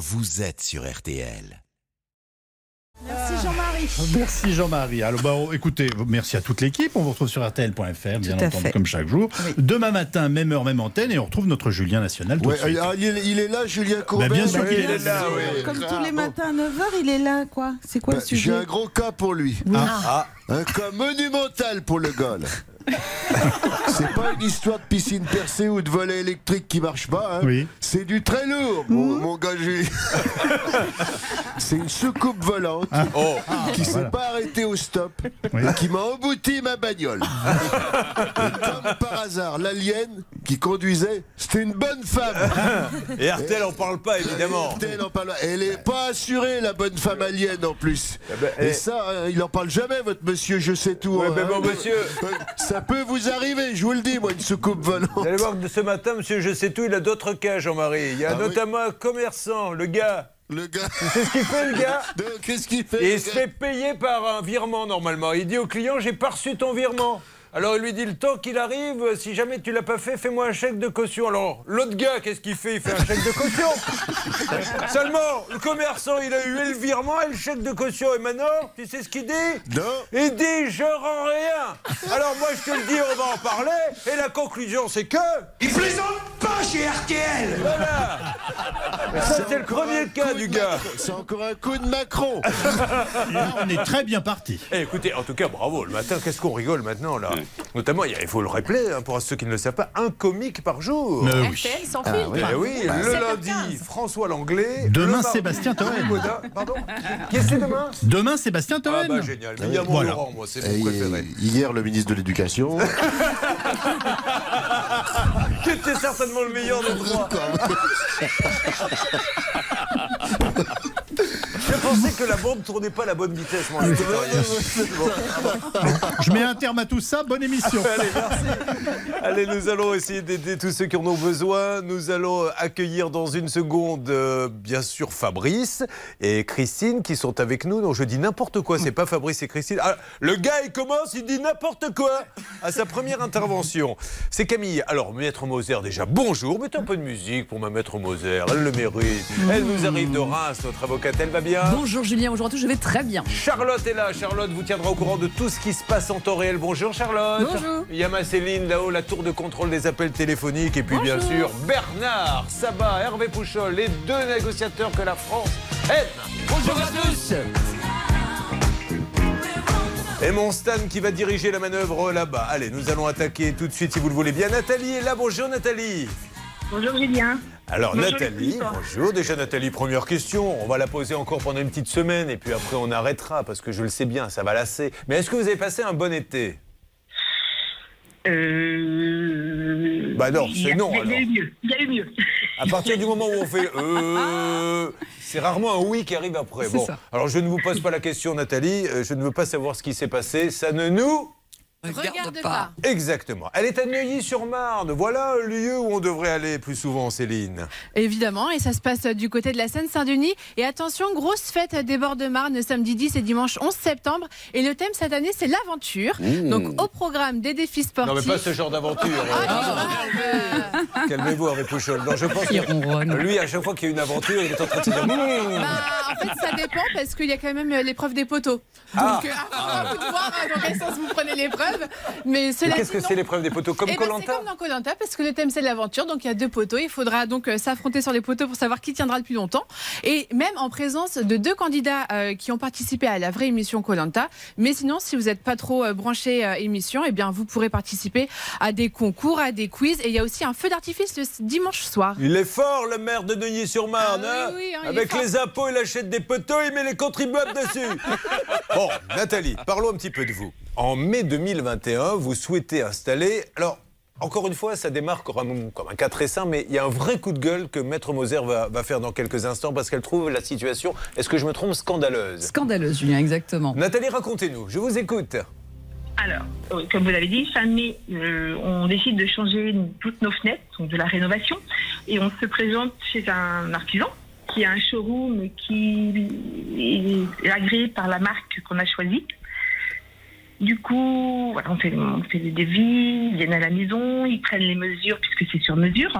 vous êtes sur RTL. Merci Jean-Marie. Merci Jean-Marie. Alors, bah, oh, écoutez, merci à toute l'équipe. On vous retrouve sur RTL.fr, bien entendu, fait. comme chaque jour. Oui. Demain matin, même heure, même antenne, et on retrouve notre Julien National. tout Ouais, de suite. ah, il, est, il est là, Julien Courbet Bah, bien sûr qu'il est là, oui. Comme tous Ah, les matins à 9h, il est là, quoi. C'est quoi Bah, le J'ai sujet un gros cas pour lui. Ah, Un cas monumental pour le gol. C'est pas une histoire de piscine percée ou de volet électrique qui marche pas. hein. Oui. C'est du très lourd, mon, mon gars Jules. C'est une soucoupe volante qui s'est pas arrêtée au stop Oui. et qui m'a embouti ma bagnole. Et comme par hasard, l'alien qui conduisait, c'était une bonne femme. Et RTL en parle pas évidemment. Elle en parle- Elle est pas assurée, la bonne femme alien en plus. ben, Et eh. ça, hein, il en parle jamais, votre monsieur, je sais tout. Ouais, hein. mais bon, monsieur. Ça peut vous arriver, je vous le dis, moi, une soucoupe volante. Vous allez voir que ce matin, monsieur Je sais tout, il a d'autres cas, Jean-Marie. Il y a Ah oui. notamment un commerçant, le gars. Le gars. C'est ce qu'il fait, le gars Qu'est-ce qu'il fait Et il se fait payer par un virement normalement. Il dit au client J'ai pas reçu ton virement. Alors il lui dit le temps qu'il arrive, si jamais tu l'as pas fait, fais-moi un chèque de caution. Alors l'autre gars, qu'est-ce qu'il fait? Il fait un chèque de caution. Seulement, le commerçant, il a eu et le virement et le chèque de caution. Et maintenant, tu sais ce qu'il dit? Non. Il dit je rends rien. Alors moi je te le dis, on va en parler. Et la conclusion, c'est que Il plaisante pas chez RTL voilà. Ça c'est le premier cas du gars. C'est encore un coup de Macron. là, on est très bien parti. Eh, écoutez, en tout cas, bravo. Le matin, qu'est-ce qu'on rigole maintenant, là? Notamment, il faut le rappeler, hein, pour ceux qui ne le savent pas, un comique par jour. Mais oui. RTL sans Ah, oui. Eh oui, le 7h15. lundi, François Langlais. Demain, mardi, Sébastien Toen. Pardon Qui est-ce que c'est demain Demain, Sébastien Ah Toen. bah génial. Mais il y a mon Voilà. Laurent, moi, c'est mon préféré. hier, le ministre de l'Éducation. Qui était certainement le meilleur des trois. Je pensais que la bande tournait pas à la bonne vitesse. Je mets un terme à tout ça. Bonne émission. Allez, merci. Allez, nous allons essayer d'aider tous ceux qui en ont besoin. Nous allons accueillir dans une seconde, euh, bien sûr, Fabrice et Christine qui sont avec nous. Donc je dis n'importe quoi, c'est pas Fabrice et Christine. Ah, le gars, il commence, il dit n'importe quoi à sa première intervention. C'est Camille. Alors, Maître Moser, déjà, bonjour. Mettez un peu de musique pour ma Maître Moser. Elle le mérite. Elle nous arrive de Reims, notre avocate. Elle va bien? Bonjour Julien, aujourd'hui je vais très bien. Charlotte est là. Charlotte vous tiendra au courant de tout ce qui se passe en temps réel. Bonjour Charlotte. Bonjour. Il y a ma Céline là-haut, la tour de contrôle des appels téléphoniques. Et puis bien Bonjour. sûr Bernard, Sabat, Hervé Pouchol, les deux négociateurs que la France aime. Bonjour à tous. Et mon Stan qui va diriger la manœuvre là-bas. Allez, nous allons attaquer tout de suite si vous le voulez bien. Nathalie est là. Bonjour Nathalie. Bonjour Julien. Alors Bonjour, Nathalie, bonjour. Déjà Nathalie, première question. On va la poser encore pendant une petite semaine et puis après on arrêtera parce que je le sais bien, ça va lasser. Mais est-ce que vous avez passé un bon été? Euh... Bah non, c'est a- non, Il y a eu mieux. Il y a eu mieux. À partir du moment où on fait euh, c'est rarement un oui qui arrive après. C'est Bon, ça. alors je ne vous pose pas la question Nathalie, euh, je ne veux pas savoir ce qui s'est passé, ça ne nous Regarde pas. Exactement. Elle est à Neuilly-sur-Marne. Voilà un lieu où on devrait aller plus souvent, Céline. Évidemment, et ça se passe du côté de la Seine-Saint-Denis. Et attention, grosse fête des bords de Marne samedi 10 et dimanche 11 septembre. Et le thème cette année, c'est l'aventure. Donc au programme des défis sportifs. Non mais pas ce genre d'aventure. Ah, euh, Calmez-vous, Hervé Pouchol. Non, je pense que ronronne. lui, à chaque fois qu'il y a une aventure, il est en train de se dire. Mmh. Bah, en fait, ça dépend parce qu'il y a quand même euh, l'épreuve des poteaux. Donc, euh, à vous de voir hein, dans quel sens vous prenez l'épreuve. Mais Mais cela qu'est-ce que c'est l'épreuve des poteaux? Comme Eh ben, c'est Colanta comme dans Colanta parce que le thème c'est l'aventure, donc il y a deux poteaux. Il faudra donc euh, s'affronter sur les poteaux pour savoir qui tiendra le plus longtemps. Et même en présence de deux candidats euh, qui ont participé à la vraie émission Colanta. Mais sinon, si vous n'êtes pas trop euh, branché euh, émission, eh bien vous pourrez participer à des concours, à des quiz. Et il y a aussi un feu d'artifice le dimanche soir. Il est fort, le maire de Neuilly-sur-Marne. Ah hein? oui, oui, hein, Avec les impôts, il achète des poteaux, il met les contribuables dessus. bon, Nathalie, parlons un petit peu de vous. En mai 2021, vous souhaitez installer. Alors, encore une fois, ça démarre comme un, comme un cas très simple, mais il y a un vrai coup de gueule que Maître Moser va, va faire dans quelques instants parce qu'elle trouve la situation, est-ce que je me trompe, scandaleuse? Scandaleuse, Julien, exactement. Nathalie, racontez-nous, je vous écoute. Alors, comme vous l'avez dit, fin mai, euh, on décide de changer toutes nos fenêtres, donc de la rénovation, et on se présente chez un artisan qui a un showroom qui est agréé par la marque qu'on a choisie. Du coup, voilà, on, fait, on fait des devis, ils viennent à la maison, ils prennent les mesures puisque c'est sur mesure.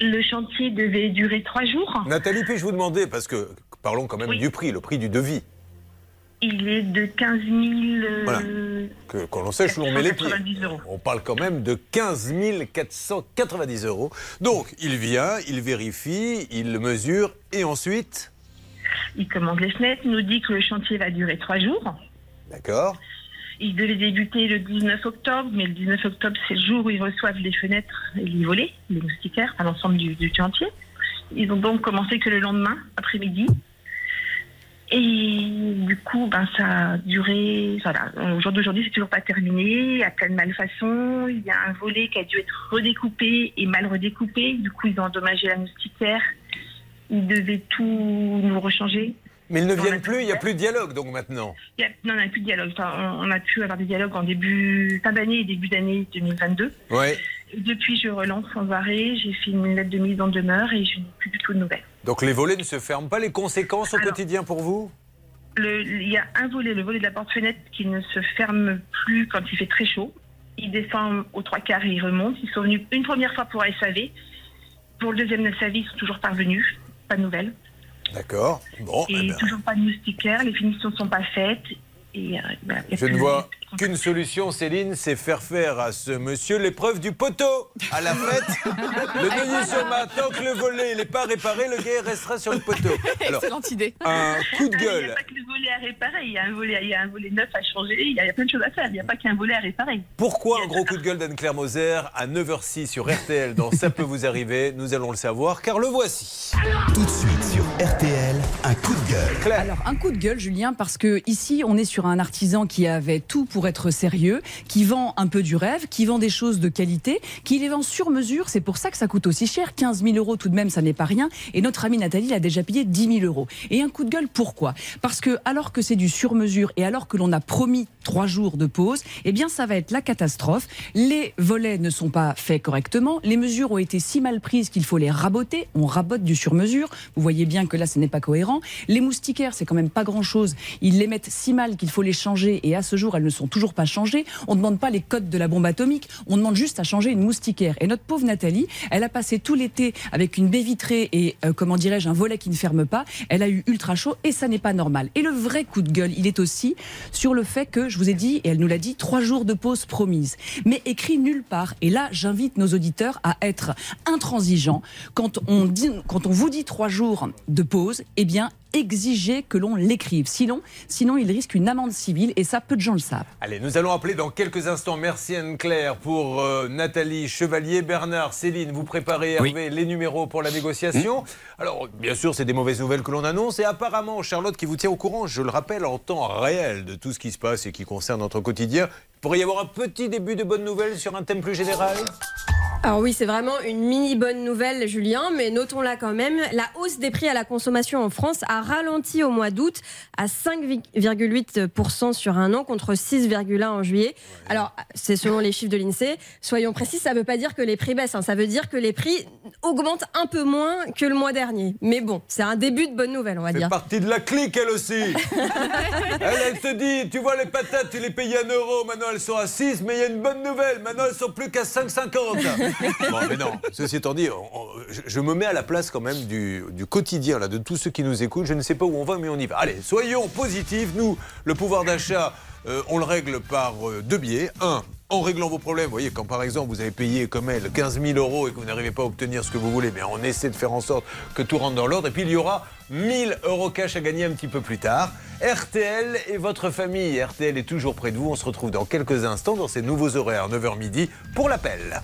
Le chantier devait durer trois jours. Nathalie, puis-je vous demander, parce que parlons quand même Oui. du prix, le prix du devis. Il est de 15 000. euh, Voilà. Que, qu'on l'on sèche où on met les pieds. 490 euros. On parle quand même de 15 490 euros. Donc, il vient, il vérifie, il le mesure, et ensuite. Il commande les fenêtres, nous dit que le chantier va durer trois jours. D'accord Il devait débuter le 19 octobre, mais le 19 octobre, c'est le jour où ils reçoivent les fenêtres et les volets, les moustiquaires, à l'ensemble du, du chantier. Ils ont donc commencé que le lendemain, après-midi. Et du coup, ben, ça a duré. Voilà, au jour d'aujourd'hui, c'est toujours pas terminé. A plein de malfaçons. Il y a un volet qui a dû être redécoupé et mal redécoupé. Du coup, ils ont endommagé la moustiquaire. Ils devaient tout nous rechanger. Mais ils ne viennent plus, il n'y a plus de dialogue donc maintenant. Il y a- non, plus de dialogue. Enfin, on on a pu avoir des dialogues en début, fin d'année et début d'année 2022. Ouais. Depuis, je relance sans arrêt. J'ai fait une lettre de mise en demeure et je n'ai plus du tout de nouvelles. Donc les volets ne se ferment pas. Les conséquences au Alors. quotidien pour vous? Le- Il y a un volet, le volet de la porte-fenêtre, qui ne se ferme plus quand il fait très chaud. Il descend aux trois quarts et il remonte. Ils sont venus une première fois pour SAV. Pour le deuxième SAV, ils sont toujours parvenus. Pas de nouvelles. D'accord. Bon, Et eh ben, toujours pas de moustiquaires. Les finitions ne sont pas faites. Et, euh, ben, je ne vois qu'une solution, Céline, c'est faire faire à ce monsieur l'épreuve du poteau à la fête. le deuxième sur ma, tant que le volet n'est pas réparé, le gars restera sur le poteau. Alors, Excellente idée. un coup de Ah, Il n'y a gueule. pas que le volet à réparer, il y a un volet, il y a un volet neuf à changer, il y a, il y a plein de choses à faire. Il n'y a pas qu'un volet à réparer. Pourquoi un gros coup de gueule d'Anne-Claire Moser à 9h06 sur RTL dans Ça peut vous arriver Nous allons le savoir car le voici. Tout de suite sur RTL, un coup de gueule. Claire. Alors, un coup de gueule, Julien, parce que ici, on est sur un artisan qui avait tout pour être sérieux, qui vend un peu du rêve, qui vend des choses de qualité, qui les vend sur mesure. C'est pour ça que ça coûte aussi cher. 15 000 euros tout de même, ça n'est pas rien. Et notre amie Nathalie l'a déjà payé 10 000 euros. Et un coup de gueule, pourquoi? Parce que, alors que c'est du sur mesure et alors que l'on a promis trois jours de pause, eh bien, ça va être la catastrophe. Les volets ne sont pas faits correctement. Les mesures ont été si mal prises qu'il faut les raboter. On rabote du sur mesure. Vous voyez bien que là, ce n'est pas cohérent. Les moustiquaires, c'est quand même pas grand chose. Ils les mettent si mal qu'il faut les changer et à ce jour, elles ne sont toujours pas changées. On ne demande pas les codes de la bombe atomique. On demande juste à changer une moustiquaire. Et notre pauvre Nathalie, elle a passé tout l'été avec une baie vitrée et, euh, comment dirais-je, un volet qui ne ferme pas. Elle a eu ultra chaud et ça n'est pas normal. Et le vrai coup de gueule, il est aussi sur le fait que, je vous ai dit, et elle nous l'a dit, trois jours de pause promise. Mais écrit nulle part. Et là, j'invite nos auditeurs à être intransigeants. Quand on, dit, quand on vous dit trois jours de pause, eh bien, exigez que l'on l'écrive. Sinon, sinon, il risque une amende civile et ça, peu de gens le savent. Allez, nous allons appeler dans quelques instants. Merci Anne-Claire pour euh, Nathalie Chevalier, Bernard, Céline. Vous préparez Hervé les numéros pour la négociation. Alors, bien sûr, c'est des mauvaises nouvelles que l'on annonce. Et apparemment, Charlotte qui vous tient au courant, je le rappelle, en temps réel de tout ce qui se passe et qui concerne notre quotidien. Il pourrait y avoir un petit début de bonnes nouvelles sur un thème plus général Alors oui, c'est vraiment une mini bonne nouvelle, Julien, mais notons-la quand même. La hausse des prix à la consommation en France a ralenti au mois d'août à 5,8% sur un an contre 6,1% en juillet. Alors, c'est selon les chiffres de l'INSEE. Soyons précis, ça ne veut pas dire que les prix baissent, hein. ça veut dire que les prix augmentent un peu moins que le mois dernier. Mais bon, c'est un début de bonne nouvelle, on va dire. partie de la clique, elle aussi. elle, elle te dit, tu vois, les patates, tu les payais 1 euro, maintenant elles sont à 6, mais il y a une bonne nouvelle, maintenant elles sont plus qu'à 5,50. bon, mais non, ceci étant dit, je, me mets à la place quand même du, du quotidien, là, de tous ceux qui nous écoutent. Je ne sais pas où on va, mais on y va. Allez, soyons positifs. Nous, le pouvoir d'achat, euh, on le règle par euh, deux biais. Un, en réglant vos problèmes, vous voyez, quand par exemple vous avez payé comme elle 15 000 euros et que vous n'arrivez pas à obtenir ce que vous voulez, mais on essaie de faire en sorte que tout rentre dans l'ordre. Et puis il y aura 1000 euros cash à gagner un petit peu plus tard. RTL et votre famille. RTL est toujours près de vous. On se retrouve dans quelques instants dans ces nouveaux horaires, 9h midi, pour l'appel.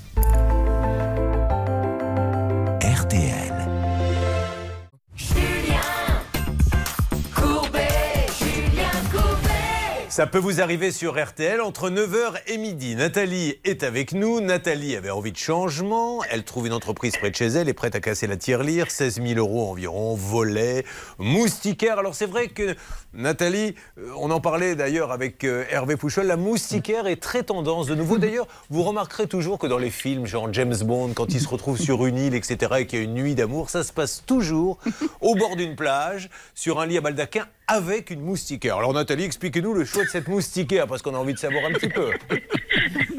Ça peut vous arriver sur RTL entre 9h et midi. Nathalie est avec nous. Nathalie avait envie de changement. Elle trouve une entreprise près de chez elle, est prête à casser la tirelire. 16 000 euros environ, volet, moustiquaire. Alors c'est vrai que Nathalie, euh, on en parlait d'ailleurs avec euh, Hervé Pouchol, la moustiquaire est très tendance de nouveau. D'ailleurs, vous remarquerez toujours que dans les films, genre James Bond, quand il se retrouve sur une île, etc., et qu'il y a une nuit d'amour, ça se passe toujours au bord d'une plage, sur un lit à baldaquin, avec une moustiquaire. Alors Nathalie, expliquez-nous le choix de cette moustiquaire, parce qu'on a envie de savoir un petit peu.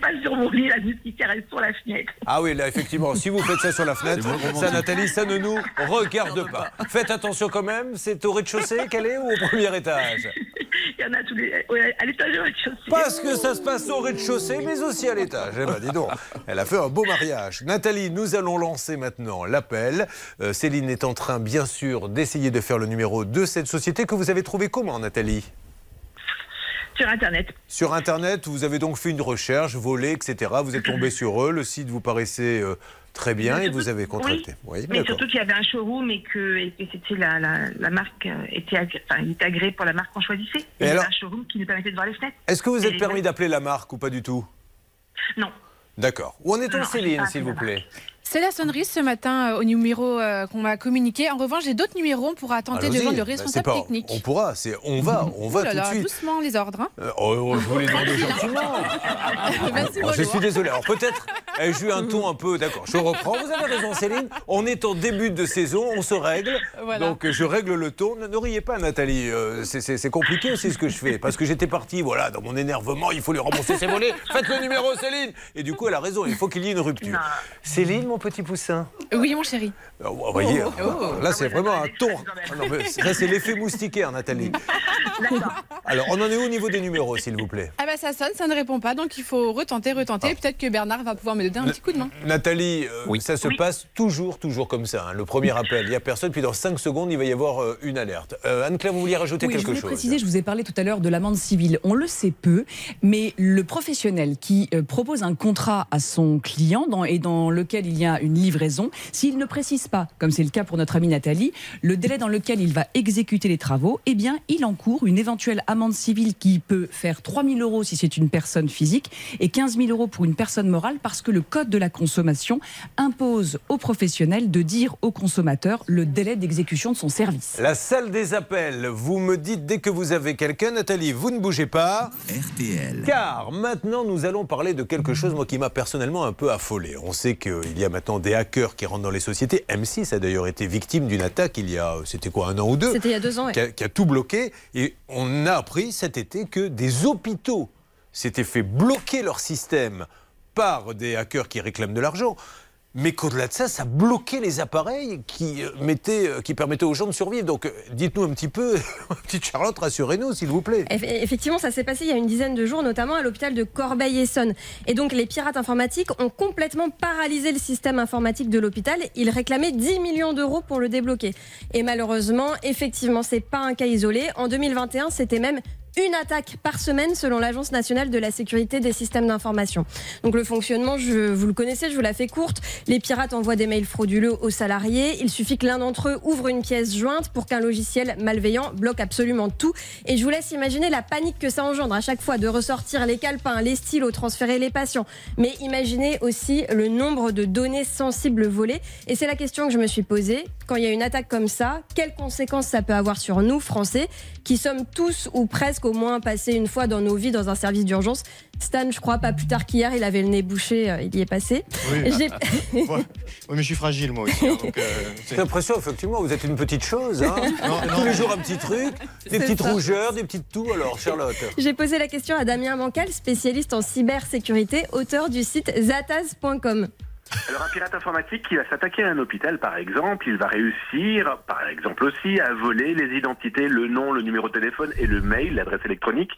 Pas sur mon lit, la moustiquaire est sur la fenêtre. Ah oui, là, effectivement, si vous faites ça sur la fenêtre, ça, Nathalie, ça ne nous regarde pas. Faites attention quand même, c'est au rez-de-chaussée qu'elle est ou au premier étage Il y en a tous les. ouais, à l'étage de rez-de-chaussée. Parce que ça se passe au rez-de-chaussée, mais aussi à l'étage. Eh ben, dis donc, elle a fait un beau mariage. Nathalie, nous allons lancer maintenant l'appel. Euh, Céline est en train, bien sûr, d'essayer de faire le numéro de cette société que vous avez trouvé comment, Nathalie? Sur Internet. Sur Internet, vous avez donc fait une recherche, volé, etc. Vous êtes tombé sur eux, le site vous paraissait euh, très bien et vous avez contracté. Oui, Mais surtout qu'il y avait un showroom et que, et que c'était la, la, la marque euh, était, agré- enfin, il était agréé pour la marque qu'on choisissait. Et il y avait alors un showroom qui nous permettait de voir les fenêtres. Est-ce que vous êtes permis d'appeler la marque ou pas du tout? Non. D'accord. Où en est-on, Céline, s'il vous plaît? C'est la sonnerie ce matin euh, au numéro euh, qu'on m'a communiqué. En revanche, j'ai d'autres numéros. On pourra tenter de joindre le Bah, c'est responsable pas- technique. On pourra, c'est on va, on va là tout de suite. doucement les ordres. hein. Euh, oh, oh, je vous les demande gentiment. Merci, Alors, je suis désolé. Alors peut-être ai-je eu un ton un peu. D'accord, je reprends. Vous avez raison, Céline. On est en début de saison, on se règle. Voilà. Donc je règle le ton. Ne, ne riez pas, Nathalie. Euh, c'est- compliqué aussi ce que je fais. Parce que j'étais parti, voilà, dans mon énervement, il faut lui rembourser ses volets. Faites le numéro, Céline. Et du coup, elle a raison. Il faut qu'il y ait une rupture. Non. Céline, mon petit poussin. Oui, mon chéri. Alors, Vous voyez, Oh. là c'est Ah ouais, vraiment un extraits, Ah non, mais ça c'est l'effet moustiquaire, Nathalie. Alors on en est où au niveau des numéros, s'il vous plaît? Ah bah ça sonne, ça ne répond pas, donc il faut retenter, retenter. Peut-être que Bernard va pouvoir me donner un petit coup de main. Nathalie, euh, ça se Oui. passe toujours, toujours comme ça. hein. Le premier appel, il n'y a personne, puis dans 5 secondes, il va y avoir euh, une alerte. Euh, Anne-Claire, vous vouliez rajouter Oui, je quelque voulais chose préciser, je vous ai parlé tout à l'heure de l'amende civile. On le sait peu, mais le professionnel qui euh, propose un contrat à son client dans- et dans lequel il y a une livraison, s'il ne précise pas, comme c'est le cas pour notre amie Nathalie, le délai dans lequel il va exécuter les travaux, eh bien, il encourt une éventuelle amende civile qui peut faire 3 000 euros si c'est une personne physique et 15 000 euros pour une personne morale parce que le Code de la consommation impose aux professionnels de dire au consommateur le délai d'exécution de son service. La salle des appels, vous me dites dès que vous avez quelqu'un, Nathalie, vous ne bougez pas. RTL. Car maintenant, nous allons parler de quelque chose, moi, qui m'a personnellement un peu affolé. On sait qu'il y a maintenant des hackers qui rentrent dans les sociétés. M6 a d'ailleurs été victime d'une attaque il y a, c'était quoi, un an ou deux C'était il y a deux ans. ouais. qui a, qui a tout bloqué. Et on a appris cet été que des hôpitaux s'étaient fait bloquer leur système par des hackers qui réclament de l'argent. Mais qu'au-delà de ça, ça bloquait les appareils qui, euh, mettaient, euh, qui permettaient aux gens de survivre. Donc, euh, dites-nous un petit peu, petite Charlotte, rassurez-nous, s'il vous plaît. Eff- Effectivement, ça s'est passé il y a une dizaine de jours, notamment à l'hôpital de Corbeil-Essonnes. Et donc, les pirates informatiques ont complètement paralysé le système informatique de l'hôpital. Ils réclamaient 10 millions d'euros pour le débloquer. Et malheureusement, effectivement, c'est pas un cas isolé. En 2021, c'était même une attaque par semaine selon l'Agence nationale de la sécurité des systèmes d'information. Donc le fonctionnement, je, vous le connaissez, je vous la fais courte. Les pirates envoient des mails frauduleux aux salariés. Il suffit que l'un d'entre eux ouvre une pièce jointe pour qu'un logiciel malveillant bloque absolument tout. Et je vous laisse imaginer la panique que ça engendre à chaque fois de ressortir les calepins, les stylos, transférer les patients. Mais imaginez aussi le nombre de données sensibles volées. Et c'est la question que je me suis posée. Quand il y a une attaque comme ça, quelles conséquences ça peut avoir sur nous, Français, qui sommes tous ou presque au moins passés une fois dans nos vies dans un service d'urgence Stan, je crois, pas plus tard qu'hier, il avait le nez bouché, euh, il y est passé. Oui, mais je suis fragile moi aussi. hein, euh, c'est- J'ai l'impression, effectivement, vous êtes une petite chose. Hein Non, Tous les jours, un petit truc, des petites ça. rougeurs, des petites toux. Alors, Charlotte J'ai posé la question à Damien Mancal, spécialiste en cybersécurité, auteur du site zataz.com. Alors un pirate informatique qui va s'attaquer à un hôpital par exemple, il va réussir par exemple aussi à voler les identités, le nom, le numéro de téléphone et le mail, l'adresse électronique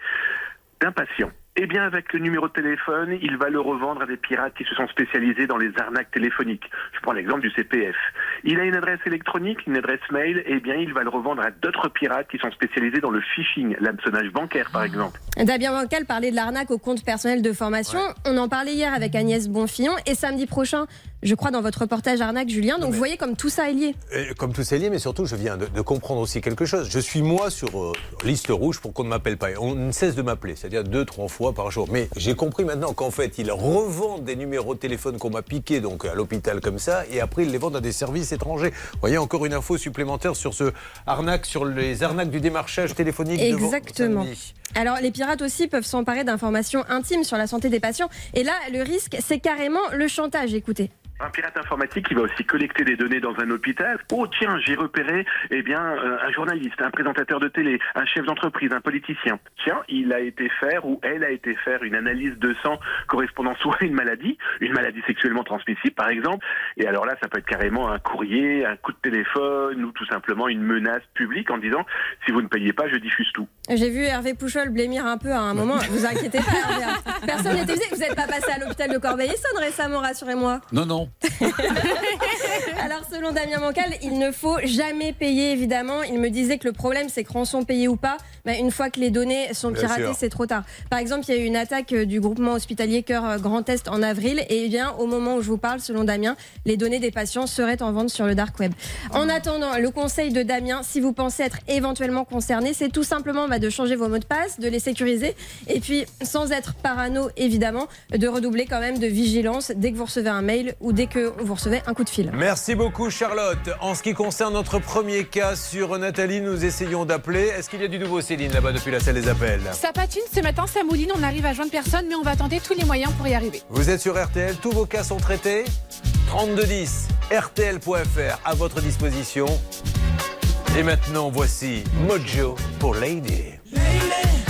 d'un patient. Eh bien, avec le numéro de téléphone, il va le revendre à des pirates qui se sont spécialisés dans les arnaques téléphoniques. Je prends l'exemple du CPF. Il a une adresse électronique, une adresse mail, eh bien, il va le revendre à d'autres pirates qui sont spécialisés dans le phishing, l'hameçonnage bancaire, par exemple. Damien Mancal parlait de l'arnaque au compte personnel de formation. On en parlait hier avec Agnès Bonfillon et samedi prochain, je crois, dans votre reportage arnaque, Julien. Donc vous voyez comme tout ça est lié. Et comme tout c'est lié, mais surtout, je viens de, de comprendre aussi quelque chose. Je suis moi sur euh, liste rouge pour qu'on ne m'appelle pas. Et On ne cesse de m'appeler, c'est-à-dire deux, trois fois par jour. Mais j'ai compris maintenant qu'en fait, ils revendent des numéros de téléphone qu'on m'a piqués donc à l'hôpital comme ça, et après ils les vendent à des services étrangers. Vous voyez encore une info supplémentaire sur ce arnaque, sur les arnaques du démarchage téléphonique. Exactement. Alors, les pirates aussi peuvent s'emparer d'informations intimes sur la santé des patients. Et là, le risque, c'est carrément le chantage. Écoutez. Un pirate informatique qui va aussi collecter des données dans un hôpital. Oh tiens, j'ai repéré eh bien euh, un journaliste, un présentateur de télé, un chef d'entreprise, un politicien. Tiens, il a été faire ou elle a été faire une analyse de sang correspondant soit à une maladie, une maladie sexuellement transmissible par exemple. Et alors là, ça peut être carrément un courrier, un coup de téléphone ou tout simplement une menace publique en disant si vous ne payez pas, je diffuse tout. J'ai vu Hervé Pouchol blémir un peu à un moment. Vous inquiétez pas, Hervé. hein. Personne n'était visé. Vous n'êtes pas passé à l'hôpital de Corbeil-Essonne récemment, rassurez-moi. Non, non. Alors, selon Damien Mancal, il ne faut jamais payer, évidemment. Il me disait que le problème, c'est que rançon payé ou pas, bah, une fois que les données sont Bien piratées, sûr. c'est trop tard. Par exemple, il y a eu une attaque euh, du groupement hospitalier Cœur euh, Grand Est en avril. Et eh bien, au moment où je vous parle, selon Damien, les données des patients seraient en vente sur le dark web. En attendant, le conseil de Damien, si vous pensez être éventuellement concerné, c'est tout simplement bah, de changer vos mots de passe, de les sécuriser. Et puis, sans être parano, évidemment, de redoubler quand même de vigilance dès que vous recevez un mail ou dès que vous recevez un coup de fil. Merci beaucoup Charlotte. En ce qui concerne notre premier cas sur Nathalie, nous essayons d'appeler. Est-ce qu'il y a du nouveau Céline là-bas depuis la salle des appels? Ça patine ce matin, ça mouline, on arrive à joindre personne, mais on va tenter tous les moyens pour y arriver. Vous êtes sur RTL, tous vos cas sont traités? 3210, rtl.fr à votre disposition. Et maintenant, voici Mojo pour Lady. Hear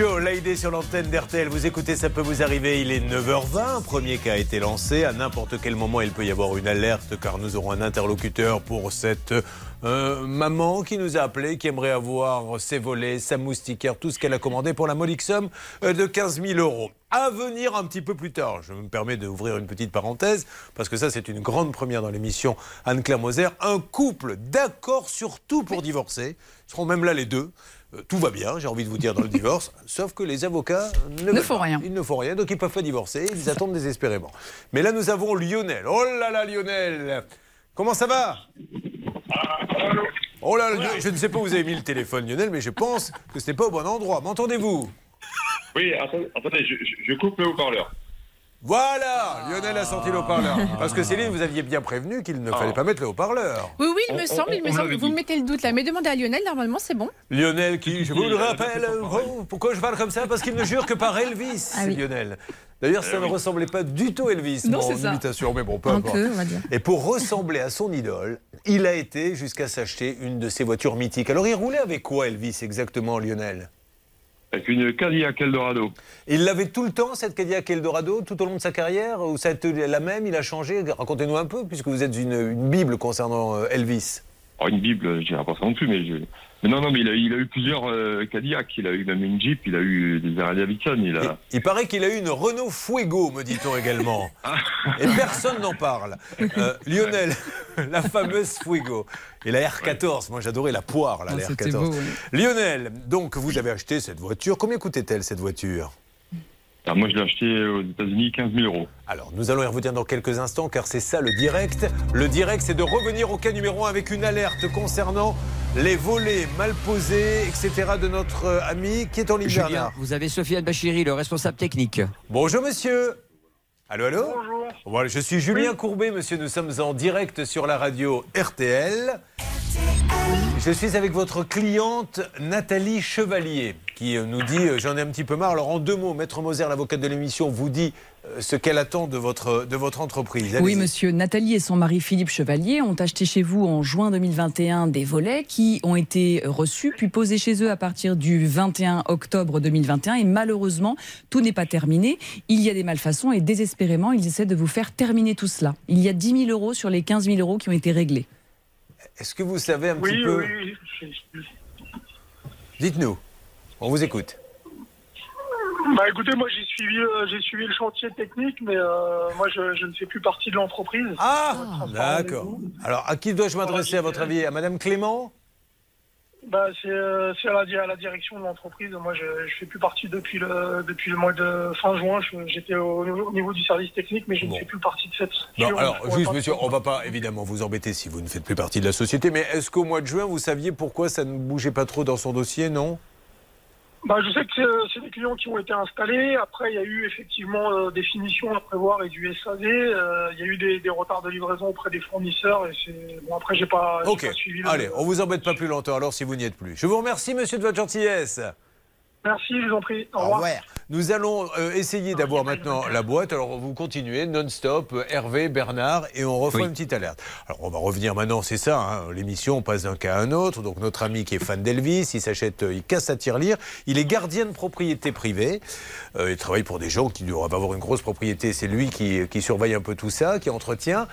Mojo, Lady sur l'antenne d'RTL. Vous écoutez, ça peut vous arriver. Il est 9h20. Un premier cas a été lancé. À n'importe quel moment, il peut y avoir une alerte car nous aurons un interlocuteur pour cette Euh, maman qui nous a appelé, qui aimerait avoir ses volets, sa moustiquaire, tout ce qu'elle a commandé pour la modique somme euh, de 15 000 euros. À venir un petit peu plus tard. Je me permets d'ouvrir une petite parenthèse, parce que ça, c'est une grande première dans l'émission Anne-Claire Moser. Un couple d'accord sur tout pour divorcer. Ils seront même là les deux. Euh, Tout va bien, j'ai envie de vous dire, dans le divorce, sauf que les avocats ne, font pas. rien. Ils ne font rien, donc ils ne peuvent pas divorcer, ils attendent désespérément. Mais là, nous avons Lionel. Oh là là, Lionel Comment ça va? Oh là, là, je ne sais pas où vous avez mis le téléphone, Lionel, mais je pense que ce n'est pas au bon endroit. M'entendez-vous? Oui, attendez, je coupe le haut-parleur. Voilà Lionel a sorti le haut-parleur. Parce que Céline, vous aviez bien prévenu qu'il ne fallait pas mettre le haut-parleur. Oui, oui, il me On- semble, on- il me semble. Vous me mettez le doute là, mais demandez à Lionel, normalement c'est bon. Lionel qui, je vous le rappelle, oh, pourquoi je parle comme ça? Parce qu'il ne jure que par Elvis, Ah oui. Lionel. D'ailleurs, ça ne ressemblait pas du tout à Elvis, Non, ça. imitation, mais bon, peu importe. Et pour ressembler à son idole, il a été jusqu'à s'acheter une de ses voitures mythiques. Alors, il roulait avec quoi, Elvis, exactement, Lionel? Avec une Cadillac Eldorado. Il l'avait tout le temps, cette Cadillac Eldorado, tout au long de sa carrière Ou ça a été la même Il a changé? Racontez-nous un peu, puisque vous êtes une, une bible concernant euh, Elvis. Oh, une Bible, je dirais pas ça non plus, mais, je- mais non, non, mais il a, il a eu plusieurs euh, Cadillac. Il a eu même une Jeep, il a eu des Harley Davidson. Il a... Il paraît qu'il a eu une Renault Fuego, me dit-on également. Et personne n'en parle. Euh, Lionel, la fameuse Fuego. Et la R14, moi j'adorais la poire, là, Ah, la c'était R14. beau, oui. Lionel, donc vous avez acheté cette voiture. Combien coûtait-elle cette voiture? Alors, moi, je l'ai acheté aux États-Unis 15 000 euros. Alors, nous allons y revenir dans quelques instants car c'est ça le direct. Le direct, c'est de revenir au cas numéro 1 avec une alerte concernant les volets mal posés, etc. de notre euh, ami qui est en ligne. Julien, Bernard. vous avez Sofiane Bachiri, le responsable technique. Bonjour monsieur. Allô, allô Bonjour. Voilà, je suis Julien Courbet, monsieur. Nous sommes en direct sur la radio RTL. Je suis avec votre cliente Nathalie Chevalier qui euh, nous dit euh, J'en ai un petit peu marre. Alors, en deux mots, Maître Moser, l'avocate de l'émission, vous dit euh, ce qu'elle attend de votre, de votre entreprise. Oui, monsieur. Nathalie et son mari Philippe Chevalier ont acheté chez vous en juin 2021 des volets qui ont été reçus puis posés chez eux à partir du 21 octobre 2021. Et malheureusement, tout n'est pas terminé. Il y a des malfaçons et désespérément, ils essaient de vous faire terminer tout cela. Il y a 10 000 euros sur les 15 000 euros qui ont été réglés. Est-ce que vous savez un Oui, petit peu oui, oui. Dites-nous. On vous écoute. Bah écoutez, moi j'ai suivi, euh, j'ai suivi le chantier technique, mais euh, moi je, je ne fais plus partie de l'entreprise. Ah, D'accord. Alors, à qui dois-je m'adresser, à votre avis? À Madame Clément? Bah c'est, euh, à, la, di- à la direction de l'entreprise. Moi je, je fais plus partie depuis le, depuis le mois de fin juin. J'étais au, au niveau du service technique, mais je ne fais plus partie de cette structure. alors, Je pourrais juste, monsieur, on va pas évidemment vous embêter si vous ne faites plus partie de la société, mais est-ce qu'au mois de juin, vous saviez pourquoi ça ne bougeait pas trop dans son dossier, non? Bah, je sais que c'est, euh, c'est des clients qui ont été installés. Après, il y a eu effectivement euh, des finitions à prévoir et du SAV. Euh, il y a eu des, des retards de livraison auprès des fournisseurs. Et c'est... Bon, après, j'ai pas, j'ai Ok, pas suivi le... allez, on vous embête pas plus longtemps alors si vous n'y êtes plus. Je vous remercie, monsieur, de votre gentillesse. Merci, je vous en prie. Au Au revoir. revoir. Nous allons euh, essayer d'avoir maintenant la boîte. Alors, vous continuez non-stop, euh, Hervé, Bernard, et on refait Oui. une petite alerte. Alors, on va revenir maintenant, c'est ça, hein, l'émission, on passe d'un cas à un autre. Donc, notre ami qui est fan d'Elvis, il s'achète, euh, il casse sa tirelire. Il est gardien de propriété privée. Euh, il travaille pour des gens qui doivent avoir une grosse propriété. C'est lui qui, qui surveille un peu tout ça, qui entretient.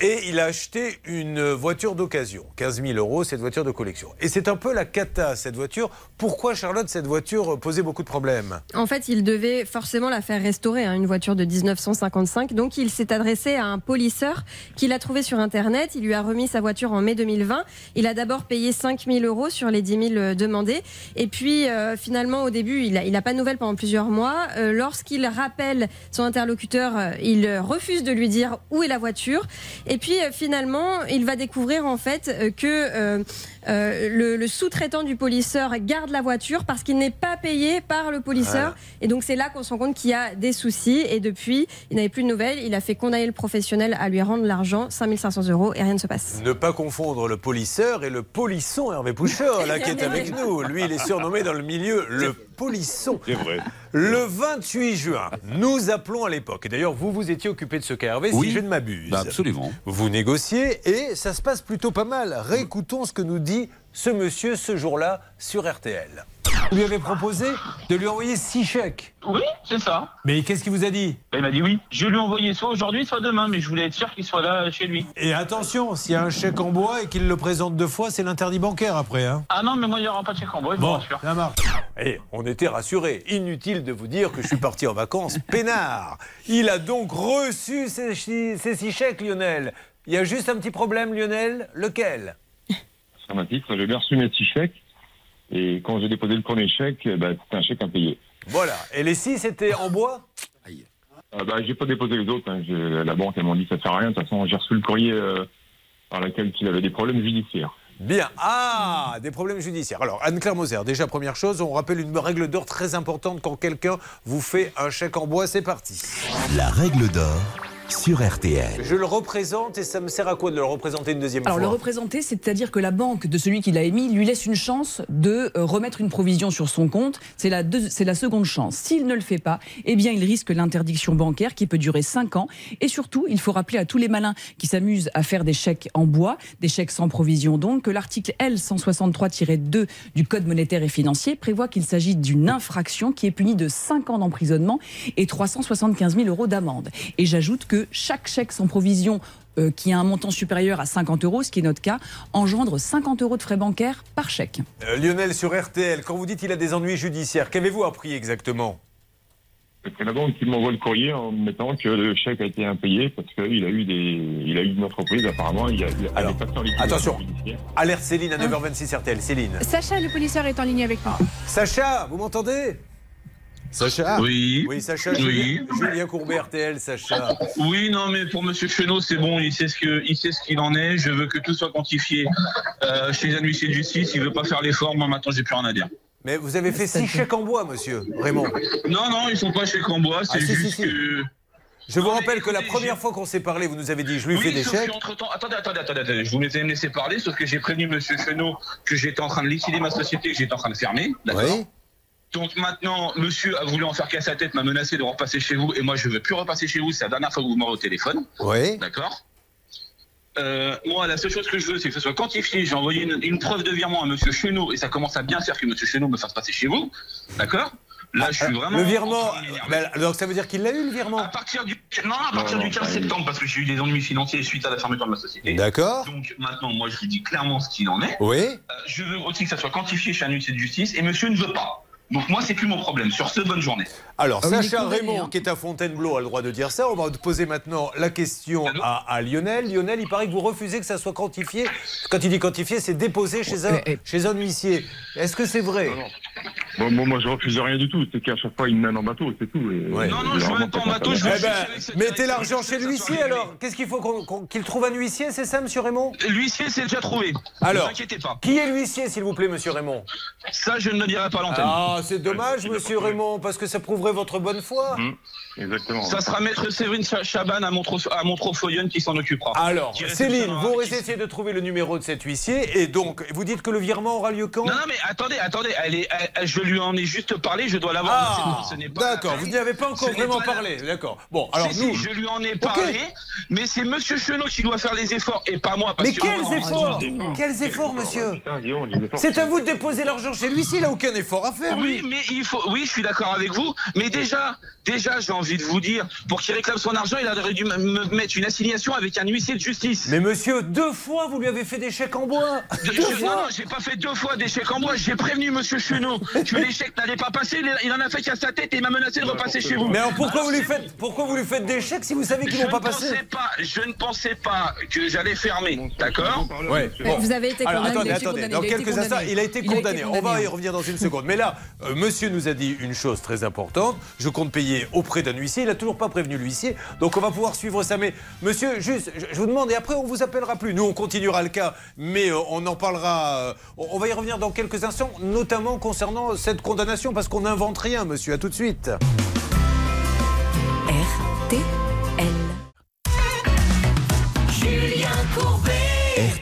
Et il a acheté une voiture d'occasion, 15 000 euros, cette voiture de collection. Et c'est un peu la cata, cette voiture. Pourquoi, Charlotte, cette voiture posait beaucoup de problèmes? En fait, il devait forcément la faire restaurer, hein, une voiture de 1955. Donc, il s'est adressé à un polisseur qu'il a trouvé sur Internet. Il lui a remis sa voiture en mai 2020. Il a d'abord payé 5 000 euros sur les 10 000 demandés. Et puis, euh, finalement, au début, il n'a a pas de nouvelles pendant plusieurs mois. Euh, Lorsqu'il rappelle son interlocuteur, euh, il euh, refuse de lui dire où est la voiture. Et puis, euh, finalement, il va découvrir en fait euh, que euh, le, le sous-traitant du polisseur garde la voiture parce qu'il n'est pas payé par le polisseur. Ah. Et donc c'est là qu'on se rend compte qu'il y a des soucis. Et depuis, il n'avait plus de nouvelles. Il a fait condamner le professionnel à lui rendre l'argent, 5500 euros, et rien ne se passe. Ne pas confondre le polisseur et le polisson Hervé Poucheur, là, qui est avec nous. Lui, il est surnommé dans le milieu le polisson. C'est vrai. Le 28 juin, nous appelons à l'époque. Et d'ailleurs, vous vous étiez occupé de ce cas, Hervé, Oui. si je ne m'abuse. Bah, absolument. Vous négociez et ça se passe plutôt pas mal. Réécoutons ce que nous dit ce monsieur ce jour-là sur RTL. Vous lui avez proposé de lui envoyer six chèques. Oui, c'est ça. Mais qu'est-ce qu'il vous a dit? Ben, il m'a dit oui. Je lui ai envoyé soit aujourd'hui, soit demain, mais je voulais être sûr qu'il soit là chez lui. Et attention, s'il y a un chèque en bois et qu'il le présente deux fois, c'est l'interdit bancaire après. Hein. Ah non, mais moi, il n'y aura pas de chèque en bois, je vous Bon, rassure. ça marche. Et on était rassurés. Inutile de vous dire que je suis parti en vacances peinard. Il a donc reçu ses six chèques, Lionel. Il y a juste un petit problème, Lionel. Lequel? Dramatique. J'ai bien reçu mes six chèques. Et quand j'ai déposé le premier chèque, ben, c'était un chèque impayé. Voilà. Et les six étaient en bois? Euh, bah, j'ai pas déposé les autres. hein. La banque, elle m'a dit ça sert à rien. De toute façon, j'ai reçu le courrier euh, par lequel il avait des problèmes judiciaires. Bien. Ah, des problèmes judiciaires. Alors, Anne-Claire Moser, déjà, première chose, on rappelle une règle d'or très importante quand quelqu'un vous fait un chèque en bois. C'est parti. La règle d'or sur RTL. Je le représente et ça me sert à quoi de le représenter une deuxième Alors le fois représenter, c'est-à-dire que la banque de celui qui l'a émis lui laisse une chance de euh, remettre une provision sur son compte. C'est la, deux- c'est la seconde chance. S'il ne le fait pas, eh bien il risque l'interdiction bancaire qui peut durer 5 ans. Et surtout, il faut rappeler à tous les malins qui s'amusent à faire des chèques en bois, des chèques sans provision donc, que l'article L163-2 du Code monétaire et financier prévoit qu'il s'agit d'une infraction qui est punie de 5 ans d'emprisonnement et 375 000 euros d'amende. Et j'ajoute que chaque chèque sans provision euh, qui a un montant supérieur à 50 euros, ce qui est notre cas, engendre 50 euros de frais bancaires par chèque. Euh, Lionel sur RTL, quand vous dites qu'il a des ennuis judiciaires, qu'avez-vous appris exactement? C'est la banque qui m'envoie le courrier en me mettant que le chèque a été impayé parce qu'il a eu des, il a eu une entreprise apparemment. Il a, il a Alors, des facteurs liquidations attention. judiciaires. Alerte Céline à 9h26 RTL. Céline. Sacha, le policier, est en ligne avec nous. Sacha, vous m'entendez? Sacha? Oui. Oui, Sacha, Oui. Julien, Julien Courbet, RTL, Sacha. Oui, non, mais pour Monsieur Chenot, c'est bon, il sait ce que, il sait ce qu'il en est. Je veux que tout soit quantifié euh, chez les huissiers de justice. Il veut pas faire l'effort. Moi, maintenant, j'ai plus rien à dire. Mais vous avez fait six chèques en bois, monsieur, Raymond. Non, non, ils sont pas chez Cambois. C'est Ah, si, si, juste si. que. Je vous rappelle que la première fois qu'on s'est parlé, vous nous avez dit je lui Oui, fais des chèques. qu'entre-temps- attendez, attendez, attendez, attendez, je vous ai laissé parler, sauf que j'ai prévenu Monsieur Chenot que j'étais en train de liquider ma société, que j'étais en train de fermer, d'accord Oui. Donc maintenant, monsieur a voulu en faire casser la tête, m'a menacé de repasser chez vous, et moi je veux plus repasser chez vous, c'est la dernière fois que vous m'aurez au téléphone. Oui. D'accord Euh, moi, la seule chose que je veux, c'est que ce soit quantifié. J'ai envoyé une, une preuve de virement à Monsieur Chenot et ça commence à bien faire que Monsieur Chenot me fasse passer chez vous. D'accord Là, je suis vraiment. Le virement, ben, donc ça veut dire qu'il l'a eu le virement À partir du, non, à partir du 15 septembre, parce que j'ai eu des ennuis financiers suite à la fermeture de ma société. D'accord. Donc maintenant, moi, je lui dis clairement ce qu'il en est. Oui. Euh, je veux aussi que ça soit quantifié chez un huissier de justice et monsieur ne veut pas. Donc moi, c'est plus mon problème. Sur ce, bonne journée. Alors, Ah Sacha Raymond, hein. qui est à Fontainebleau, a le droit de dire ça. On va te poser maintenant la question à, à Lionel. Lionel, il paraît que vous refusez que ça soit quantifié. Quand il dit quantifié, c'est déposé chez un, chez un huissier. Est-ce que c'est vrai? Bon, bon, moi, je refuse rien du tout. C'est qu'à chaque fois, il me mène en bateau, c'est tout. Et, Ouais. Non, non, je même pas en bateau, je Eh ben, mettez l'argent chez l'huissier alors. Qu'est-ce qu'il faut qu'il trouve un huissier, c'est ça, monsieur Raymond? L'huissier, c'est déjà trouvé. Alors, ne vous inquiétez pas. Qui est l'huissier, s'il vous plaît, monsieur Raymond? Ça, je ne le dirai pas à l'antenne. Ah, c'est dommage, monsieur Raymond, parce que ça prouverait votre bonne foi. Mmh. Exactement. Ça sera maître Séverine Cha- Chaban à Montreux-Foyonne qui s'en occupera. Alors, Céline, vous essayez de trouver le numéro de cet huissier et donc, vous dites que le virement aura lieu quand? Non, non, mais attendez, attendez, elle est, elle- elle- je lui en ai juste parlé, je dois l'avoir. Ah, d'accord, vous n'y avez pas encore vraiment pas la- parlé, d'accord. Bon, alors Si, si, nous... je lui en ai parlé, mais c'est Monsieur Chenot qui doit faire les efforts et pas moi. Parce Mais que quels efforts Quels efforts, monsieur Putain, Guillaume, les efforts, C'est à vous de déposer l'argent chez l'huissier, il n'a aucun effort à faire, Oui, mais il faut. Oui, je suis d'accord avec vous. Mais déjà, déjà, j'ai envie de vous dire, pour qu'il réclame son argent, il aurait dû me- me mettre une assignation avec un huissier de justice. Mais monsieur, deux fois, vous lui avez fait des chèques en bois Deux je- non, fois non, j'ai pas fait deux fois des chèques en bois. J'ai prévenu Monsieur Chenot que les chèques n'allaient pas passer. Il, en a fait qu'à sa tête et il m'a menacé de repasser chez vous. Mais alors pourquoi vous lui faites, pourquoi vous lui faites des chèques si vous savez qu'ils vont pas passer pas, je ne pensais pas que j'allais fermer, d'accord Ouais. Vous avez été Alors condamné, attendez, il a été attendez. condamné, Dans il a été quelques instants, condamné. il a été condamné. On va y revenir dans une seconde. Mais là, euh, monsieur nous a dit une chose très importante. Je compte payer auprès d'un huissier. Il n'a toujours pas prévenu l'huissier. Donc on va pouvoir suivre ça. Mais monsieur, juste, je, je vous demande, et après on vous appellera plus. Nous, on continuera le cas, mais euh, on en parlera. euh, on on va y revenir dans quelques instants, notamment concernant cette condamnation, parce qu'on n'invente rien, monsieur. À tout de suite. RTL. Julien Courbet.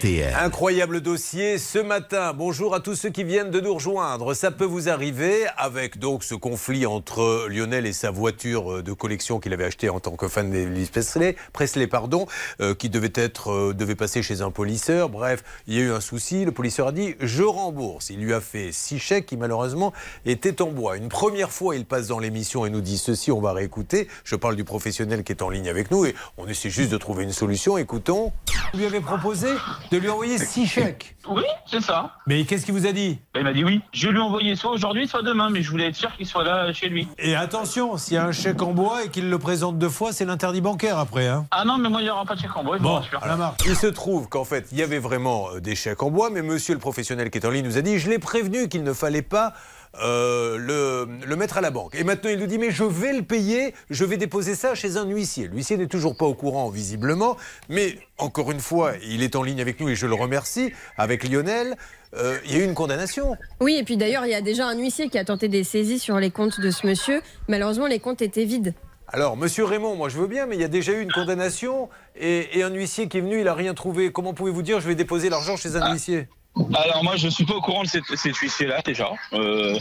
RTL. Incroyable dossier ce matin. Bonjour à tous ceux qui viennent de nous rejoindre. Ça peut vous arriver avec donc ce conflit entre Lionel et sa voiture euh, de collection qu'il avait achetée en tant que fan d'Elvis Presley, Presley pardon, euh, qui devait être euh, devait passer chez un polisseur. Bref, il y a eu un souci. Le polisseur a dit je rembourse. Il lui a fait six chèques qui malheureusement étaient en bois. Une première fois, il passe dans l'émission et nous dit ceci. On va réécouter. Je parle du professionnel qui est en ligne avec nous et on essaie juste de trouver une solution. Écoutons. Vous lui avez proposé de lui envoyer six chèques. Oui, c'est ça. Mais qu'est-ce qu'il vous a dit Bah, il m'a dit oui. Je vais lui envoyer soit aujourd'hui, soit demain, mais je voulais être sûr qu'il soit là chez lui. Et attention, s'il y a un chèque en bois et qu'il le présente deux fois, c'est l'interdit bancaire après. Hein Ah non, mais moi, il n'y aura pas de chèque en bois, Bon, rassure. la marque. Il se trouve qu'en fait, il y avait vraiment euh, des chèques en bois, mais monsieur le professionnel qui est en ligne nous a dit je l'ai prévenu qu'il ne fallait pas euh, le, le mettre à la banque. Et maintenant, il nous dit mais je vais le payer, je vais déposer ça chez un huissier. L'huissier n'est toujours pas au courant, visiblement, mais encore une fois, il est en ligne avec nous et je le remercie, avec Lionel. Euh, il y a eu une condamnation. Oui, et puis d'ailleurs, il y a déjà un huissier qui a tenté des saisies sur les comptes de ce monsieur. Malheureusement, les comptes étaient vides. Alors, monsieur Raymond, moi je veux bien, mais il y a déjà eu une condamnation et, et un huissier qui est venu, il n'a rien trouvé. Comment pouvez-vous dire je vais déposer l'argent chez un huissier? Alors moi, je suis pas au courant de cette, cet huissier-là déjà. Euh,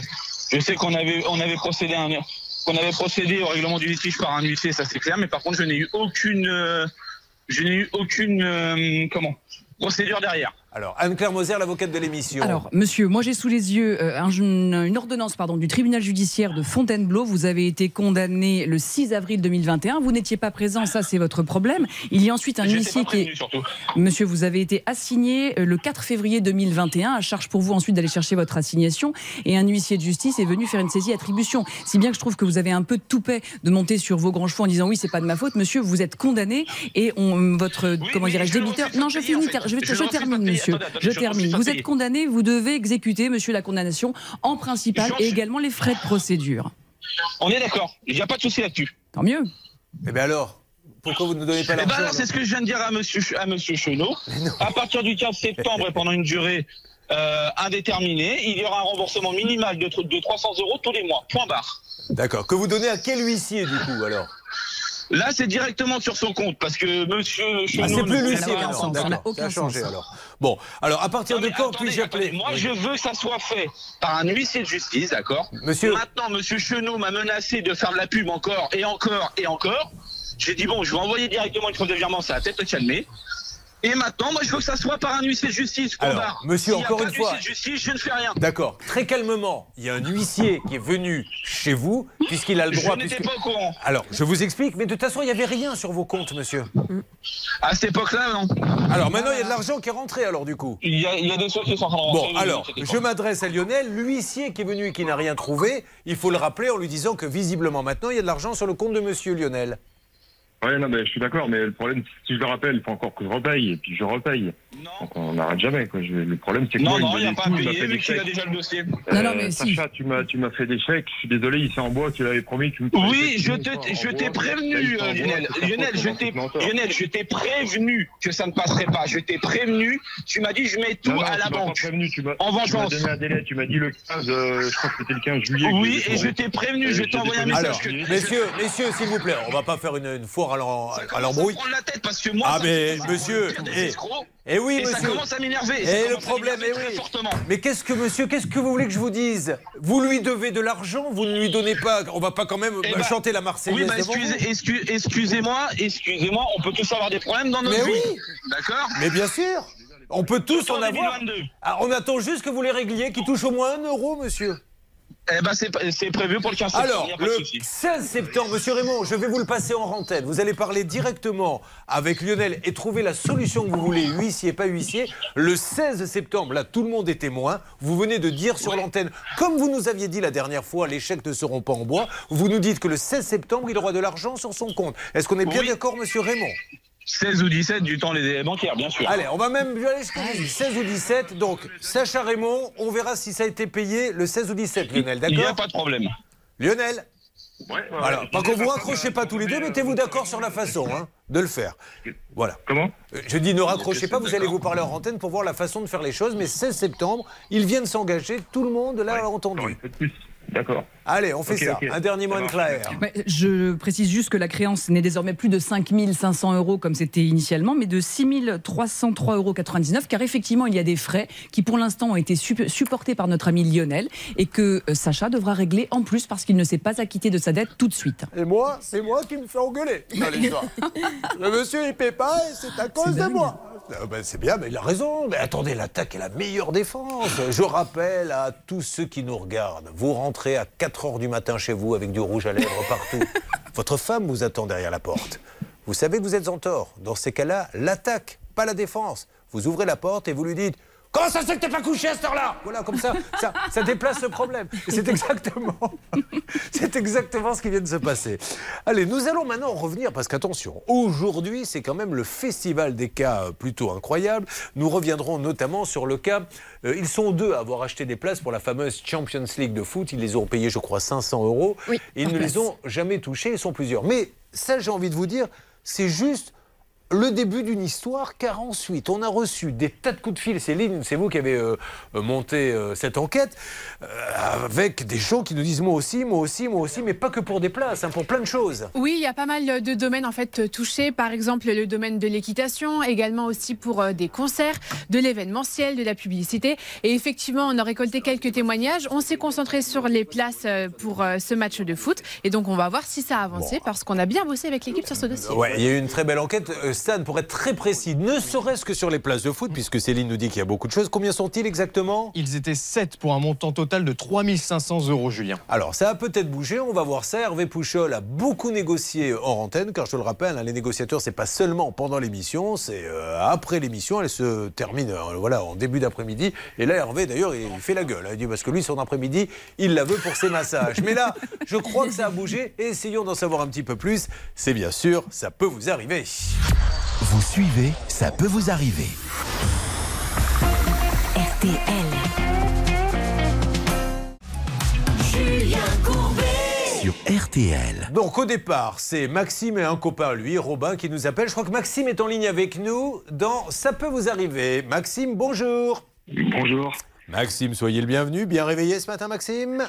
je sais qu'on avait, on avait procédé un- qu'on avait procédé au règlement du litige par un huissier, ça c'est clair. Mais par contre, je n'ai eu aucune, euh, je n'ai eu aucune, euh, comment, procédure derrière. Alors, Anne-Claire Moser, l'avocate de l'émission. Alors, monsieur, moi j'ai sous les yeux euh, un- une ordonnance pardon, du tribunal judiciaire de Fontainebleau. Vous avez été condamné le 6 avril 2021. Vous n'étiez pas présent, ça c'est votre problème. Il y a ensuite un huissier qui est. surtout. Monsieur, vous avez été assigné euh, le 4 février 2021. À charge pour vous ensuite d'aller chercher votre assignation. Et un huissier de justice est venu faire une saisie attribution. Si bien que je trouve que vous avez un peu de toupet de monter sur vos grands chevaux en disant oui, c'est pas de ma faute. Monsieur, vous êtes condamné et on, votre, comment dirais-je, débiteur. Non, je finis. Je, vais- Je termine. Monsieur. Attendez, attendez, Je je ne termine. Vous êtes condamné, vous devez exécuter, monsieur, la condamnation en principal et également les frais de procédure. On est d'accord. Il n'y a pas de souci là-dessus. Tant mieux. Eh bien alors, pourquoi vous ne donnez pas Eh ben c'est ce que je viens de dire à monsieur, à monsieur Chenot. À partir du 15 septembre et pendant une durée euh, indéterminée, il y aura un remboursement minimal de, tr- de 300 euros tous les mois. Point barre. D'accord. Que vous donnez à quel huissier du coup alors? Là, c'est directement sur son compte parce que monsieur Chenot. Ah, c'est ne plus l'huissier ça a changé alors. Bon, alors à partir de quand puis-je appeler Moi, je veux que ça soit fait par un huissier de justice, d'accord Monsieur- Maintenant, monsieur Chenot m'a menacé de faire de la pub encore et encore et encore. J'ai dit, bon, je vais envoyer directement une preuve de virement, ça va peut-être calmer. Et maintenant, moi, je veux que ça soit par un huissier de justice. Alors, barre. monsieur, encore pas une fois- huissier de justice, je ne fais rien. D'accord. Très calmement, il y a un huissier qui est venu chez vous, puisqu'il a le droit. Je n'étais puisque- pas au courant. Alors, je vous explique, mais de toute façon, il n'y avait rien sur vos comptes, monsieur. À cette époque-là, non. Alors maintenant, il y a de l'argent qui est rentré, alors du coup. Il y a, il y a des choses qui sont rentrer, Bon, alors, je m'adresse à Lionel, l'huissier qui est venu et qui n'a rien trouvé. Il faut le rappeler en lui disant que visiblement maintenant, il y a de l'argent sur le compte de monsieur Lionel. Ouais, non, mais je suis d'accord, mais le problème, si je le rappelle, il faut encore que je repaye, et puis je repaye. Donc on n'arrête jamais, quoi. Je- le problème, c'est que Non, moi, non, il n'y a pas à payer a déjà le dossier. Non, non, mais Euh, si. Sacha, tu m'as, tu m'as fait des chèques. Je suis désolé, il c'est en bois. Tu l'avais promis. Tu me Oui, je te- je t'ai prévenu, euh, Lionel. Lionel, je t'ai, Lionel, je prévenu que ça ne passerait pas. Je t'ai prévenu. Tu m'as dit, je mets tout Non, non, à la banque. prévenu, tu m'as- En Tu m'as vengeance. donné un délai. Tu m'as dit le 15, euh, je crois que c'était le 15 juillet. Oui, et je t'ai prévenu. Euh, Je t'ai envoyé un message. Messieurs, messieurs, s'il vous plaît, on va pas faire une, une foire à l'en- à la tête parce que moi, Ah ça mais monsieur, des eh, eh oui Et ça monsieur. commence à m'énerver, ça Et le commence à problème, eh très oui. fortement. Mais qu'est-ce que monsieur, qu'est-ce que vous voulez que je vous dise? Vous lui devez de l'argent, vous ne lui donnez pas. On va pas quand même Eh ben, chanter la Marseillaise Oui, bah, excusez- excusez-moi, excusez-moi, on peut tous avoir des problèmes dans notre Mais vie. oui. D'accord? Mais bien sûr, on peut tous en avoir. 2022. Ah, on attend juste que vous les régliez, qui touchent au moins un euro, monsieur. Eh ben, c'est prévu pour le 15 septembre, Alors, le souci. 16 septembre, monsieur Raymond, je vais vous le passer en rentaine. Vous allez parler directement avec Lionel et trouver la solution que vous voulez, huissier, pas huissier. Le 16 septembre, là, tout le monde est témoin. Vous venez de dire sur l'antenne, comme vous nous aviez dit la dernière fois, les chèques ne seront pas en bois. Vous nous dites que le 16 septembre, il aura de l'argent sur son compte. Est-ce qu'on est bien Oui. d'accord, monsieur Raymond? 16 ou 17 du temps les bancaires, bien sûr. Allez, on va même aller jusqu'au 16 ou 17. Donc, Sacha Raymond, on verra si ça a été payé le 16 ou 17, Lionel, Il n'y a d'accord pas de problème. Lionel Ouais, ouais, Voilà, ouais. pas qu'on vous raccrochez pas tous les deux, mettez-vous d'accord sur la façon hein, de le faire. Voilà. Comment Euh, Je dis ne raccrochez pas, vous allez vous parler en antenne pour voir la façon de faire les choses, mais 16 septembre, ils viennent s'engager, tout le monde l'a entendu. De plus. D'accord. Allez, on fait ça. Un dernier mot. Anne-Claire. Ouais, Je précise juste que la créance n'est désormais plus de 5 500 euros comme c'était initialement, mais de 6 303,99 euros, car effectivement, il y a des frais qui, pour l'instant, ont été sup- supportés par notre ami Lionel et que euh, Sacha devra régler en plus parce qu'il ne s'est pas acquitté de sa dette tout de suite. Et moi, c'est moi qui me fais engueuler dans l'histoire. Le monsieur, il paie pas et c'est à cause de moi. Euh, ben, c'est bien, mais il a raison. Mais attendez, l'attaque est la meilleure défense. Je rappelle à tous ceux qui nous regardent, vous rentrez à 4 heures du matin chez vous avec du rouge à lèvres partout. Votre femme vous attend derrière la porte. Vous savez que vous êtes en tort. Dans ces cas-là, l'attaque, pas la défense. Vous ouvrez la porte et vous lui dites Comment ça se fait que t'es pas couché à cette heure-là Voilà, comme ça, ça, ça déplace le problème. C'est exactement, c'est exactement ce qui vient de se passer. Allez, nous allons maintenant revenir, parce qu'attention, aujourd'hui, c'est quand même le festival des cas euh, plutôt incroyables. Nous reviendrons notamment sur le cas, euh, ils sont deux à avoir acheté des places pour la fameuse Champions League de foot. Ils les ont payés, je crois, 500 euros. Oui, Et ils ne place. les ont jamais touchés, ils sont plusieurs. Mais ça, j'ai envie de vous dire, c'est juste le début d'une histoire, car ensuite, on a reçu des tas de coups de fil. Céline, c'est vous qui avez euh, euh, monté euh, cette enquête, euh, avec des gens qui nous disent moi aussi, moi aussi, moi aussi, mais pas que pour des places, hein, pour plein de choses. Oui, il y a pas mal de domaines en fait touchés. Par exemple, le domaine de l'équitation, également aussi pour des concerts, de l'événementiel, de la publicité. Et effectivement, on a récolté quelques témoignages. On s'est concentré sur les places pour ce match de foot. Et donc, on va voir si ça a avancé parce qu'on a bien bossé avec l'équipe sur ce dossier. Ouais, il y a eu une très belle enquête. Euh, Stan, pour être très précis, ne serait-ce que sur les places de foot, puisque Céline nous dit qu'il y a beaucoup de choses. Combien sont-ils exactement? Ils étaient 7 pour un montant total de 3500 euros, Julien. Alors, ça a peut-être bougé, on va voir ça. Hervé Pouchol a beaucoup négocié hors antenne, car je le rappelle, hein, les négociateurs, c'est pas seulement pendant l'émission, c'est euh, après l'émission. Elle se termine euh, voilà, en début d'après-midi. Et là, Hervé, d'ailleurs, il fait la gueule. hein. Il dit parce que lui, son après-midi, il la veut pour ses massages. Mais là, je crois que ça a bougé. Essayons d'en savoir un petit peu plus. C'est bien sûr, ça peut vous arriver. Vous suivez, ça peut vous arriver. Julien Courbet. Sur RTL. Donc au départ, c'est Maxime et un copain, lui, Robin, qui nous appelle. Je crois que Maxime est en ligne avec nous dans Ça peut vous arriver. Maxime, bonjour. Bonjour. Maxime, soyez le bienvenu. Bien réveillé ce matin, Maxime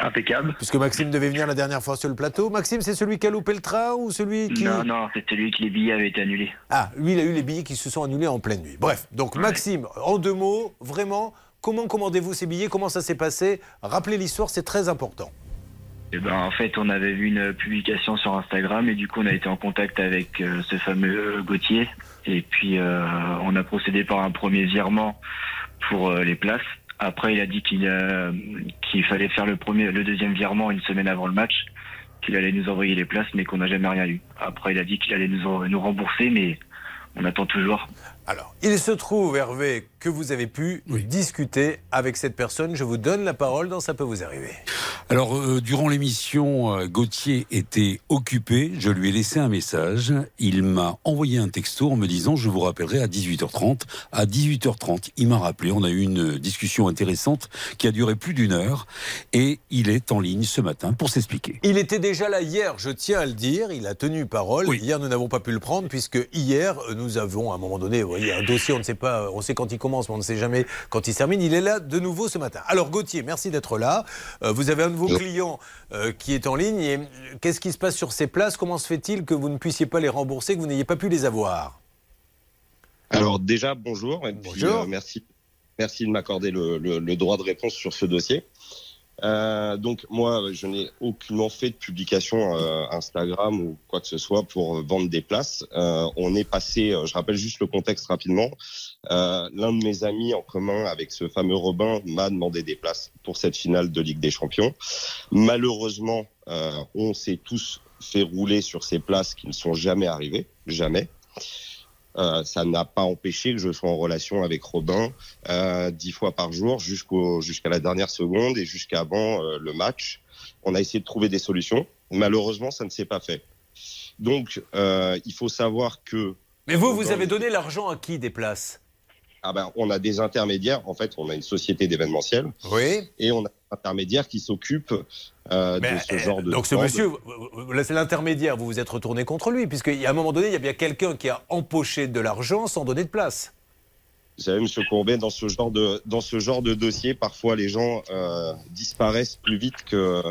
Impeccable. Puisque Maxime devait venir la dernière fois sur le plateau. Maxime, c'est celui qui a loupé le train ou celui qui... Non, non, c'est celui qui les billets avaient été annulés. Ah, lui, il a eu les billets qui se sont annulés en pleine nuit. Bref, donc Maxime, en deux mots, vraiment, comment commandez-vous ces billets? Comment ça s'est passé? Rappelez l'histoire, c'est très important. Eh ben, en fait, on avait vu une publication sur Instagram et du coup, on a été en contact avec euh, ce fameux euh, Gauthier. Et puis, euh, on a procédé par un premier virement pour euh, les places. Après, il a dit qu'il euh, qu'il fallait faire le premier, le deuxième virement une semaine avant le match, qu'il allait nous envoyer les places, mais qu'on n'a jamais rien eu. Après, il a dit qu'il allait nous, nous rembourser, mais on attend toujours. Alors, il se trouve, Hervé, que vous avez pu discuter avec cette personne. Je vous donne la parole dans Ça peut vous arriver. Alors, euh, durant l'émission, euh, Gauthier était occupé. Je lui ai laissé un message. Il m'a envoyé un texto en me disant Je vous rappellerai à 18h30. À 18h30, il m'a rappelé. On a eu une discussion intéressante qui a duré plus d'une heure. Et il est en ligne ce matin pour s'expliquer. Il était déjà là hier, je tiens à le dire. Il a tenu parole. Hier, nous n'avons pas pu le prendre puisque hier, nous avons à un moment donné, voyez, un dossier, on ne sait pas, on sait quand il commence, mais on ne sait jamais quand il se termine. Il est là de nouveau ce matin. Alors, Gauthier, merci d'être là. Euh, vous avez un de vos clients euh, qui est en ligne. Et euh, qu'est-ce qui se passe sur ces places? Comment se fait-il que vous ne puissiez pas les rembourser, que vous n'ayez pas pu les avoir? Alors déjà, bonjour. Et puis, Bonjour. euh, merci, merci de m'accorder le, le- le droit de réponse sur ce dossier. Euh, donc moi, je n'ai aucunement fait de publication euh, Instagram ou quoi que ce soit pour euh, vendre des places. Euh, on est passé, euh, je rappelle juste le contexte rapidement. L'un de mes amis en commun avec ce fameux Robin m'a demandé des places pour cette finale de Ligue des Champions. Malheureusement, on s'est tous fait rouler sur ces places qui ne sont jamais arrivées, jamais. Euh, ça n'a pas empêché que je sois en relation avec Robin euh, dix fois par jour jusqu'au jusqu'à la dernière seconde et jusqu'avant euh, le match. On a essayé de trouver des solutions. Malheureusement, ça ne s'est pas fait. Donc, euh, il faut savoir que. Mais vous, vous avez donné l'argent à qui des places? Ah ben, on a des intermédiaires. En fait, on a une société d'événementiel. Oui. Et on a un intermédiaire qui s'occupe euh, de ce genre de. Donc ce monsieur, c'est l'intermédiaire, vous vous êtes retourné contre lui, puisqu'à un moment donné, il y a bien quelqu'un qui a empoché de l'argent sans donner de place. Vous savez, Monsieur Courbet, dans ce genre de dans ce genre de dossier, parfois les gens euh, disparaissent plus vite que.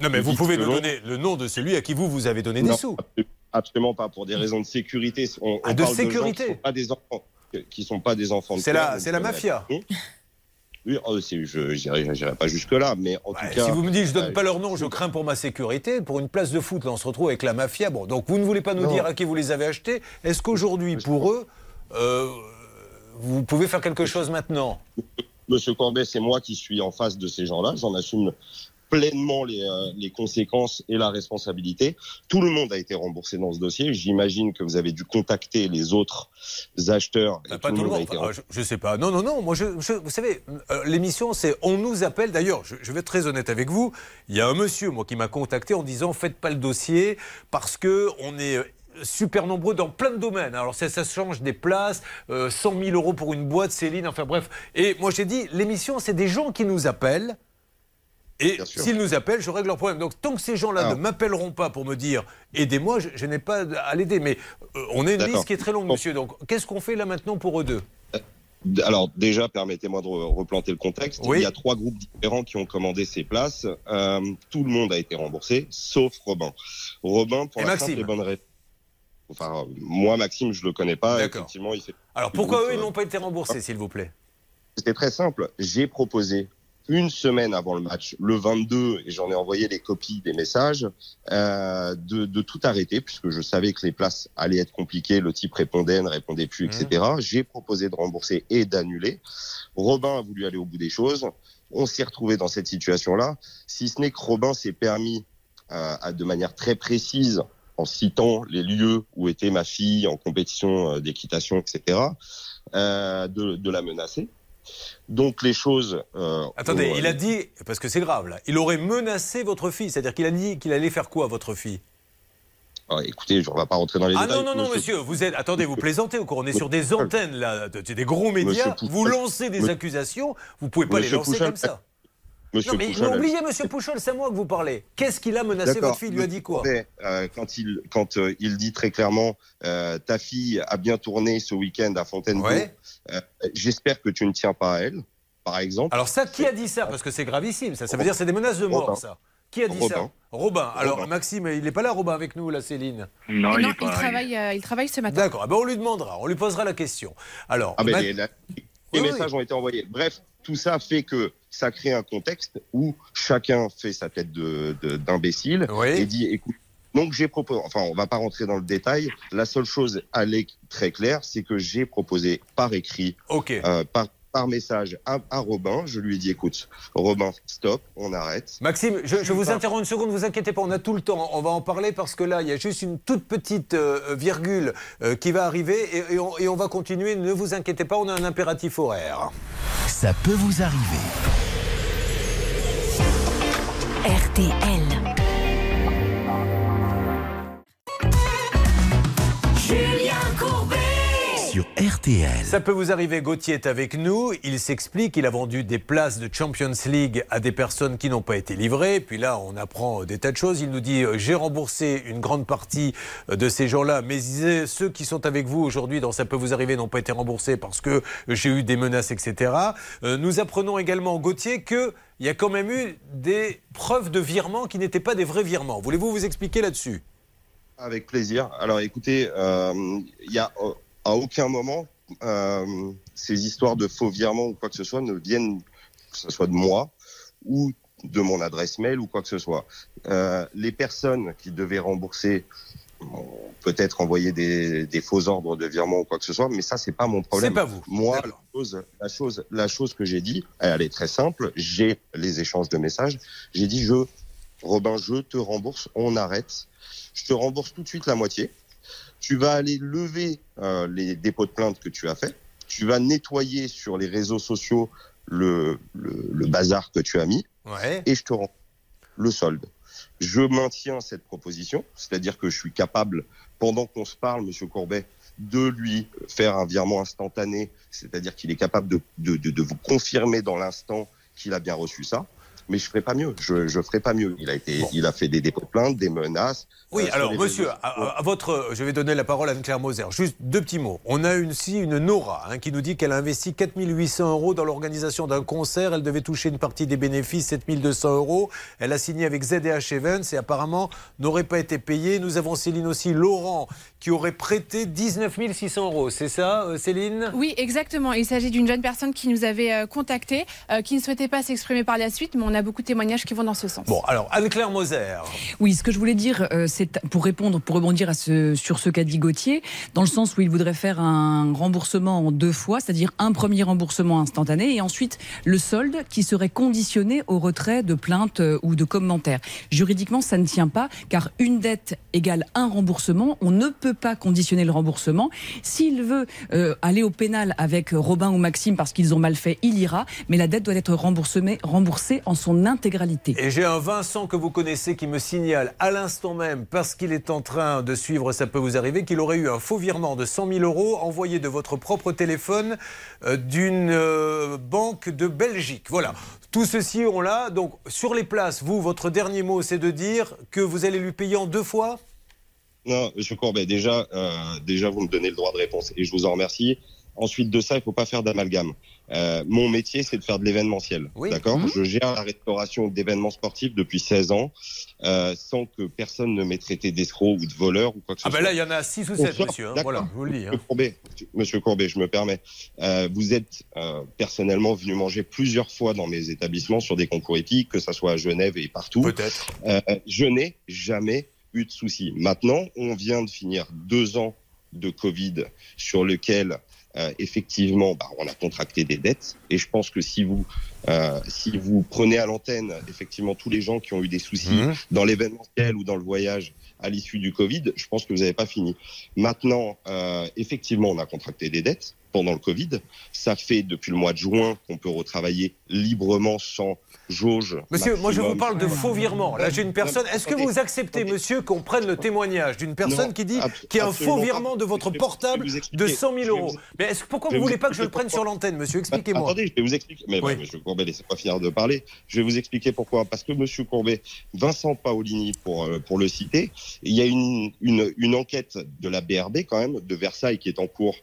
Non, mais vous pouvez nous donner le nom de celui à qui vous, vous avez donné des sous. abso- Absolument pas pour des raisons de sécurité. On, on Ah, de parle gens sécurité. qui sont pas des enfants, qui sont pas des enfants. de C'est la- c'est la mafia. Oui, oh, je n'irai pas jusque là, mais en tout cas. Si vous me dites je donne euh, pas leur nom, je crains pour ma sécurité. Pour une place de foot, là, on se retrouve avec la mafia. Bon, donc vous ne voulez pas nous Non. dire à qui vous les avez achetés. Est-ce qu'aujourd'hui, pour eux, euh, vous pouvez faire quelque chose maintenant? Monsieur Corbet, c'est moi qui suis en face de ces gens-là. J'en assume pleinement les, euh, les conséquences et la responsabilité. Tout le monde a été remboursé dans ce dossier. J'imagine que vous avez dû contacter les autres acheteurs. et Bah, Pas tout le monde. a été Enfin, je, je sais pas. Non, non, non. Moi, je, je- vous savez, euh, l'émission, c'est on nous appelle. D'ailleurs, je, je vais être très honnête avec vous. Il y a un monsieur, moi, qui m'a contacté en disant faites pas le dossier parce que on est euh, super nombreux dans plein de domaines. Alors ça, ça change des places, euh, 100 000 euros pour une boîte, Céline, enfin bref. Et moi j'ai dit, l'émission, c'est des gens qui nous appellent. Et s'ils nous appellent, je règle leurs problèmes. Donc tant que ces gens-là Ah. ne m'appelleront pas pour me dire aidez-moi, je, je n'ai pas à l'aider. Mais euh, on a une liste qui est très longue, monsieur. Donc qu'est-ce qu'on fait là maintenant pour eux deux? Alors déjà, permettez-moi de re- replanter le contexte. Oui. Il y a trois groupes différents qui ont commandé ces places. Euh, tout le monde a été remboursé, sauf Robin. Robin, pour Et la Maxime. simple et bonne raison. Enfin, moi, Maxime, je le connais pas. Effectivement, il fait. Alors pourquoi eux, ils euh, n'ont pas été remboursés, s'il vous plaît? C'était très simple. J'ai proposé une semaine avant le match, le 22, et j'en ai envoyé les copies des messages, euh, de, de tout arrêter, puisque je savais que les places allaient être compliquées, le type répondait, ne répondait plus, etc. J'ai proposé de rembourser et d'annuler. Robin a voulu aller au bout des choses. On s'est retrouvé dans cette situation-là. Si ce n'est que Robin s'est permis, euh, à- de manière très précise, en citant les lieux où était ma fille en compétition euh, d'équitation, etc., euh, de, de la menacer. Donc les choses. euh, Attendez, ont- il a dit, parce que c'est grave là, il aurait menacé votre fille, c'est-à-dire qu'il a dit qu'il allait faire quoi à votre fille? Ah, écoutez, on va pas rentrer dans les Ah détails. non, non, non, monsieur, vous êtes. Attendez, vous plaisantez ou quoi On est sur des antennes là, de- des gros médias, vous lancez des Monsieur- accusations, vous pouvez pas les lancer comme ça. Monsieur non, mais Pouchol, oubliez monsieur Pouchol, c'est à moi que vous parlez. Qu'est-ce qu'il a menacé votre fille Il lui a dit quoi Mais, euh, quand il quand euh, il dit très clairement euh, ta fille a bien tourné ce week-end à Fontainebleau. Ouais. euh, J'espère que tu ne tiens pas à elle, par exemple. Alors ça, qui a dit ça? Parce que c'est gravissime, ça. Ça veut dire que c'est des menaces de mort, Robin. ça. Qui a dit ça? Robin. Alors Robin. Maxime, il n'est pas là, Robin, avec nous, là, Céline? Non, il, travaille, euh, il travaille ce matin. D'accord, ah ben, on lui demandera, on lui posera la question. Alors, Ah ben, Ma- les, la- les Oui, messages ont été envoyés. Bref, tout ça fait que ça crée un contexte où chacun fait sa tête de- de- d'imbécile et dit écoute. Donc j'ai proposé, enfin on va pas rentrer dans le détail. La seule chose, est très claire, c'est que j'ai proposé par écrit, euh, par, par message à, à Robin. Je lui ai dit écoute, Robin, stop, on arrête. Maxime, je, je vous interromps une seconde, vous inquiétez pas, on a tout le temps. On va en parler parce que là, il y a juste une toute petite euh, virgule euh, qui va arriver et, et on, et on va continuer. Ne vous inquiétez pas, on a un impératif horaire. Ça peut vous arriver. RTL. Sur RTL. Ça peut vous arriver, Gauthier est avec nous. Il s'explique qu'il a vendu des places de Champions League à des personnes qui n'ont pas été livrées. Puis là, on apprend des tas de choses. Il nous dit euh, J'ai remboursé une grande partie euh, de ces gens-là, mais il disait, ceux qui sont avec vous aujourd'hui dans Ça peut vous arriver n'ont pas été remboursés parce que j'ai eu des menaces, etc. Euh, Nous apprenons également, Gauthier, qu'il y a quand même eu des preuves de virements qui n'étaient pas des vrais virements. Voulez-vous vous expliquer là-dessus? Avec plaisir. Alors écoutez, euh, il y a euh, à aucun moment euh, ces histoires de faux virements ou quoi que ce soit ne viennent, que ce soit de moi ou de mon adresse mail ou quoi que ce soit. Euh, les personnes qui devaient rembourser ont peut-être envoyé des, des faux ordres de virement ou quoi que ce soit, mais ça c'est pas mon problème. C'est pas vous. Moi, la chose, la chose, la chose que j'ai dit, elle est très simple. J'ai les échanges de messages. J'ai dit je, Robin, je te rembourse. On arrête. Je te rembourse tout de suite la moitié. Tu vas aller lever euh, les dépôts de plainte que tu as fait. Tu vas nettoyer sur les réseaux sociaux le, le, le bazar que tu as mis. Ouais. Et je te rends le solde. Je maintiens cette proposition, c'est-à-dire que je suis capable, pendant qu'on se parle, Monsieur Courbet, de lui faire un virement instantané, c'est-à-dire qu'il est capable de, de, de, de vous confirmer dans l'instant qu'il a bien reçu ça. Mais je ferai pas mieux. Je, je ferai pas mieux. Il a été, il a fait des dépôts de plainte, des menaces. Oui, euh, sur alors monsieur, réseaux à, à votre, je vais donner la parole à Anne-Claire Moser. Juste deux petits mots. On a une, aussi une Nora hein, qui nous dit qu'elle a investi 4800 euros dans l'organisation d'un concert. Elle devait toucher une partie des bénéfices, 7200 euros. Elle a signé avec ZDH Events et apparemment n'aurait pas été payée. Nous avons Céline aussi, Laurent, qui aurait prêté 19 600 euros. C'est ça, euh, Céline? Oui, exactement. Il s'agit d'une jeune personne qui nous avait euh, contacté, euh, qui ne souhaitait pas s'exprimer par la suite, mais on a beaucoup de témoignages qui vont dans ce sens. Bon, alors Anne-Claire Moser. Oui, ce que je voulais dire, euh, c'est pour répondre, pour rebondir à ce, sur ce qu'a dit Gauthier, dans le sens où il voudrait faire un remboursement en deux fois, c'est-à-dire un premier remboursement instantané et ensuite le solde qui serait conditionné au retrait de plaintes euh, ou de commentaires. Juridiquement, ça ne tient pas, car une dette égale un remboursement. On ne peut pas conditionner le remboursement. S'il veut euh, aller au pénal avec Robin ou Maxime parce qu'ils ont mal fait, il ira, mais la dette doit être remboursée, remboursée en son intégralité. Et j'ai un Vincent que vous connaissez qui me signale à l'instant même, parce qu'il est en train de suivre Ça peut vous arriver, qu'il aurait eu un faux virement de 100 000 euros envoyé de votre propre téléphone euh, d'une euh, banque de Belgique. Voilà. Tout ceci, on l'a. Donc, sur les places, vous, votre dernier mot, c'est de dire que vous allez lui payer en deux fois? Non, Monsieur Courbet, déjà, euh, déjà, vous me donnez le droit de réponse et je vous en remercie. Ensuite de ça, il faut pas faire d'amalgame. Euh, mon métier, c'est de faire de l'événementiel. D'accord? Mhm. Je gère la restauration d'événements sportifs depuis 16 ans, euh, sans que personne ne m'ait traité d'escroc ou de voleur ou quoi que ce Ah ben soit. là, il y en a 6 ou On 7, sort- monsieur. hein. Voilà, je vous le dis. hein. Monsieur Courbet, Monsieur Courbet, je me permets. Euh, vous êtes euh, personnellement venu manger plusieurs fois dans mes établissements sur des concours épiques, que ça soit à Genève et partout. Peut-être. Euh, je n'ai jamais eu de soucis. Maintenant, on vient de finir deux ans de Covid sur lequel effectivement, bah, on a contracté des dettes. Et je pense que si vous, euh, si vous prenez à l'antenne effectivement tous les gens qui ont eu des soucis Mhm. dans l'événementiel ou dans le voyage à l'issue du Covid, je pense que vous n'avez pas fini. Maintenant, euh, effectivement, on a contracté des dettes pendant le Covid. Ça fait depuis le mois de juin qu'on peut retravailler librement sans jauge. Monsieur, moi je vous parle de faux virements. Là, j'ai une personne. Est-ce que vous acceptez, monsieur, qu'on prenne le témoignage d'une personne Non, qui dit qu'il y a un faux virement de votre portable de expliquer. 100 000 Je vais euros Mais est-ce, pourquoi vous vous voulez pas que je le prenne sur l'antenne, monsieur Expliquez-moi. Attendez, je vais vous expliquer. Mais Oui. bah, Monsieur Courbet, laissez-moi finir de parler. Je vais vous expliquer pourquoi. Parce que Monsieur Courbet, Vincent Paolini, pour euh, pour le citer, il y a une, une une enquête de la BRB quand même de Versailles qui est en cours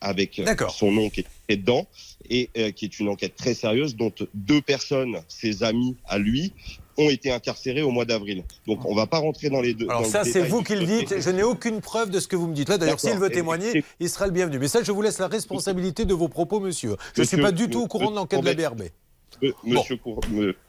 avec euh, son nom qui est dedans et euh, qui est une enquête très sérieuse dont deux personnes, ses amis à lui, ont été incarcérés au mois d'avril. Donc on va pas rentrer dans les deux. Alors ça, c'est vous qui le dites. Je n'ai aucune preuve de ce que vous me dites. Là, d'ailleurs, s'il veut témoigner, il sera le bienvenu. Mais ça, je vous laisse la responsabilité de vos propos, monsieur. Je ne suis pas du tout au courant de l'enquête de la. BRB. Monsieur, Cour-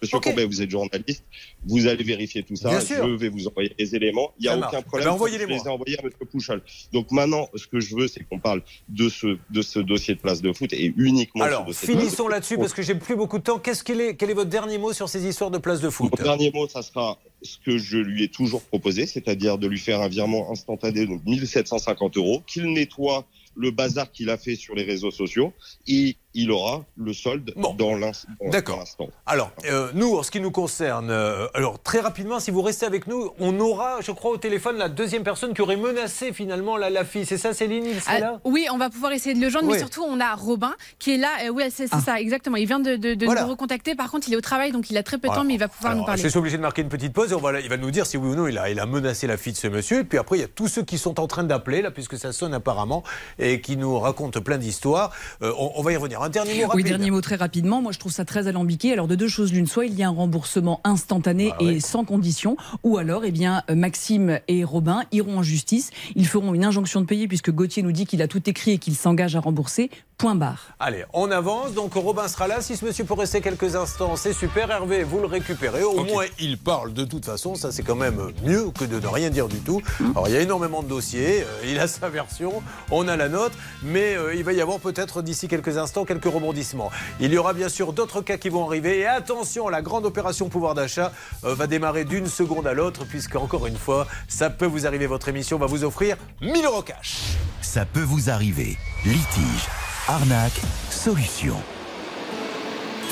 Monsieur Courbet, vous êtes journaliste, vous allez vérifier tout ça. Bien sûr. Je vais vous envoyer les éléments. Il n'y a Ça aucun marche. problème. Eh ben. Je les ai envoyés à Monsieur Pouchal. Donc maintenant, ce que je veux, c'est qu'on parle de ce, de ce dossier de place de foot et uniquement Alors, ce dossier finissons là-dessus parce que j'ai plus beaucoup de temps. Qu'est-ce qu'il est, quel est votre dernier mot sur ces histoires de place de foot Mon dernier mot, ça sera ce que je lui ai toujours proposé, c'est-à-dire de lui faire un virement instantané de 1750 euros, qu'il nettoie le bazar qu'il a fait sur les réseaux sociaux et il aura le solde dans l'ins- dans D'accord. l'instant. Alors, euh, nous, en ce qui nous concerne, euh, alors très rapidement, si vous restez avec nous, on aura, je crois, au téléphone la deuxième personne qui aurait menacé finalement la, la fille. C'est ça, Céline Il Ah, là? oui, on va pouvoir essayer de le joindre, mais surtout on a Robin qui est là. Euh, oui, c'est c'est ça, exactement. Il vient de, de- de Voilà. nous recontacter. Par contre, il est au travail, donc il a très peu de temps, mais il va pouvoir Alors, nous parler. Je suis obligé de marquer une petite pause et on va, il va nous dire si oui ou non il a, il a menacé la fille de ce monsieur. Et puis après, il y a tous ceux qui sont en train d'appeler, là, puisque ça sonne apparemment, et qui nous racontent plein d'histoires. Euh, on, on va y revenir. Un dernier mot rapide. Oui, dernier mot très rapidement. Moi, je trouve ça très alambiqué. Alors, de deux choses l'une, soit il y a un remboursement instantané Ah et sans condition, ou alors, eh bien, euh, Maxime et Robin iront en justice. Ils feront une injonction de payer puisque Gauthier nous dit qu'il a tout écrit et qu'il s'engage à rembourser. Point barre. Allez, on avance. Donc Robin sera là. Si ce monsieur peut rester quelques instants, c'est super. Hervé, vous le récupérez. Au moins, il parle de toute façon. Ça, c'est quand même mieux que de ne rien dire du tout. Alors, il y a énormément de dossiers. euh, il a sa version. On a la nôtre. Mais euh, il va y avoir peut-être d'ici quelques instants quelques rebondissements. Il y aura bien sûr d'autres cas qui vont arriver. Et attention, la grande opération pouvoir d'achat euh, va démarrer d'une seconde à l'autre. Puisque, encore une fois, ça peut vous arriver. Votre émission va vous offrir 1000 euros cash. Ça peut vous arriver. Litige, Arnaque, solution.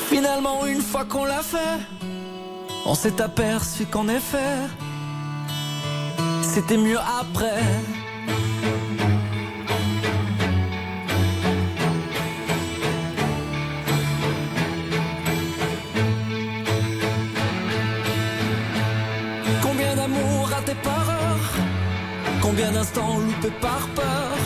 Finalement, une fois qu'on l'a fait, on s'est aperçu qu'en effet, c'était mieux après. Combien d'amour raté par heure Combien d'instants loupés par peur?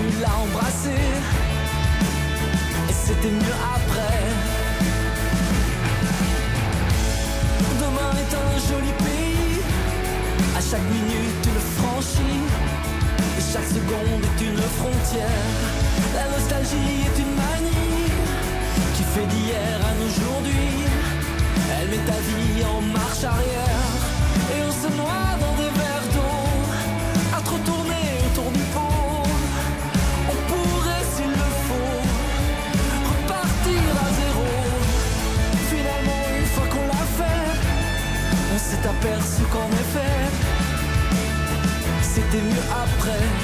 c'est l'habitude l'a embrassé. Et c'était mieux après. Demain est un joli pays, à chaque minute tu le franchis. Et chaque seconde est une frontière. La nostalgie est une manie qui fait d'hier à aujourd'hui. Elle met ta vie en marche arrière. C'était mieux après.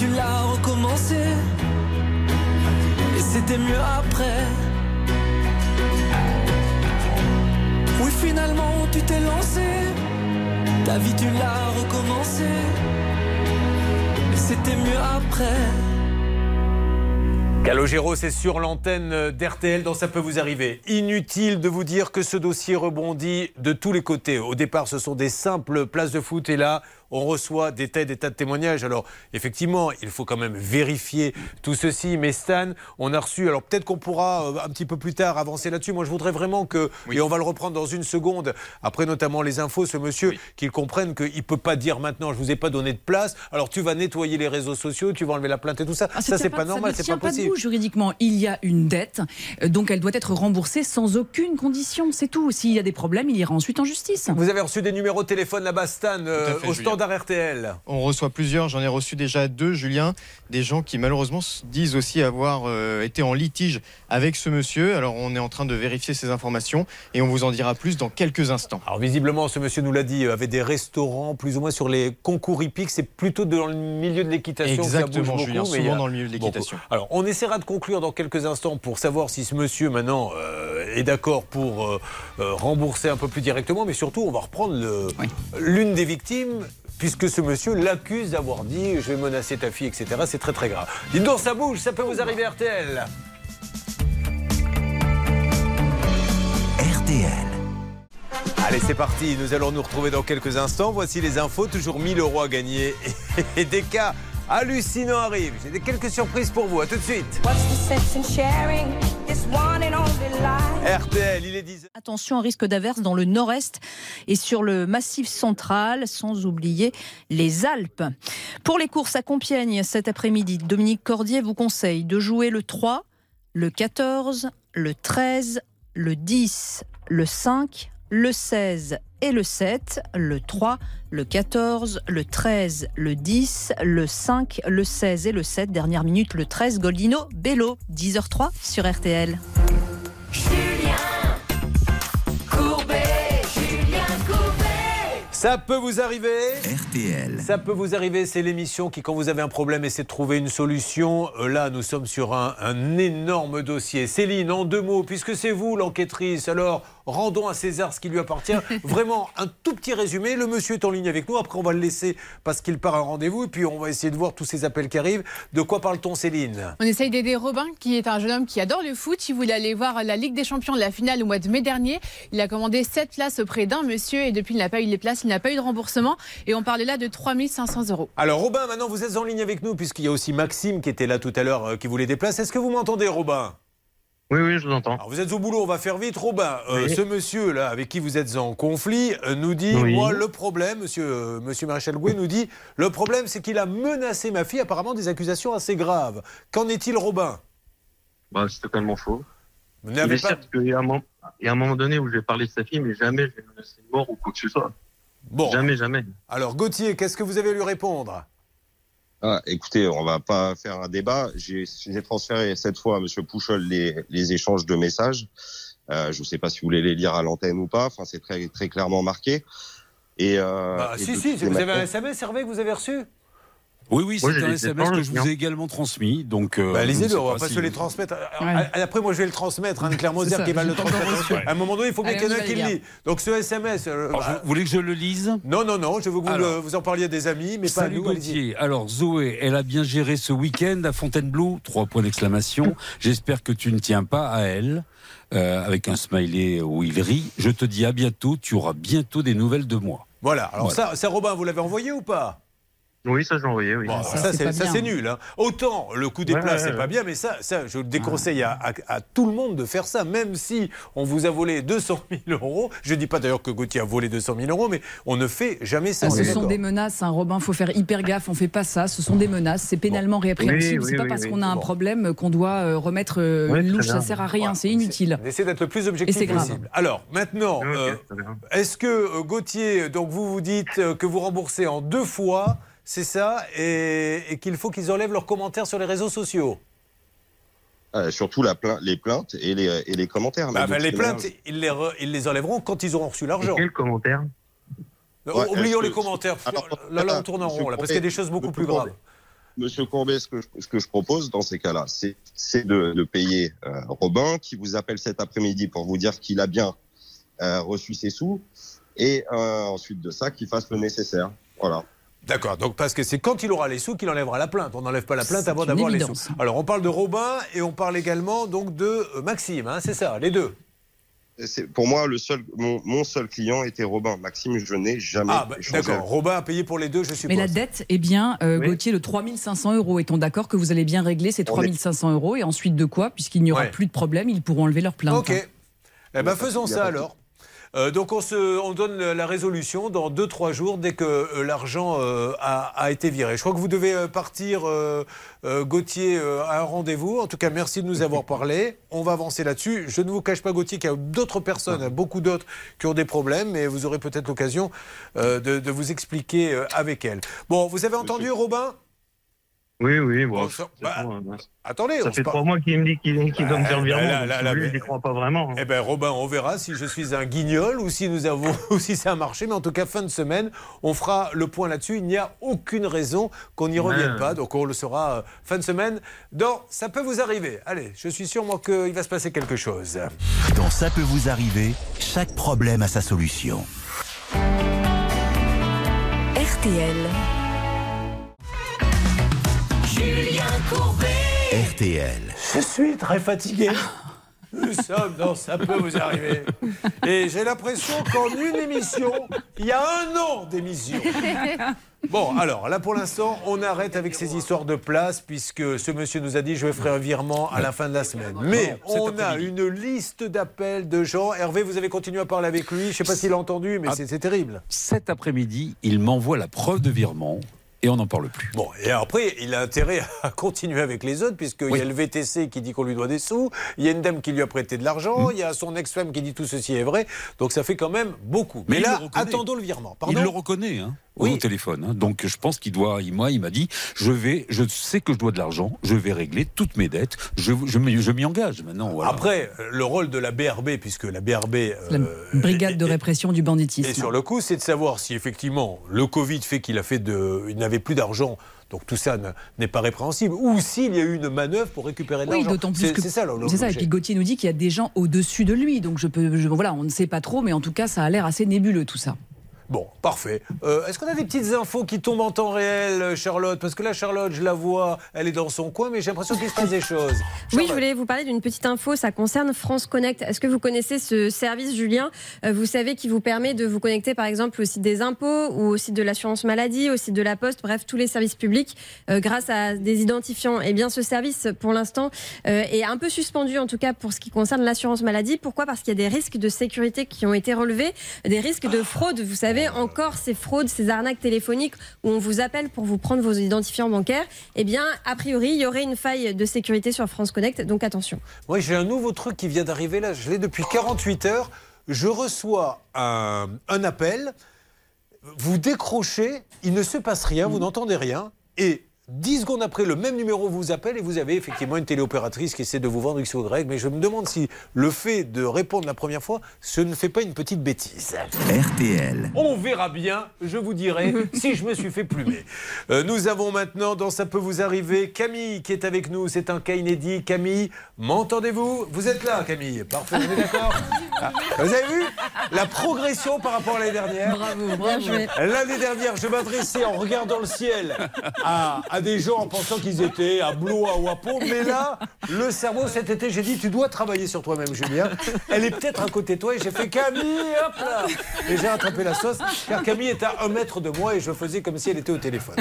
Tu l'as recommencé. Et c'était mieux après. Oui, finalement tu t'es lancé, ta vie tu l'as recommencé. Et c'était mieux après. Calogero, c'est sur l'antenne d'RTL, donc ça peut vous arriver. Inutile de vous dire que ce dossier rebondit de tous les côtés. Au départ, ce sont des simples places de foot et là, on reçoit des tas et des tas de témoignages. Alors, effectivement, il faut quand même vérifier tout ceci. Mais Stan, on a reçu, alors peut-être qu'on pourra euh, un petit peu plus tard avancer là-dessus. Moi, je voudrais vraiment que, et on va le reprendre dans une seconde, après notamment les infos, ce monsieur, qu'il comprenne qu'il ne peut pas dire maintenant, je vous ai pas donné de place, alors tu vas nettoyer les réseaux sociaux, tu vas enlever la plainte et tout ça. Ah, ça, c'est pas- pas normal, ne c'est pas possible. debout juridiquement. Il y a une dette, euh, donc elle doit être remboursée sans aucune condition. C'est tout. S'il y a des problèmes, il ira ensuite en justice. Vous avez reçu des numéros de téléphone là-bas, Stan, euh, fait, au Julien. Standard RTL. On reçoit plusieurs, j'en ai reçu déjà deux, Julien, des gens qui malheureusement disent aussi avoir euh, été en litige avec ce monsieur. Alors on est en train de vérifier ces informations et on vous en dira plus dans quelques instants. Alors visiblement, ce monsieur nous l'a dit, euh, avait des restaurants plus ou moins sur les concours hippiques. C'est plutôt dans le milieu de l'équitation. que ça bouge Exactement, beaucoup, Julien, souvent a dans le milieu de l'équitation. Alors on essaiera de conclure dans quelques instants pour savoir si ce monsieur maintenant euh, est d'accord pour euh, euh, rembourser un peu plus directement, mais surtout on va reprendre le- l'une des victimes. Puisque ce monsieur l'accuse d'avoir dit je vais menacer ta fille, etc. C'est très très grave. Dites donc, ça bouge, ça peut vous arriver RTL. RTL. Allez, c'est parti. Nous allons nous retrouver dans quelques instants. Voici les infos. Toujours 1000 euros à gagner. Et des cas hallucinants arrivent. J'ai des quelques surprises pour vous. À tout de suite. What's the sense in sharing this one and only life? RTL, il est 10 Attention au risque d'averse dans le nord-est et sur le massif central, sans oublier les Alpes. Pour les courses à Compiègne cet après-midi, Dominique Cordier vous conseille de jouer le 3, le 14, le 13, le 10, le 5, le 16 et le 7, le 3, le 14, le 13, le 10, le 5, le 16 et le 7. Dernière minute, le 13, Goldino Bello, 10h03 sur RTL. Ça peut vous arriver RTL. Ça peut vous arriver, c'est l'émission qui, quand vous avez un problème, essaie de trouver une solution. Euh, Là, nous sommes sur un, un énorme dossier. Céline, en deux mots, puisque c'est vous l'enquêtrice, alors rendons à César ce qui lui appartient. Vraiment, un tout petit résumé. Le monsieur est en ligne avec nous. Après, on va le laisser parce qu'il part à un rendez-vous. Et puis, on va essayer de voir tous ces appels qui arrivent. De quoi parle-t-on, Céline? On essaye d'aider Robin, qui est un jeune homme qui adore le foot. Il voulait aller voir la Ligue des Champions, la finale au mois de mai dernier. Il a commandé 7 places auprès d'un monsieur et depuis, il n'a pas eu les places, il n'a pas eu de remboursement. Et on parlait là de 3500 euros. Alors, Robin, maintenant, vous êtes en ligne avec nous, puisqu'il y a aussi Maxime qui était là tout à l'heure, euh, qui voulait des places. Est-ce que vous m'entendez, Robin? Oui, oui, je vous entends. Alors, vous êtes au boulot, on va faire vite. Robin, euh, Oui. ce monsieur-là, avec qui vous êtes en conflit, euh, nous dit Oui. Moi, le problème, monsieur, euh, monsieur Maréchal Gouet nous dit Le problème, c'est qu'il a menacé ma fille, apparemment des accusations assez graves. Qu'en est-il, Robin? Bah, c'est totalement faux. Vous Il est pas. certes qu'il y a un moment, il y a un moment donné où j'ai parlé de sa fille, mais jamais je vais menacé de mort ou quoi que ce soit. Bon. Jamais, jamais. Alors, Gauthier, qu'est-ce que vous avez à lui répondre? Ah, écoutez, on va pas faire un débat. J'ai transféré cette fois à Monsieur Pouchol les, les échanges de messages. Euh, je ne sais pas si vous voulez les lire à l'antenne ou pas. Enfin, c'est très très clairement marqué. Et, euh, Bah, et Si, si, les vous avez un SMS, Hervé, que vous avez reçu? Oui, oui, c'est un SMS que je vous ai également transmis. Donc, euh, Bah, lisez-le, on va pas si se les transmettre. Ouais. Après, moi, je vais le transmettre. Hein, Claire Moser C'est ça, qui va le transmettre. À un moment donné, il faut bien qu'il y en ait qui le lit. Donc, ce SMS. euh, Alors, bah, vous voulez que je le lise? Non, non, non, je veux que vous, Alors. le- vous en parliez à des amis, mais pas à nous. Gauthier. Alors Zoé, elle a bien géré ce week-end à Fontainebleau. Trois points d'exclamation. J'espère que tu ne tiens pas à elle. euh, avec un smiley où il rit. Je te dis à bientôt. Tu auras bientôt des nouvelles de moi. Voilà. Alors, Voilà. Ça, ça, Robin, vous l'avez envoyé ou pas? Oui, ça, j'ai envoyé, oui. Bon, alors ça, c'est ça, c'est nul. hein. Autant le coup des Ouais, places, ouais, c'est pas bien, mais ça, ça je le déconseille à, à- à tout le monde de faire ça, même si on vous a volé 200 000 euros. Je dis pas d'ailleurs que Gauthier a volé 200 000 euros, mais on ne fait jamais ça. Ah, ce sont des menaces, hein, Robin. faut faire hyper gaffe. On fait pas ça. Ce sont des menaces. C'est pénalement répréhensible. Oui, c'est oui, pas oui, parce oui. qu'on a un Bon. problème qu'on doit euh, remettre euh, une très louche. bien. Ça sert à rien. C'est inutile. On essaie d'être le plus Et objectif c'est grave. possible. Alors, maintenant, euh, est-ce que euh, Gauthier, donc vous vous dites euh, que vous remboursez en deux fois, c'est ça, et, et qu'il faut qu'ils enlèvent leurs commentaires sur les réseaux sociaux Euh, surtout la plainte, les plaintes et les, et les commentaires. Bah, bah, Les plaintes, ils les, re- ils les enlèveront quand ils auront reçu l'argent. Quel commentaire Euh, Ouais, Oublions les commentaires. Alors, là, là, on tourne en rond, là, parce qu'il y a des choses beaucoup plus graves. Monsieur Courbet, ce que je, ce que je propose dans ces cas-là, c'est c'est de, de payer euh, Robin, qui vous appelle cet après-midi pour vous dire qu'il a bien euh, reçu ses sous, et euh, ensuite de ça, qu'il fasse le nécessaire. Voilà. D'accord, donc parce que c'est quand il aura les sous qu'il enlèvera la plainte. On n'enlève pas la plainte avant d'avoir les sous. Alors on parle de Robin et on parle également donc de euh, Maxime, hein, c'est ça, les deux. C'est- Pour moi, le seul, mon, mon seul client était Robin. Maxime, je n'ai jamais Ah, bah, d'accord, Robin a payé pour les deux, je suppose. Mais la dette est bien, euh, Oui. Gauthier, de 3500 euros. Est-on d'accord que vous allez bien régler ces On est- 3500 euros Et ensuite de quoi Puisqu'il n'y aura Ouais. plus de problème, ils pourront enlever leur plainte. Ok. Eh ben, faisons ça alors. Euh, donc on, se, on donne la résolution dans 2-3 jours dès que euh, l'argent euh, a, a été viré. Je crois que vous devez partir, euh, Gauthier, à un rendez-vous. En tout cas, merci de nous avoir parlé. On va avancer là-dessus. Je ne vous cache pas, Gauthier, qu'il y a d'autres personnes, beaucoup d'autres, qui ont des problèmes, mais vous aurez peut-être l'occasion de, de vous expliquer avec elles. Bon, vous avez entendu, Robin? Oui, oui, bon. ça- c'est bah, bon, hein. Attendez, Ça fait trois mois qu'il me dit qu'il qu'il doit me faire le Ah, virement. là, donc, là, si là, vous voulez, mais- je n'y crois pas vraiment. hein. Eh ben Robin, on verra si je suis un guignol ou si nous avons ou si ça a marché. Mais en tout cas, fin de semaine, on fera le point là-dessus. Il n'y a aucune raison qu'on n'y revienne Ouais. pas. Donc on le saura euh, fin de semaine. Dans Ça peut vous arriver. Allez, je suis sûr moi qu'il va se passer quelque chose. Dans Ça peut vous arriver, chaque problème a sa solution. RTL. Julien Courbet. RTL. Je suis très fatigué. Nous sommes dans Ça peut vous arriver. Et j'ai l'impression qu'en une émission, il y a un an d'émission. Bon, alors là pour l'instant, on arrête avec ces histoires de place puisque ce monsieur nous a dit je ferai un virement à la fin de la semaine. Mais on a une liste d'appels de gens. Hervé, vous avez continué à parler avec lui. Je ne sais pas s'il a entendu, mais Ah. c'est terrible. Cet après-midi, il m'envoie la preuve de virement. Et on n'en parle plus. Bon, et après, il a intérêt à continuer avec les autres, puisqu'il y a le VTC qui dit qu'on lui doit des sous, il y a une dame qui lui a prêté de l'argent, Mm. il y a son ex-femme qui dit tout ceci est vrai, donc ça fait quand même beaucoup. Mais, Mais il là, le attendons le virement. il Pardon le reconnaît hein, au téléphone. hein. Donc je pense qu'il doit. il- Moi, il m'a dit je vais, je sais que je dois de l'argent, je vais régler toutes mes dettes. Je, je, m'y- je m'y engage maintenant. voilà. Après, euh, le rôle de la BRB, puisque la BRB La euh, brigade de répression du banditisme. Et sur le coup, c'est de savoir si effectivement le Covid fait qu'il a fait de, il n'avait plus d'argent, donc tout ça ne- n'est pas répréhensible, ou s'il y a eu une manœuvre pour récupérer de Oui, l'argent. d'autant plus que c'est ça. c'est ça. Et puis Gauthier nous dit qu'il y a des gens au-dessus de lui, donc je peux, je- voilà, on ne sait pas trop, mais en tout cas, ça a l'air assez nébuleux tout ça. Bon, parfait. Euh, Est-ce qu'on a des petites infos qui tombent en temps réel, euh, Charlotte? Parce que là, Charlotte, je la vois, elle est dans son coin, mais j'ai l'impression qu'il se passe des choses. Oui, je voulais vous parler d'une petite info. Ça concerne France Connect. Est-ce que vous connaissez ce service, Julien? Euh, Vous savez qui vous permet de vous connecter, par exemple, au site des impôts ou au site de l'assurance maladie, au site de la Poste, bref, tous les services publics, euh, grâce à des identifiants. Eh bien, ce service, pour l'instant, euh, est un peu suspendu, en tout cas pour ce qui concerne l'assurance maladie. Pourquoi? Parce qu'il y a des risques de sécurité qui ont été relevés, des risques de fraude. Vous savez, encore ces fraudes, ces arnaques téléphoniques où on vous appelle pour vous prendre vos identifiants bancaires. Eh bien, a priori, il y aurait une faille de sécurité sur France Connect, donc attention. Moi, j'ai un nouveau truc qui vient d'arriver là. Je l'ai depuis 48 heures. Je reçois un, un appel. Vous décrochez, il ne se passe rien, vous n'entendez rien. Et 10 secondes après, le même numéro vous appelle et vous avez effectivement une téléopératrice qui essaie de vous vendre X ou Y. Mais je me demande si le fait de répondre la première fois, ce ne fait pas une petite bêtise. RTL. On verra bien, je vous dirai si je me suis fait plumer. Euh, nous avons maintenant, dans Ça peut vous arriver, Camille qui est avec nous. C'est un cas inédit. Camille, m'entendez-vous? Vous êtes là, Camille. Parfait, on est d'accord? Ah, Vous avez vu? La progression par rapport à l'année dernière Bravo, bravo. L'année dernière, je m'adressais en regardant le ciel à, à des gens en pensant qu'ils étaient à Blois ou à Pau. Mais là, le cerveau, cet été, j'ai dit tu dois travailler sur toi-même, Julien. Elle est peut-être à côté de toi et j'ai fait Camille, hop là Et j'ai rattrapé la sauce car Camille est à un mètre de moi et je faisais comme si elle était au téléphone.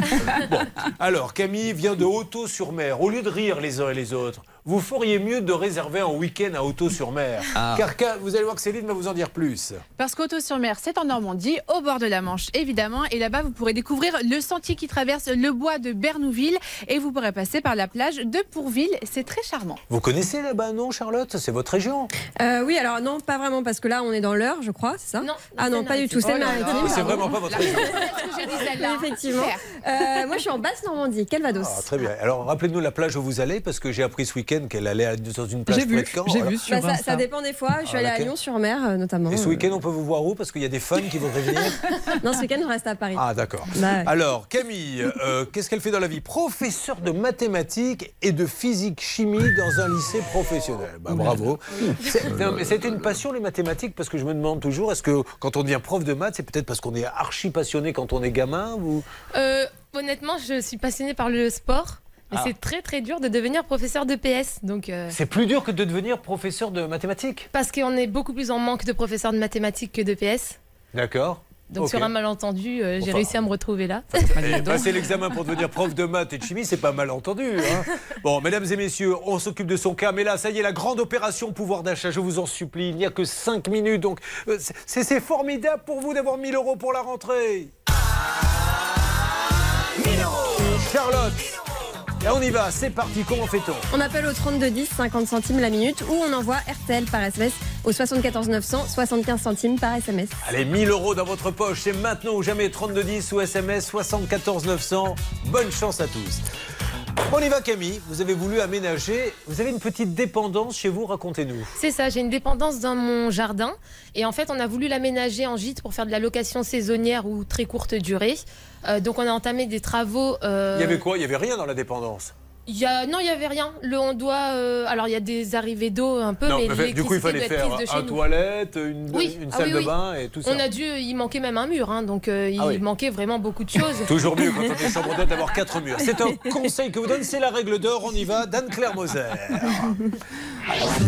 Bon, alors Camille vient de Hoto-sur-Mer. Au lieu de rire les uns et les autres, vous feriez mieux de réserver un week-end à Hoto-sur-Mer. Ah. Car Ca- vous allez voir que Céline va vous en dire plus. Parce qu'Auto-sur-Mer, c'est en Normandie, au bord de la Manche, évidemment. Et là-bas, vous pourrez découvrir le sentier qui traverse le bois de Bernouville. Et vous pourrez passer par la plage de Pourville. C'est très charmant. Vous connaissez là-bas, non, Charlotte? C'est votre région. Euh, oui, alors non, pas vraiment, parce que là, on est dans l'heure, je crois, c'est ça? Non, Ah non, pas du tout, c'est Oh maritime. Mais c'est vraiment pas votre région. Effectivement. Euh, moi, je suis en Basse-Normandie, Calvados. Ah, très bien. Alors, rappelez-nous la plage où vous allez, parce que j'ai appris ce week-end qu'elle allait dans une plage J'ai vu, près de Caen. j'ai vu sur Bah, ça- ça dépend des fois. Je suis Ah, allée à Lyon-sur-Mer, euh, notamment. Et ce week-end, on peut vous voir où? Parce qu'il y a des fans qui voudraient venir. Non, ce week-end, je reste à Paris. Ah, d'accord. Bah, ouais. Alors, Camille, euh, qu'est-ce qu'elle fait dans la vie? Professeur de mathématiques et de physique-chimie dans un lycée professionnel. Bah, bravo. C'était une passion, les mathématiques, parce que je me demande toujours, est-ce que quand on devient prof de maths, c'est peut-être parce qu'on est archi passionné quand on est gamin ou... Euh, honnêtement, je suis passionnée par le sport. Ah. c'est très très dur de devenir professeur de PS. Donc, euh, C'est plus dur que de devenir professeur de mathématiques parce qu'on est beaucoup plus en manque de professeurs de mathématiques que de PS. D'accord. Donc Ok. sur un malentendu, euh, j'ai Enfin. réussi à me retrouver là. Passer l'examen pour devenir prof de maths et de chimie, c'est pas mal entendu. hein. bon, mesdames et messieurs, on s'occupe de son cas. Mais là, ça y est, la grande opération pouvoir d'achat, je vous en supplie. Il n'y a que 5 minutes. Donc, euh, c'est c'est formidable pour vous d'avoir 1000 euros pour la rentrée. Charlotte, là on y va, c'est parti. Comment fait-on On appelle au 3210, 50 centimes la minute, ou on envoie RTL par SMS au 74 900, 75 centimes par SMS. Allez, 1000 euros dans votre poche, c'est maintenant ou jamais 3210 ou SMS 74 900. Bonne chance à tous. On y va Camille, vous avez voulu aménager, vous avez une petite dépendance chez vous, racontez-nous. C'est ça, j'ai une dépendance dans mon jardin. Et en fait, on a voulu l'aménager en gîte pour faire de la location saisonnière ou très courte durée. Euh, donc on a entamé des travaux. euh, Il y avait quoi? Il y avait rien dans la dépendance? il y a- non, il n'y avait rien. Le, on doit, euh, alors il y a des arrivées d'eau un peu, Non, mais, du coup, il fallait faire prise de chez un nous. toilette, une, Oui, une ah salle oui, de bain et tout ça. On a dû, il manquait même un mur, hein, donc euh, il Ah oui. manquait vraiment beaucoup de choses. Toujours mieux quand on est chambre d'hôte d'avoir quatre murs. C'est un conseil que vous donne, c'est la règle d'or. On y va, d'Anne-Claire Moser.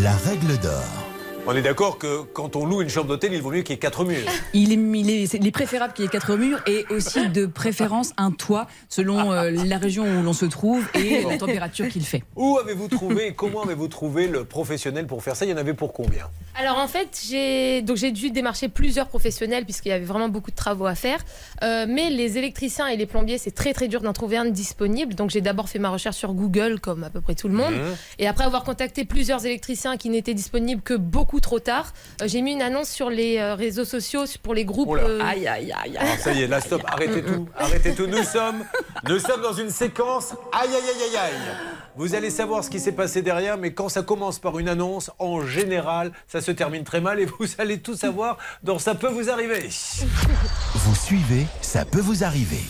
La règle d'or. On est d'accord que quand on loue une chambre d'hôtel, il vaut mieux qu'il y ait quatre murs. Il est, préférable qu'il y ait quatre murs et aussi de préférence un toit selon euh, la région où l'on se trouve et la température qu'il fait. Où avez-vous trouvé, comment avez-vous trouvé le professionnel pour faire ça? Il y en avait pour combien? Alors en fait, j'ai donc j'ai dû démarcher plusieurs professionnels puisqu'il y avait vraiment beaucoup de travaux à faire. Euh, mais les électriciens et les plombiers, c'est très très dur d'en trouver un disponible. Donc j'ai d'abord fait ma recherche sur Google comme à peu près tout le monde. Mmh. Et après avoir contacté plusieurs électriciens qui n'étaient disponibles que beaucoup trop tard. Euh, j'ai mis une annonce sur les euh, réseaux sociaux pour les groupes. Euh. Aïe, aïe, aïe, aïe. ça y est, là, stop, arrêtez tout. Arrêtez tout. Nous sommes, nous sommes dans une séquence. Aïe, aïe, aïe, aïe, aïe. Vous allez savoir ce qui s'est passé derrière, mais quand ça commence par une annonce, en général, ça se termine très mal et vous allez tout savoir dans Ça peut vous arriver. Vous suivez, ça peut vous arriver.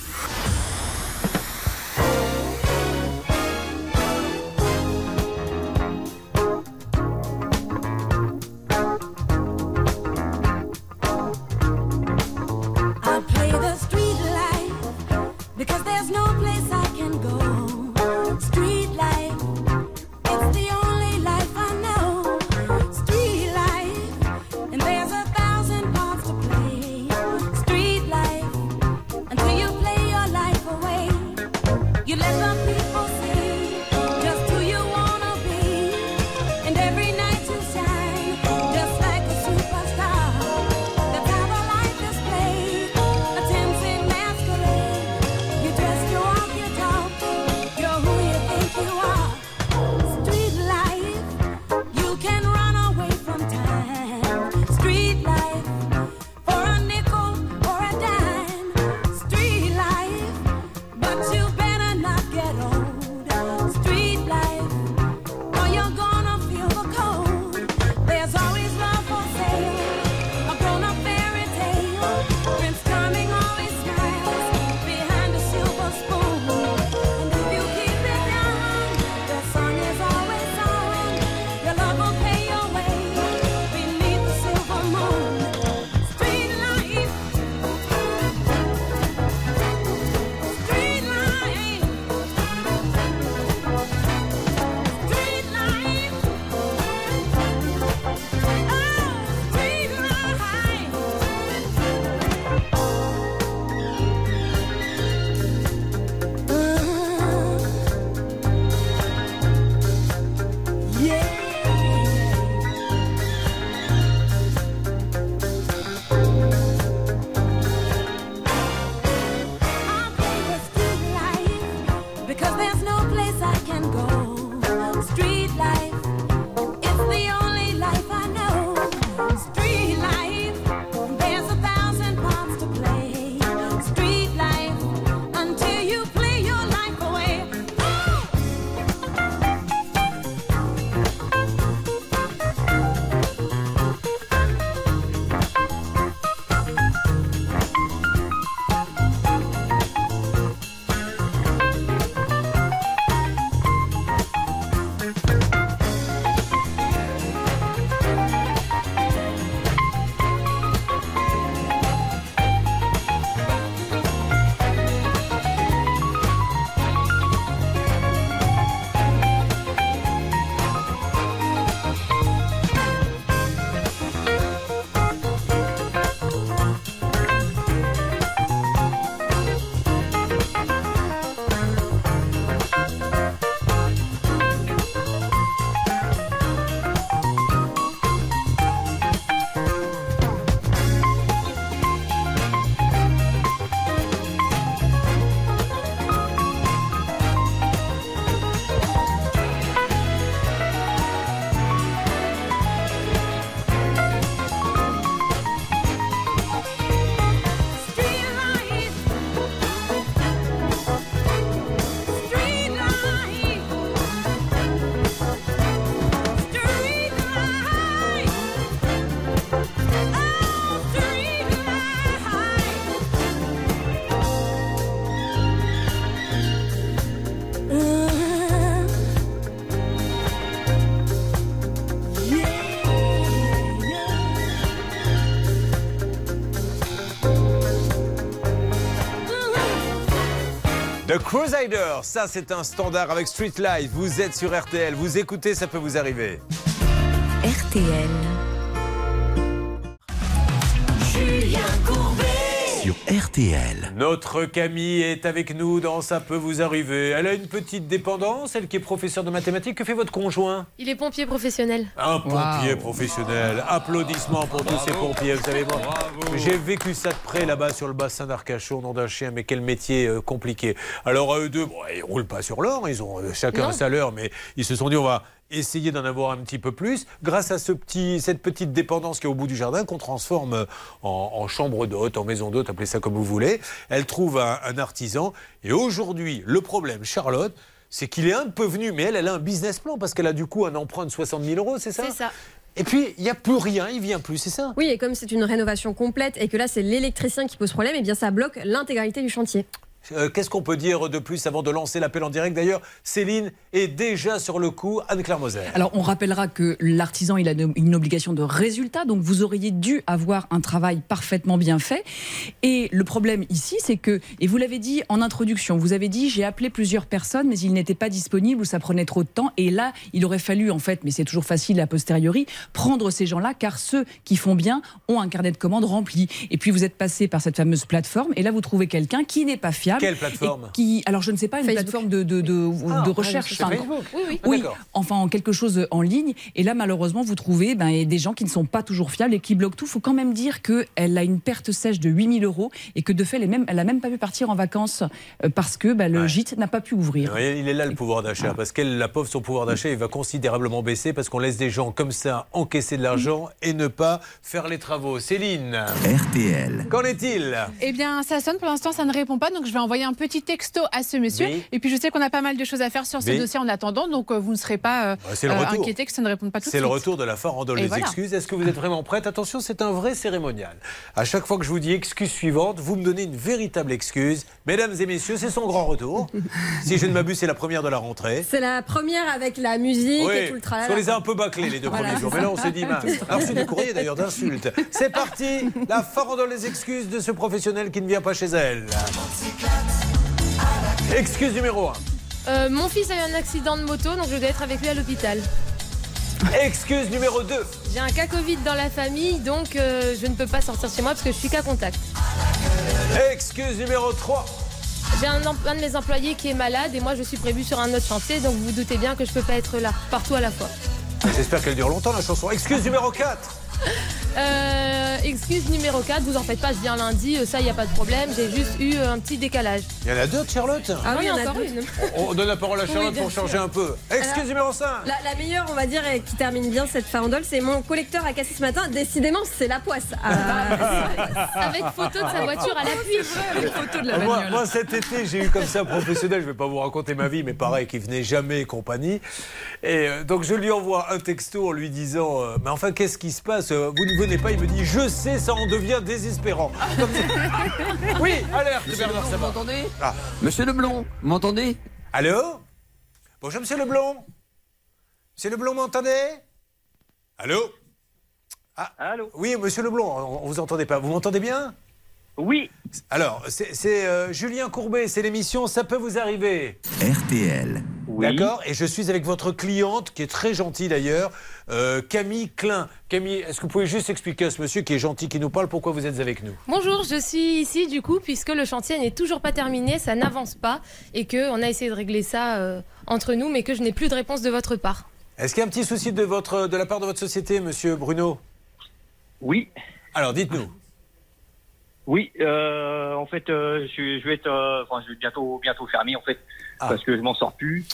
Bruce Hider, ça c'est un standard avec Street Life. Vous êtes sur RTL, vous écoutez, ça peut vous arriver. RTL. RTL. Notre Camille est avec nous dans Ça peut vous arriver. Elle a une petite dépendance, elle qui est professeure de mathématiques. Que fait votre conjoint? Il est pompier professionnel. Un pompier professionnel. Applaudissements pour tous ces pompiers. Vous savez, moi, j'ai vécu ça de près là-bas sur le bassin d'Arcachon, nom d'un chien, mais quel métier euh, compliqué. Alors, à eux deux, bon, ils roulent pas sur l'or, ils ont euh, chacun Non. un salaire, mais ils se sont dit, on va essayer d'en avoir un petit peu plus grâce à ce petit, cette petite dépendance qui est au bout du jardin qu'on transforme en, en chambre d'hôte, en maison d'hôte, appelez ça comme vous voulez. Elle trouve un, un artisan et aujourd'hui, le problème, Charlotte, c'est qu'il est un peu venu, mais elle, elle a un business plan parce qu'elle a du coup un emprunt de 60 000 euros, c'est ça C'est ça. Et puis, il n'y a plus rien, il vient plus, c'est ça Oui, et comme c'est une rénovation complète et que là c'est l'électricien qui pose problème, et bien ça bloque l'intégralité du chantier. Euh, Qu'est-ce qu'on peut dire de plus avant de lancer l'appel en direct? D'ailleurs, Céline est déjà sur le coup. Anne-Claire Moser. Alors, on rappellera que l'artisan, il a une- obligation de résultat, donc vous auriez dû avoir un travail parfaitement bien fait. Et le problème ici, c'est que, et vous l'avez dit en introduction, vous avez dit j'ai appelé plusieurs personnes, mais ils n'étaient pas disponibles ou ça prenait trop de temps. Et là, il aurait fallu, en fait, mais c'est toujours facile a posteriori, prendre ces gens-là, car ceux qui font bien ont un carnet de commandes rempli. Et puis vous êtes passé par cette fameuse plateforme, et là vous trouvez quelqu'un qui n'est pas fiable. Quelle plateforme et qui, Alors je ne sais pas, une Facebook. plateforme de, de, de, Ah, de recherche. enfin, Facebook. Oui, oui. Ah, oui, d'accord. enfin en quelque chose en ligne. Et là, malheureusement, vous trouvez ben, des gens qui ne sont pas toujours fiables et qui bloquent tout. Il faut quand même dire qu'elle a une perte sèche de 8000 euros et que de fait, elle n'a même, elle a même pas pu partir en vacances euh, parce que ben, le gîte n'a pas pu ouvrir. Il est là le pouvoir d'achat, parce qu'elle, la pauvre, son pouvoir d'achat, il va considérablement baisser parce qu'on laisse des gens comme ça encaisser de l'argent et ne pas faire les travaux. Céline, RTL. qu'en est-il? Eh bien, ça sonne pour l'instant, ça ne répond pas. Donc, je vais envoyer un petit texto à ce monsieur. Oui. Et puis, je sais qu'on a pas mal de choses à faire sur ce Oui. dossier en attendant. Donc, euh, vous ne serez pas euh, Bah, euh, inquiété que ça ne réponde pas tout de C'est le retour de la farandole Et des voilà. excuses. Est-ce que vous êtes vraiment prête? Attention, c'est un vrai cérémonial. À chaque fois que je vous dis excuse suivante, vous me donnez une véritable excuse. Mesdames et messieurs, c'est son grand retour. si je ne m'abuse, c'est la première de la rentrée. C'est la première avec la musique Oui, et tout le tralala. qu'on les a un peu bâclés les deux Voilà, premiers jours. Mais là, on se dit mince. Alors, c'est des courriers d'ailleurs d'insultes. C'est parti, la farandole des excuses de ce professionnel qui ne vient pas chez elle. Excuse numéro 1. Euh, mon fils a eu un accident de moto, donc je dois être avec lui à l'hôpital. Excuse numéro 2. J'ai un cas Covid dans la famille, donc euh, je ne peux pas sortir chez moi parce que je suis cas contact. Excuse numéro 3. J'ai un, un de mes employés qui est malade et moi je suis prévue sur un autre chantier, donc vous vous doutez bien que je peux pas être là, partout à la fois. J'espère qu'elle dure longtemps la chanson. Excuse numéro 4. Euh, excuse numéro 4, vous en faites pas, je viens lundi, euh, ça y a pas de problème, j'ai juste eu euh, un petit décalage. Il y en a deux, Charlotte Ah oui, il y en a encore deux. une. On on donne la parole à Charlotte pour changer sûr. un peu. Excuse Alors, numéro 5. La, la meilleure, on va dire, et qui termine bien cette farandole, c'est mon collecteur a cassé ce matin. Décidément, c'est la poisse. Ah, Avec photo de sa voiture à l'appui. Avec photo de la Moi, moi, cet été, j'ai eu comme ça un professionnel, je ne vais pas vous raconter ma vie, mais pareil, qui venait jamais et compagnie. Et euh, donc, je lui envoie un texto en lui disant euh, Mais enfin, qu'est-ce qui se passe Euh, Vous ne venez pas Il me dit Je sais, ça en devient désespérant. Comme ça- oui, alerte, Bernard Vous Sabat. m'entendez Ah. Monsieur Leblond, vous m'entendez? Allô? Bonjour, monsieur Leblond. Monsieur Leblond, m'entendez? Allô? Ah, Allô? Oui, monsieur Leblond, on, on vous entendait pas. Vous m'entendez bien? Oui. Alors, c'est c'est, euh, Julien Courbet, c'est l'émission Ça peut vous arriver. RTL. D'accord Et je suis avec votre cliente, qui est très gentille d'ailleurs, euh, Camille Klein. Camille, est-ce que vous pouvez juste expliquer à ce monsieur qui est gentil, qui nous parle, pourquoi vous êtes avec nous? Bonjour, je suis ici du coup puisque le chantier n'est toujours pas terminé, ça n'avance pas et que on a essayé de régler ça euh, entre nous, mais que je n'ai plus de réponse de votre part. Est-ce qu'il y a un petit souci de, votre, de la part de votre société, monsieur Bruno? Oui. Alors, dites-nous. Oui, euh, en fait, euh, je, je vais être, euh, enfin, je vais bientôt, bientôt fermer en fait, Ah. parce que je m'en sors plus.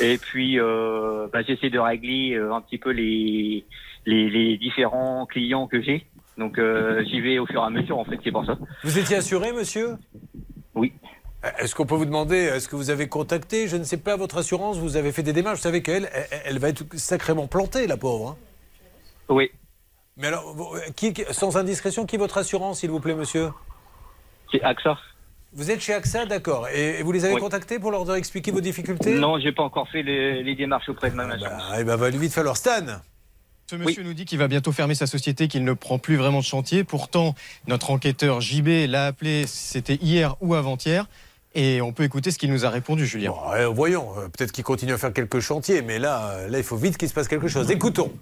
Et puis, euh, bah, j'essaie de régler euh, un petit peu les, les, les différents clients que j'ai. Donc, euh, j'y vais au fur et à mesure en fait, c'est pour ça. Vous étiez assuré, monsieur? Oui. Est-ce qu'on peut vous demander, est-ce que vous avez contacté, je ne sais pas, votre assurance, vous avez fait des démarches, vous savez qu'elle, elle, elle va être sacrément plantée, la pauvre. hein. Oui. Mais alors, qui- sans indiscrétion, qui est votre assurance, s'il vous plaît, monsieur? C'est AXA. Vous êtes chez AXA, d'accord. Et, vous les avez Oui. contactés pour leur expliquer vos difficultés Non, j'ai pas encore fait les, les démarches auprès de ma. Ah, eh ben, va vite falloir. Stan? Ce monsieur nous dit qu'il va bientôt fermer sa société, qu'il ne prend plus vraiment de chantier. Pourtant, notre enquêteur JB l'a appelé, c'était hier ou avant-hier. Et on peut écouter ce qu'il nous a répondu, Julien. Voyons, euh, peut-être qu'il continue à faire quelques chantiers, mais là, euh, là, il faut vite qu'il se passe quelque chose. Écoutons.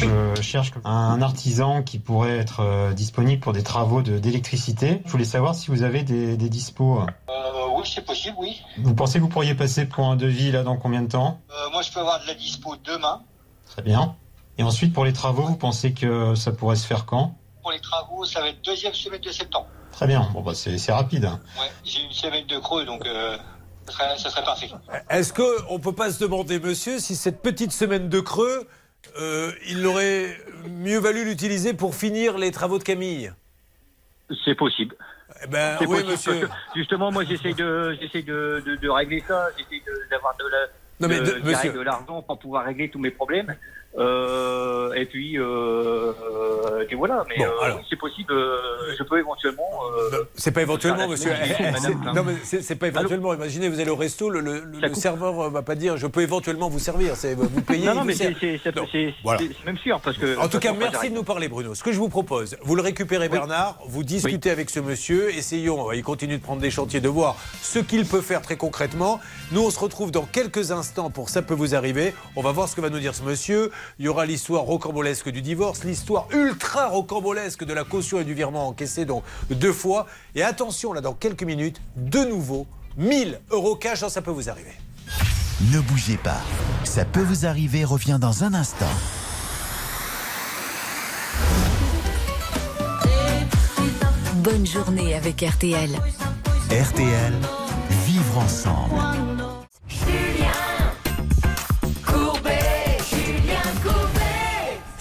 Je cherche un artisan qui pourrait être euh, disponible pour des travaux de- d'électricité. Je voulais savoir si vous avez des, des dispos. Euh, oui, c'est possible, oui. Vous pensez que vous pourriez passer pour un devis là dans combien de temps? Euh, moi, je peux avoir de la dispo demain. Très bien. Et ensuite pour les travaux, vous pensez que ça pourrait se faire quand? Pour les travaux, ça va être deuxième semaine de septembre. Très bien. Bon bah c'est c'est rapide. Ouais, j'ai une semaine de creux, donc euh, ça, serait, ça serait parfait. Est-ce qu'on ne peut pas se demander, monsieur, si cette petite semaine de creux, euh, il aurait mieux valu l'utiliser pour finir les travaux de Camille C'est possible. Eh ben, oui, possible, monsieur. justement, moi, j'essaie de, de, de, de régler ça. J'essaie d'avoir de, la, Non, mais monsieur. de l'argent pour pouvoir régler tous mes problèmes. Euh, et puis, euh, euh, et voilà. Mais Bon, euh, oui, c'est possible. je peux éventuellement. euh, C'est pas éventuellement, monsieur. c'est- hein. non, mais c'est pas éventuellement. Imaginez, vous allez au resto, le, le- le serveur va pas dire je peux éventuellement vous servir. C'est vous payez. non, non, mais c'est voilà. même sûr parce que. En tout cas, merci de nous parler, Bruno. Ce que je vous propose, vous le récupérez, Bernard, vous discutez avec ce monsieur, essayons, il continue de prendre des chantiers, de voir ce qu'il peut faire très concrètement. Nous, on se retrouve dans quelques instants pour Ça peut vous arriver. On va voir ce que va nous dire ce monsieur. Il y aura l'histoire rocambolesque du divorce, l'histoire ultra rocambolesque de la caution et du virement encaissé, donc deux fois. Et attention, là, dans quelques minutes, de nouveau, 1000 euros cash dans Ça peut vous arriver. Ne bougez pas. Ça peut vous arriver revient dans un instant. Bonne journée avec RTL. RTL, vivre ensemble.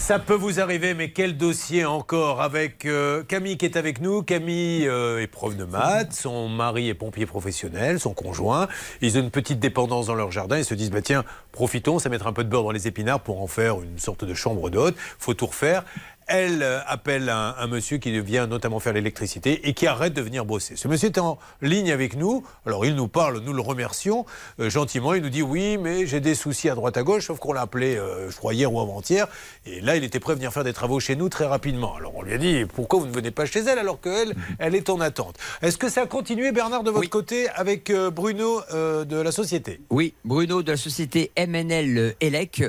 Ça peut vous arriver, mais quel dossier encore avec euh, Camille qui est avec nous. Camille euh, est prof de maths, son mari est pompier professionnel, son conjoint. Ils ont une petite dépendance dans leur jardin. Ils se disent, bah, tiens, profitons, ça mettre un peu de beurre dans les épinards pour en faire une sorte de chambre d'hôte. faut tout refaire. Elle euh, appelle un, un monsieur qui vient notamment faire l'électricité et qui arrête de venir bosser. Ce monsieur est en ligne avec nous. Alors il nous parle, nous le remercions euh, gentiment. Il nous dit oui, mais j'ai des soucis à droite à gauche, sauf qu'on l'a appelé, euh, je crois, hier ou avant-hier. Et là, il était prêt à venir faire des travaux chez nous très rapidement. Alors on lui a dit pourquoi vous ne venez pas chez elle alors qu'elle, elle est en attente? Est-ce que ça a continué, Bernard, de votre côté avec euh, Bruno de la société? Oui, Bruno de la société MNL ELEC,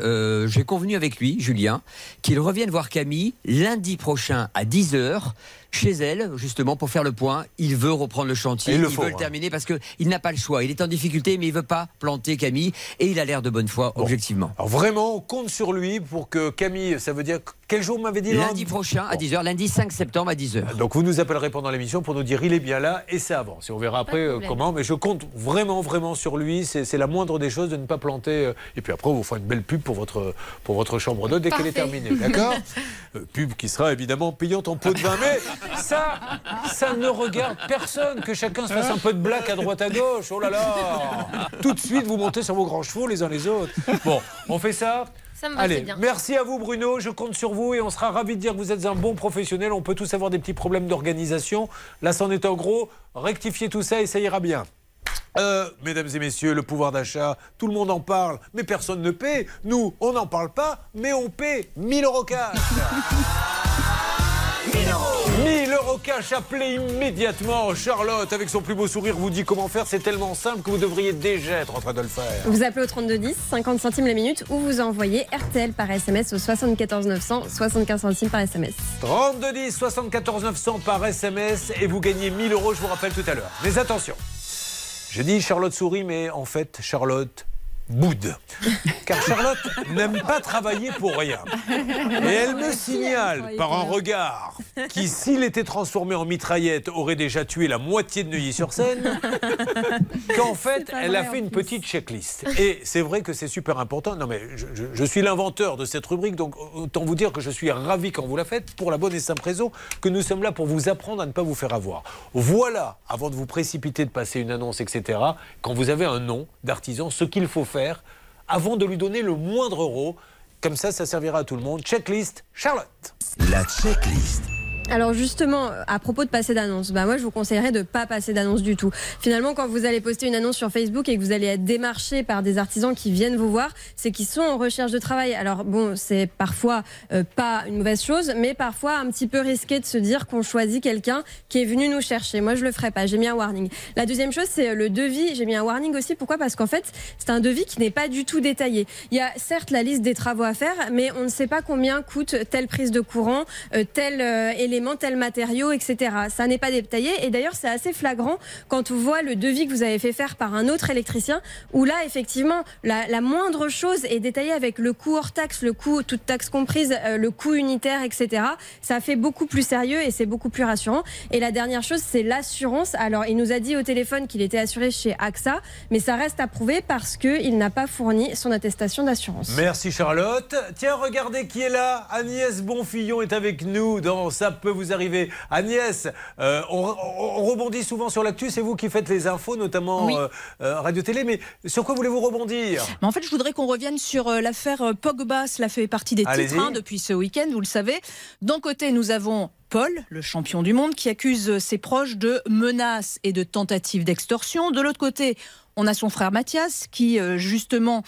j'ai convenu avec lui, Julien, qu'il revienne voir Camille lundi prochain à 10h chez elle, justement, pour faire le point. Il veut reprendre le chantier, il il, le faut, veut le terminer parce qu'il n'a pas le choix. Il est en difficulté, mais il veut pas planter Camille et il a l'air de bonne foi, objectivement. Alors vraiment, on compte sur lui pour que Camille, ça veut dire quel jour vous m'avez dit Lundi prochain à 10h, lundi 5 septembre à 10h. Donc vous nous appellerez pendant l'émission pour nous dire il est bien là et ça avance. Et on verra après euh, comment. Mais je compte vraiment, vraiment sur lui. C'est la moindre des choses de ne pas planter. euh, Et puis après, on vous fera une belle pub pour votre, pour votre chambre d'hôte dès qu'elle est terminée. D'accord? Euh, Pub qui sera évidemment payante en pot de vin. Mais ça, ça ne regarde personne. Que chacun se fasse un peu de blague à droite à gauche. Oh là là Tout de suite, vous montez sur vos grands chevaux les uns les autres. Bon, on fait ça Ça me va, Allez, bien. merci à vous Bruno, je compte sur vous et on sera ravis de dire que vous êtes un bon professionnel. On peut tous avoir des petits problèmes d'organisation. Là, c'en est en gros. Rectifiez tout ça et ça ira bien. Euh, mesdames et messieurs, le pouvoir d'achat, tout le monde en parle, mais personne ne paie. Nous, on n'en parle pas, mais on paie 1000 euros cash. 1000 euros cash, appelez immédiatement. Charlotte, avec son plus beau sourire, vous dit comment faire. C'est tellement simple que vous devriez déjà être en train de le faire. Vous appelez au 3210, 50 centimes la minute, ou vous envoyez RTL par SMS au 74 900, 75 centimes par SMS. 32 10 74 900 par SMS et vous gagnez 1000 euros, je vous rappelle tout à l'heure. Mais attention, je dis Charlotte sourit, mais en fait, Charlotte boude. Car Charlotte n'aime pas travailler pour rien. Et elle me signale par un regard qui, s'il était transformé en mitraillette, aurait déjà tué la moitié de Neuilly-sur-Seine, qu'en fait, elle a fait une petite checklist. Et c'est vrai que c'est super important. Non, mais je, je- je suis l'inventeur de cette rubrique, donc autant vous dire que je suis ravi quand vous la faites, pour la bonne et simple raison que nous sommes là pour vous apprendre à ne pas vous faire avoir. Voilà, avant de vous précipiter de passer une annonce, etc., quand vous avez un nom d'artisan, ce qu'il faut faire avant de lui donner le moindre euro. Comme ça, ça servira à tout le monde. Checklist, Charlotte. La checklist. Alors justement, à propos de passer d'annonce, bah moi je vous conseillerais de pas passer d'annonce du tout. Finalement, quand vous allez poster une annonce sur Facebook et que vous allez être démarché par des artisans qui viennent vous voir, c'est qu'ils sont en recherche de travail. Alors bon, c'est parfois euh, pas une mauvaise chose, mais parfois un petit peu risqué de se dire qu'on choisit quelqu'un qui est venu nous chercher. Moi, je le ferai pas. J'ai mis un warning. La deuxième chose, c'est le devis. J'ai mis un warning aussi. Pourquoi? Parce qu'en fait, c'est un devis qui n'est pas du tout détaillé. Il y a certes la liste des travaux à faire, mais on ne sait pas combien coûte telle prise de courant, euh, tel euh, élément, tel matériau, etc. Ça n'est pas détaillé. Et d'ailleurs, c'est assez flagrant quand on voit le devis que vous avez fait faire par un autre électricien, où là, effectivement, la, moindre chose est détaillée avec le coût hors taxe, le coût toute taxe comprise, euh, le coût unitaire, etc. Ça fait beaucoup plus sérieux et c'est beaucoup plus rassurant. Et la dernière chose, c'est l'assurance. Alors, il nous a dit au téléphone qu'il était assuré chez AXA, mais ça reste à prouver parce qu'il n'a pas fourni son attestation d'assurance. Merci Charlotte. Tiens, regardez qui est là. Agnès Bonfillon est avec nous dans Ça peut vous arriver. Agnès, euh, on, on- on rebondit souvent sur l'actu. C'est vous qui faites les infos, notamment Oui. euh, euh, radio-télé. Mais sur quoi voulez-vous rebondir? Mais en fait, je voudrais qu'on revienne sur euh, l'affaire Pogba. Cela fait partie des titres hein, depuis ce week-end, vous le savez. D'un côté, nous avons Paul, le champion du monde, qui accuse ses proches de menaces et de tentatives d'extorsion. De l'autre côté, on a son frère Mathias qui euh, justement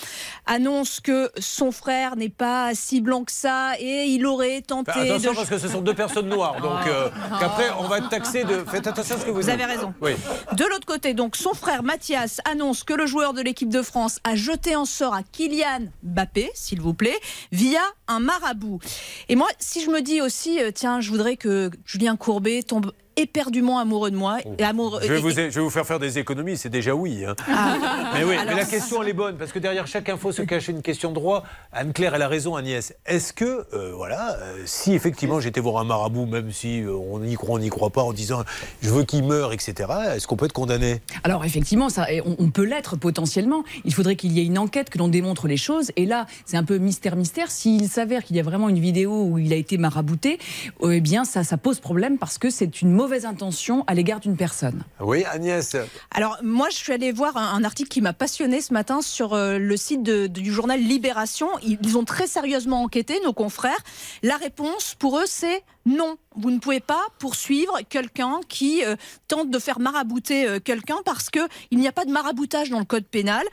annonce que son frère n'est pas si blanc que ça et il aurait tenté Enfin, attention de... parce que ce sont deux personnes noires. Donc euh, qu'après, on va être taxé de. Faites attention à ce que vous Vous dites. avez raison. Oui. De l'autre côté, donc, son frère Mathias annonce que le joueur de l'équipe de France a jeté en sort à Kylian Mbappé, s'il vous plaît, via un marabout. Et moi, si je me dis aussi, euh, tiens, je voudrais que Julien Courbet tombe éperdument amoureux de moi. Et amoureux, Je vais, et- vous, je vais vous faire faire des économies, c'est déjà oui. hein. Ah. Mais oui, mais la question elle est bonne parce que derrière chaque info se cache une question de droit. Anne-Claire, elle a raison, Agnès. Est-ce que, euh, voilà, euh, si effectivement j'étais voir un marabout, même si euh, on y croit, on n'y croit pas, en disant je veux qu'il meure, etc., est-ce qu'on peut être condamné? Alors effectivement, ça, on, on peut l'être potentiellement. Il faudrait qu'il y ait une enquête, que l'on démontre les choses. Et là, c'est un peu mystère-mystère. S'il s'avère qu'il y a vraiment une vidéo où il a été marabouté, euh, eh bien ça, ça pose problème parce que c'est une mauvaise intention à l'égard d'une personne. Oui, Agnès. Alors moi, je suis allée voir un, un article qui m'a passionné ce matin sur euh, le site de- du journal Libération. Ils, ont très sérieusement enquêté, nos confrères. La réponse pour eux, c'est non. Vous ne pouvez pas poursuivre quelqu'un qui euh, tente de faire marabouter euh, quelqu'un parce que il n'y a pas de maraboutage dans le code pénal.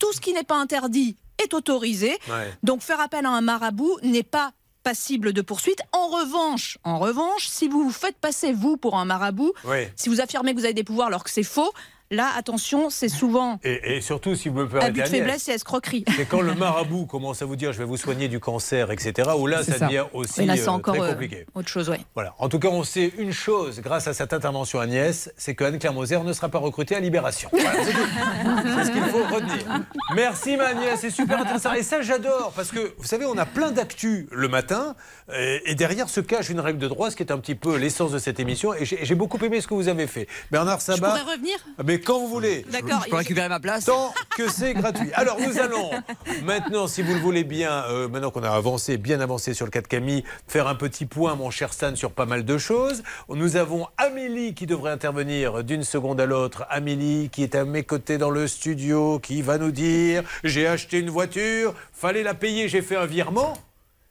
Tout ce qui n'est pas interdit est autorisé. Ouais. Donc faire appel à un marabout n'est pas passible de poursuite. En revanche, en revanche, si vous vous faites passer vous pour un marabout, Oui. si vous affirmez que vous avez des pouvoirs alors que c'est faux, là, attention, c'est souvent Et, et surtout, si vous me permettez, abus de faiblesse et escroquerie. c'est quand le marabout commence à vous dire je vais vous soigner du cancer, etc., où là, ça ça. devient aussi là, c'est euh, encore très euh, compliqué. autre chose, ouais. Voilà. En tout cas, on sait une chose grâce à cette intervention Agnès, c'est que Anne-Claire Moser ne sera pas recrutée à Libération. Voilà, c'est tout. C'est ce qu'il faut retenir. Merci ma Agnès, c'est super intéressant. Et ça, j'adore, parce que vous savez, on a plein d'actu le matin, et, et derrière se cache une règle de droit, ce qui est un petit peu l'essence de cette émission. Et j'ai beaucoup aimé ce que vous avez fait. Bernard Je Sabat. pourrais revenir? Mais quand vous voulez. D'accord. Je peux récupérer ma place Tant que c'est gratuit. Alors nous allons maintenant, si vous le voulez bien, euh, maintenant qu'on a avancé, bien avancé sur le cas de Camille, faire un petit point, mon cher Stan, sur pas mal de choses. Nous avons Amélie qui devrait intervenir d'une seconde à l'autre. Amélie qui est à mes côtés dans le studio, qui va nous dire j'ai acheté une voiture, fallait la payer, j'ai fait un virement.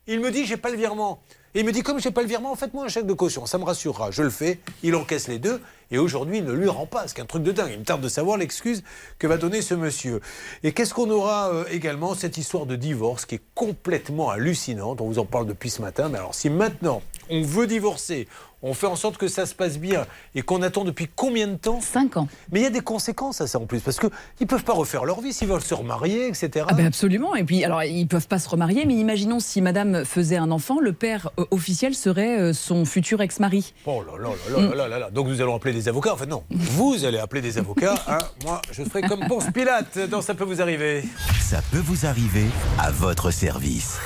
Il me dit j'ai pas le virement. Il me dit comme j'ai pas le virement, faites-moi un chèque de caution, ça me rassurera. Je le fais, il encaisse les deux et aujourd'hui il ne lui rend pas, ce qui est un truc de dingue. Il me tarde de savoir l'excuse que va donner ce monsieur. Et qu'est-ce qu'on aura euh, également cette histoire de divorce qui est complètement hallucinante. On vous en parle depuis ce matin. Mais alors si maintenant on veut divorcer, on fait en sorte que ça se passe bien et qu'on attend depuis combien de temps Cinq ans. Mais il y a des conséquences à ça en plus parce que ils peuvent pas refaire leur vie s'ils veulent se remarier, etc. Ah ben absolument. Et puis, alors, ils peuvent pas se remarier, mais imaginons si madame faisait un enfant, le père euh, officiel serait euh, son futur ex-mari. Oh là là là là là là là. Donc nous allons appeler des avocats. Enfin non, vous allez appeler des avocats. hein. Moi, je ferai comme Ponce Pilate. dans ça peut vous arriver. Ça peut vous arriver à votre service.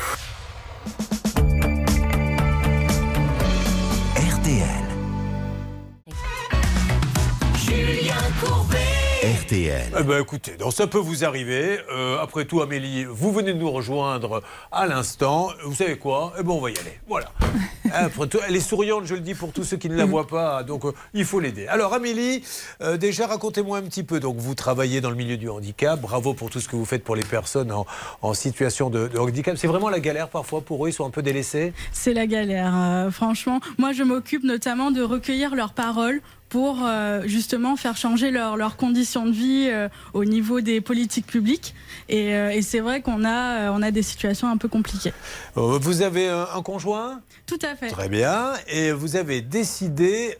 RTL. Eh ben écoutez, donc ça peut vous arriver. Euh, après tout, Amélie, vous venez de nous rejoindre à l'instant. Vous savez quoi? Eh ben on va y aller. Voilà. Après tout, Elle est souriante, je le dis pour tous ceux qui ne la voient pas, donc euh, il faut l'aider. Alors Amélie, euh, déjà racontez-moi un petit peu. Donc vous travaillez dans le milieu du handicap. Bravo pour tout ce que vous faites pour les personnes en, en situation de, de handicap. C'est vraiment la galère parfois pour eux. Ils sont un peu délaissés. C'est la galère, euh, franchement. Moi, je m'occupe notamment de recueillir leurs paroles pour euh, justement faire changer leur- leurs conditions de vie euh, au niveau des politiques publiques. Et, euh, et c'est vrai qu'on a, on a des situations un peu compliquées. Vous avez un, conjoint? Tout à fait. Très bien. Et vous avez décidé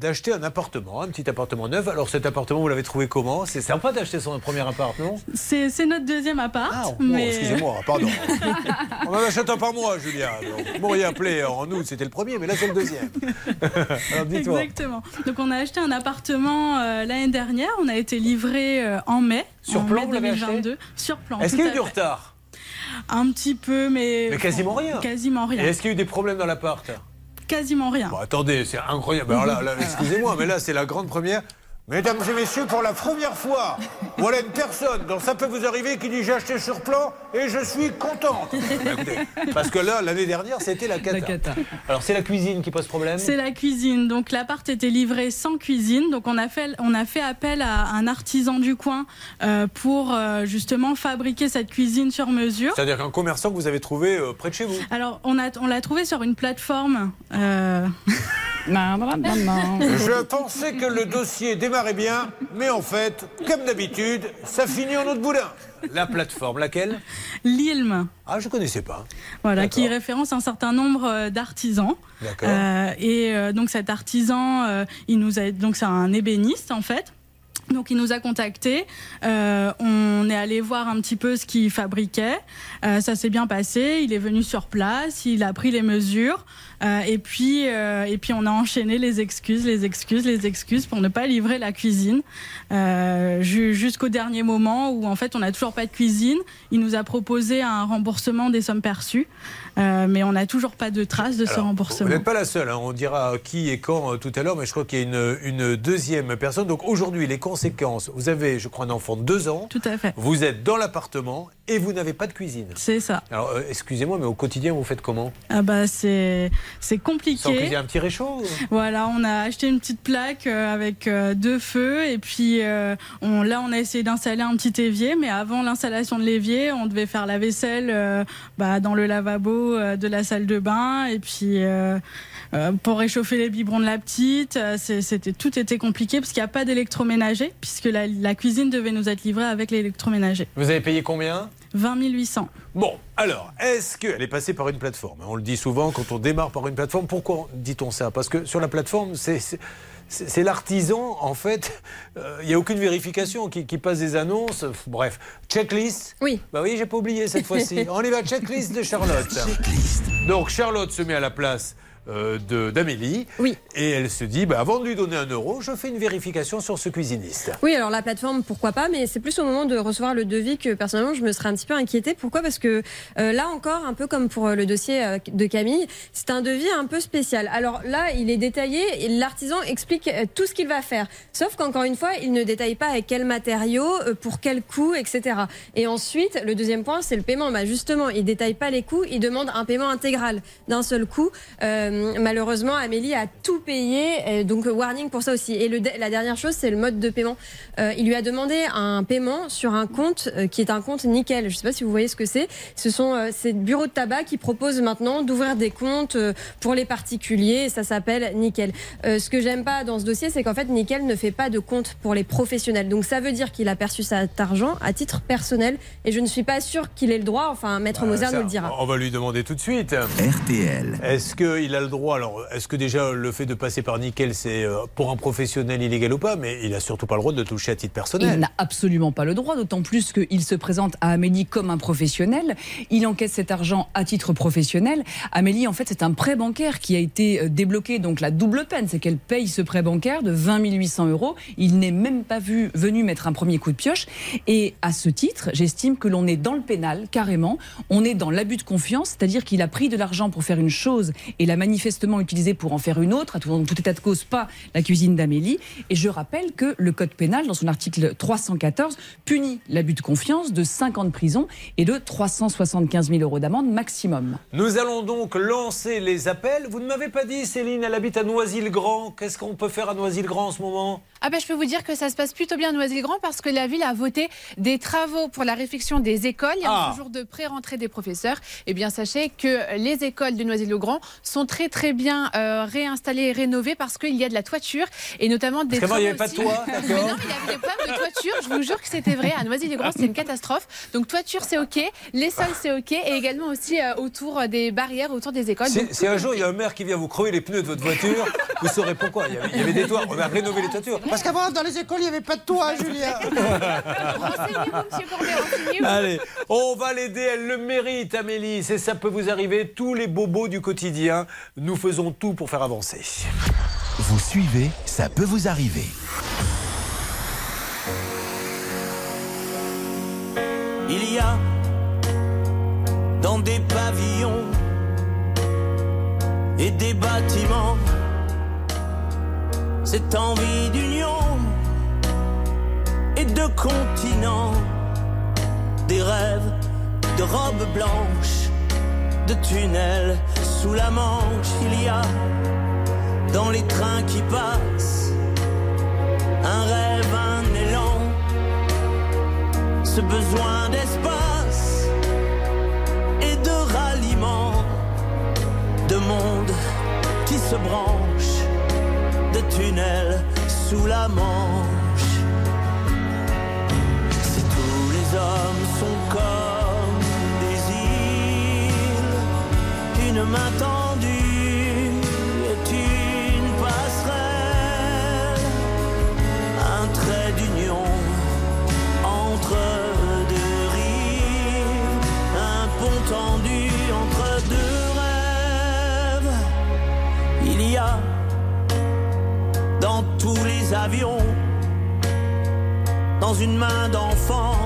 d'acheter un appartement, un petit appartement neuf. Alors cet appartement, vous l'avez trouvé comment? C'est sympa d'acheter son premier appart, non? C'est notre deuxième appart. Oh, mais... excusez-moi, pardon. On en achète un par mois, Julien. Vous m'auriez appelé en août, c'était le premier, mais là c'est le deuxième. Alors. Exactement. Donc on a acheté un appartement euh, l'année dernière. On a été livré euh, en mai. Sur en plan, mai vous l'avez acheté 2022. Sur plan. Est-ce qu'il y a eu du retard? Un petit peu, mais. Mais quasiment rien. Quasiment rien. Et est-ce qu'il y a eu des problèmes dans l'appart? Quasiment rien. Bon, attendez, c'est incroyable. Alors là, là, excusez-moi, mais là, c'est la grande première. Mesdames et messieurs, pour la première fois, voilà une personne dont ça peut vous arriver qui dit j'ai acheté sur plan et je suis contente. Écoutez, parce que là, l'année dernière, c'était la cata. Alors, c'est la cuisine qui pose problème C'est la cuisine. Donc l'appart était livré sans cuisine. Donc on a fait, on a fait appel à un artisan du coin euh, pour euh, justement fabriquer cette cuisine sur mesure. C'est-à-dire qu'un commerçant que vous avez trouvé euh, près de chez vous. Alors on a, on l'a trouvé sur une plateforme. euh, Je pensais que le dossier démarrait bien, mais en fait, comme d'habitude, ça finit en autre boudin. La plateforme, laquelle? L'ILM. Ah, je connaissais pas. Voilà, qui référence un certain nombre euh, d'artisans. D'accord. Euh, et euh, donc cet artisan, euh, il nous a, donc c'est un ébéniste en fait. Donc il nous a contactés, Euh, on est allé voir un petit peu ce qu'il fabriquait, Euh, ça s'est bien passé, il est venu sur place, il a pris les mesures, Euh, et puis euh, et puis on a enchaîné les excuses, les excuses, les excuses pour ne pas livrer la cuisine euh, ju- jusqu'au dernier moment où en fait on n'a toujours pas de cuisine. Il nous a proposé un remboursement des sommes perçues, mais on n'a toujours pas de traces de ce remboursement. Vous n'êtes pas la seule, hein. on dira qui et quand tout à l'heure, mais je crois qu'il y a une, une deuxième personne. Donc aujourd'hui, les conséquences, vous avez, je crois, un enfant de deux ans. Tout à fait. Vous êtes dans l'appartement et vous n'avez pas de cuisine. C'est ça. Alors, euh, excusez-moi, mais au quotidien, vous faites comment? Ah bah c'est c'est compliqué. Sans cuisiner un petit réchaud Voilà, on a acheté une petite plaque euh, avec euh, deux feux et puis on, là on a essayé d'installer un petit évier, mais avant l'installation de l'évier, on devait faire la vaisselle bah, dans le lavabo de la salle de bain et puis euh, pour réchauffer les biberons de la petite, euh, c'était tout était compliqué parce qu'il n'y a pas d'électroménager puisque la, la cuisine devait nous être livrée avec l'électroménager. Vous avez payé combien? 20 800. Bon, alors, est-ce qu'elle est passée par une plateforme? On le dit souvent quand on démarre par une plateforme. Pourquoi dit-on ça? Parce que sur la plateforme, c'est. l'artisan, en fait, euh, il n'y a aucune vérification qui, qui passe des annonces. Bref, checklist? Oui. Bah oui, j'ai pas oublié cette fois-ci. On y va, checklist de Charlotte. Donc Charlotte se met à la place euh, de- d'Amélie. Oui. Et elle se dit, bah, avant de lui donner un euro, je fais une vérification sur ce cuisiniste. Oui, alors la plateforme, pourquoi pas, mais c'est plus au moment de recevoir le devis que personnellement je me serais un petit peu inquiétée. Pourquoi? Parce que euh, là encore, un peu comme pour euh, le dossier euh, de Camille, c'est un devis un peu spécial. Alors là, il est détaillé et l'artisan explique tout ce qu'il va faire. Sauf qu'encore une fois, il ne détaille pas avec quels matériaux, pour quel coût, etc. Et ensuite, le deuxième point, c'est le paiement. Bah, justement, il détaille pas les coûts, il demande un paiement intégral d'un seul coup. Euh, malheureusement, Amélie a tout payé, euh, donc warning pour ça aussi. Et le, la dernière chose, c'est le mode de paiement. Euh, il lui a demandé un paiement sur un compte euh, qui est un compte nickel. Je ne sais pas si vous voyez ce que c'est. Ce sont euh, ces bureaux de tabac qui proposent maintenant d'ouvrir des comptes euh, pour les particuliers. Et ça s'appelle nickel. Euh, ce que j'aime pas dans ce dossier, c'est qu'en fait, nickel ne fait pas de compte pour les professionnels. Donc ça veut dire qu'il a perçu cet argent à titre personnel. Et je ne suis pas sûre qu'il ait le droit. Enfin, Maître Moser Ah, Ça, nous le dira. On va lui demander tout de suite. RTL. Est-ce qu'il a le droit Alors, est-ce que déjà le fait de passer par nickel, c'est euh, pour un professionnel illégal ou pas? Mais il a surtout pas le droit de toucher à titre Il personnel. n'a absolument pas le droit, d'autant plus qu'il se présente à Amélie comme un professionnel. Il encaisse cet argent à titre professionnel. Amélie, en fait, c'est un prêt bancaire qui a été euh, débloqué. Donc la double peine, c'est qu'elle paye ce prêt bancaire de 20 800 euros. Il n'est même pas vu, venu mettre un premier coup de pioche. Et à ce titre, j'estime que l'on est dans le pénal, carrément. On est dans l'abus de confiance, c'est-à-dire qu'il a pris de l'argent pour faire une chose et la manipuler manifestement utilisé pour en faire une autre, à tout, en tout état de cause pas la cuisine d'Amélie. Et je rappelle que le code pénal, dans son article 314, punit l'abus de confiance de 5 ans de prison et de 375 000 euros d'amende maximum. Nous allons donc lancer les appels. Vous ne m'avez pas dit, Céline, elle habite à Noisy-le-Grand. Qu'est-ce qu'on peut faire à Noisy-le-Grand en ce moment? Ah ben, je peux vous dire que ça se passe plutôt bien à Noisy-le-Grand parce que la ville a voté des travaux pour la réfection des écoles. Il y a Ah. un jour de pré-rentrée des professeurs. Eh bien, sachez que les écoles de Noisy-le-Grand sont très très bien euh, réinstallées et rénovées parce qu'il y a de la toiture et notamment des qu'avant, il n'y avait pas de toit, Mais non, mais il y avait des problèmes de toiture. Je vous jure que c'était vrai. À Noisy-le-Grand, c'était une catastrophe. Donc toiture, c'est ok. Les sols, c'est ok. Et également aussi euh, autour des barrières, autour des écoles. Si, un jour il y a un maire qui vient vous crever les pneus de votre voiture, vous saurez pourquoi. Il y avait, il y avait des toits. On a rénové les toitures. Parce qu'avant, dans les écoles, il n'y avait pas de toit, Julien. Allez, on va l'aider, elle le mérite, Amélie. C'est ça peut vous arriver, tous les bobos du quotidien. Nous faisons tout pour faire avancer. Vous suivez, ça peut vous arriver. Il y a dans des pavillons et des bâtiments cette envie d'union et de continent, des rêves de robes blanches, de tunnels sous la manche. Il y a dans les trains qui passent un rêve, un élan ce besoin d'espace et de ralliement, de monde qui se branche, de tunnels sous la manche. Si tous les hommes sont comme une main tendue est une passerelle, un trait d'union entre deux rives, un pont tendu entre deux rêves. Il y a dans tous les avions, dans une main d'enfant,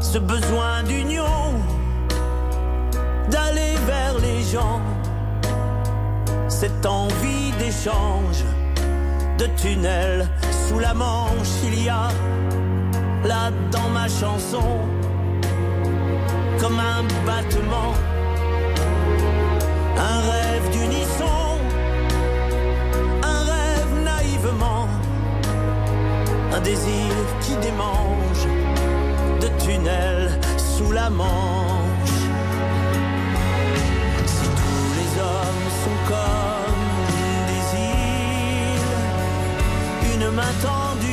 ce besoin d'union, d'aller vers les gens, cette envie d'échange de tunnels sous la manche, il y a là dans ma chanson comme un battement, un rêve d'unisson, un rêve naïvement, un désir qui démange de tunnels sous la manche. Hommes sont comme des îles, une main tendue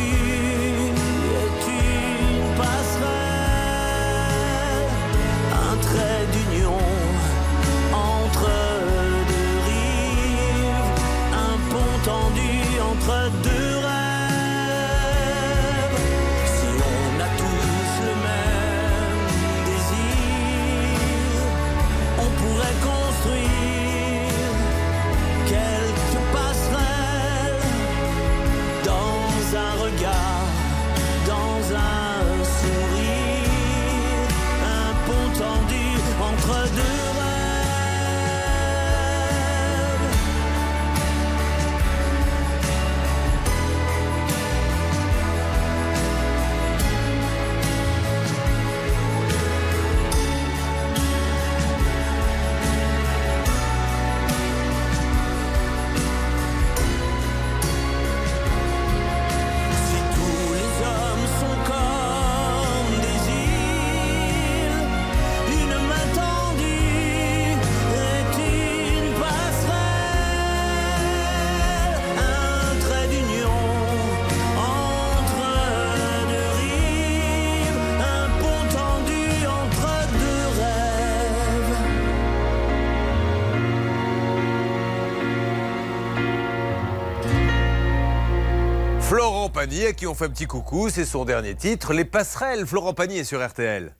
Florent Pagny, à qui on fait un petit coucou, c'est son dernier titre, Les Passerelles. Florent Pagny est sur RTL.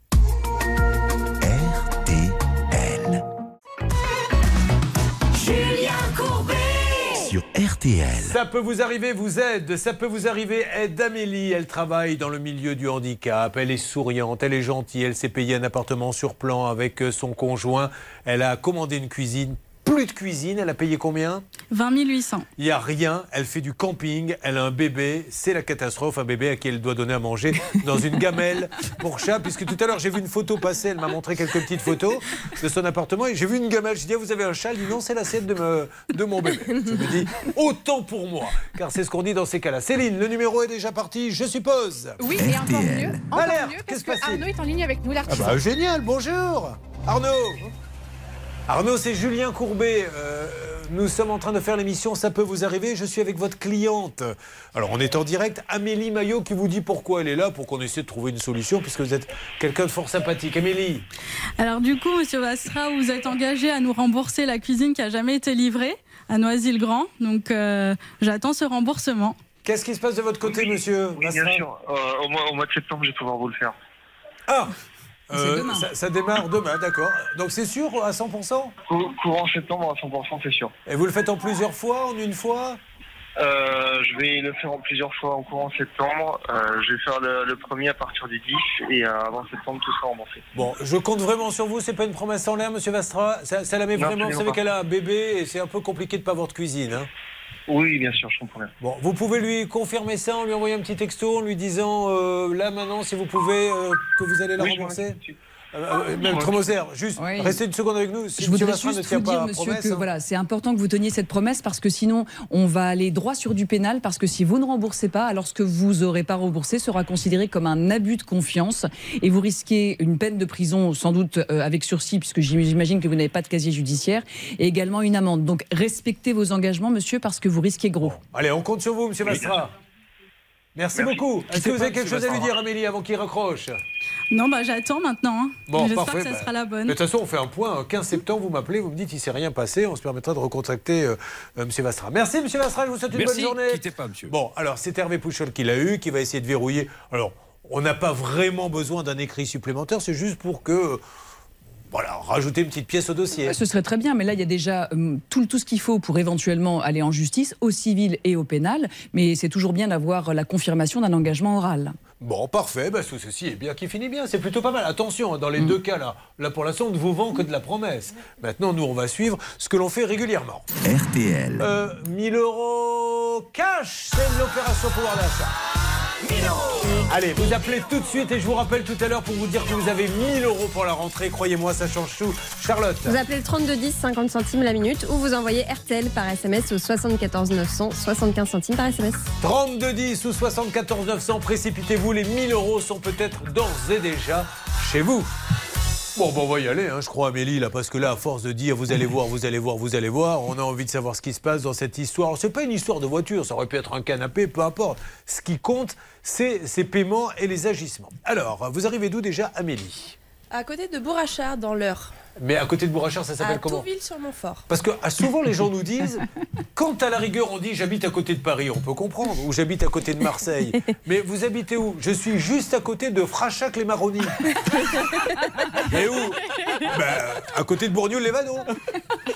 Julien Courbet Sur RTL. Ça peut vous arriver, vous aide. Ça peut vous arriver, aide Amélie. Elle travaille dans le milieu du handicap. Elle est souriante, elle est gentille. Elle s'est payée un appartement sur plan avec son conjoint. Elle a commandé une cuisine plus de cuisine. Elle a payé combien 20 800. Il n'y a rien, elle fait du camping, elle a un bébé, c'est la catastrophe, un bébé à qui elle doit donner à manger dans une gamelle pour chat, puisque tout à l'heure j'ai vu une photo passer, elle m'a montré quelques petites photos de son appartement. Et j'ai vu une gamelle, j'ai dit Ah, vous avez un chat, elle dit non c'est l'assiette de, me- de mon bébé. Je me dis autant pour moi, car c'est ce qu'on dit dans ces cas-là. Céline, le numéro est déjà parti, je suppose. Oui, et encore mieux, encore Alerte, mieux qu'est-ce parce que Arnaud est en ligne avec nous, Ah l'artiste. bah génial, bonjour. Arnaud Arnaud, c'est Julien Courbet. Euh, nous sommes en train de faire l'émission Ça peut vous arriver. Je suis avec votre cliente. Alors, on est en direct. Amélie Maillot qui vous dit pourquoi elle est là, pour qu'on essaie de trouver une solution, puisque vous êtes quelqu'un de fort sympathique. Amélie Alors du coup, Monsieur Vastra, vous êtes engagé à nous rembourser la cuisine qui a jamais été livrée à Noisy-le-Grand. Donc euh, j'attends ce remboursement. Qu'est-ce qui se passe de votre côté, monsieur Oui, bien sûr. Euh, au, mois, au mois de septembre, je vais pouvoir vous le faire. Ah Euh, demain. ça, ça démarre demain, d'accord. Donc c'est sûr à 100% Cou- Courant septembre à 100%, c'est sûr. Et vous le faites en plusieurs fois, en une fois? Euh, je vais le faire en plusieurs fois en courant septembre. Euh, je vais faire le, le premier à partir du 10 et euh, avant septembre, tout sera remboursé. Bon, je compte vraiment sur vous, c'est pas une promesse en l'air, monsieur Vastra? Ça, ça la met Non, vraiment, vous savez qu'elle a un bébé et c'est un peu compliqué de pas avoir de cuisine. hein. Oui, bien sûr, je comprends bien. Bon, vous pouvez lui confirmer ça en lui envoyant un petit texto en lui disant euh, là maintenant si vous pouvez euh, que vous allez la Oui, rembourser. Euh, euh, Maître Moser, juste Oui. restez une seconde avec nous. Si Je voudrais juste vous dire, monsieur, promesse, que hein. voilà, c'est important que vous teniez cette promesse parce que sinon, on va aller droit sur du pénal parce que si vous ne remboursez pas, alors ce que vous n'aurez pas remboursé sera considéré comme un abus de confiance et vous risquez une peine de prison sans doute euh, avec sursis puisque j'imagine que vous n'avez pas de casier judiciaire et également une amende. Donc respectez vos engagements, monsieur, parce que vous risquez gros. Allez, on compte sur vous, monsieur Oui, Vastra. Merci, Merci. beaucoup. Est-ce que vous avez quelque chose à lui dire, Amélie, avant qu'il raccroche? Non, bah j'attends maintenant. hein. Bon, J'espère que ça bah, sera la bonne. De toute façon, on fait un point. 15 septembre, vous m'appelez, vous me dites il s'est rien passé. On se permettra de recontacter euh, euh, Monsieur Vastra. Merci, Monsieur Vastra. Je vous souhaite une Merci, bonne journée. quittez pas, monsieur. Bon, alors c'est Hervé Pouchol qui l'a eu, qui va essayer de verrouiller. Alors, on n'a pas vraiment besoin d'un écrit supplémentaire. C'est juste pour que, euh, voilà, rajouter une petite pièce au dossier. Ce serait très bien, mais là, il y a déjà euh, tout, tout ce qu'il faut pour éventuellement aller en justice, au civil et au pénal. Mais c'est toujours bien d'avoir la confirmation d'un engagement oral. Bon, parfait. Bah, tout ceci est bien qui finit bien. C'est plutôt pas mal. Attention, hein, dans Mm. les deux cas là, là pour l'instant, on ne vous vend que de la promesse. Maintenant, nous, on va suivre ce que l'on fait régulièrement. RTL. Euh, 1000 euros cash, c'est l'opération pouvoir d'achat. 1000 euros Allez, vous appelez tout de suite et je vous rappelle tout à l'heure pour vous dire que vous avez 1000 euros pour la rentrée. Croyez-moi, ça change tout. Charlotte Vous appelez le 3210, 50 centimes la minute, ou vous envoyez RTL par SMS au 74 900, 75 centimes par SMS. 3210 ou 74 900, précipitez-vous, les 1000 euros sont peut-être d'ores et déjà chez vous. Bon, bon, on va y aller, hein, je crois, Amélie, là, parce que là, à force de dire vous allez voir, vous allez voir, vous allez voir, on a envie de savoir ce qui se passe dans cette histoire. C'est pas une histoire de voiture, ça aurait pu être un canapé, peu importe. Ce qui compte, c'est ces paiements et les agissements. Alors, vous arrivez d'où déjà, Amélie? À côté de Bourrachard, dans l'Eure. Mais à côté de Bourrachard, ça s'appelle comment? Tourville-sur-Montfort. Parce que ah, souvent les gens nous disent, quand à la rigueur on dit j'habite à côté de Paris, on peut comprendre, ou j'habite à côté de Marseille. Mais vous habitez où? Je suis juste à côté de Frachac-les-Marronnies. Et où Ben, À côté de Bourgneul-les-Vaneaux.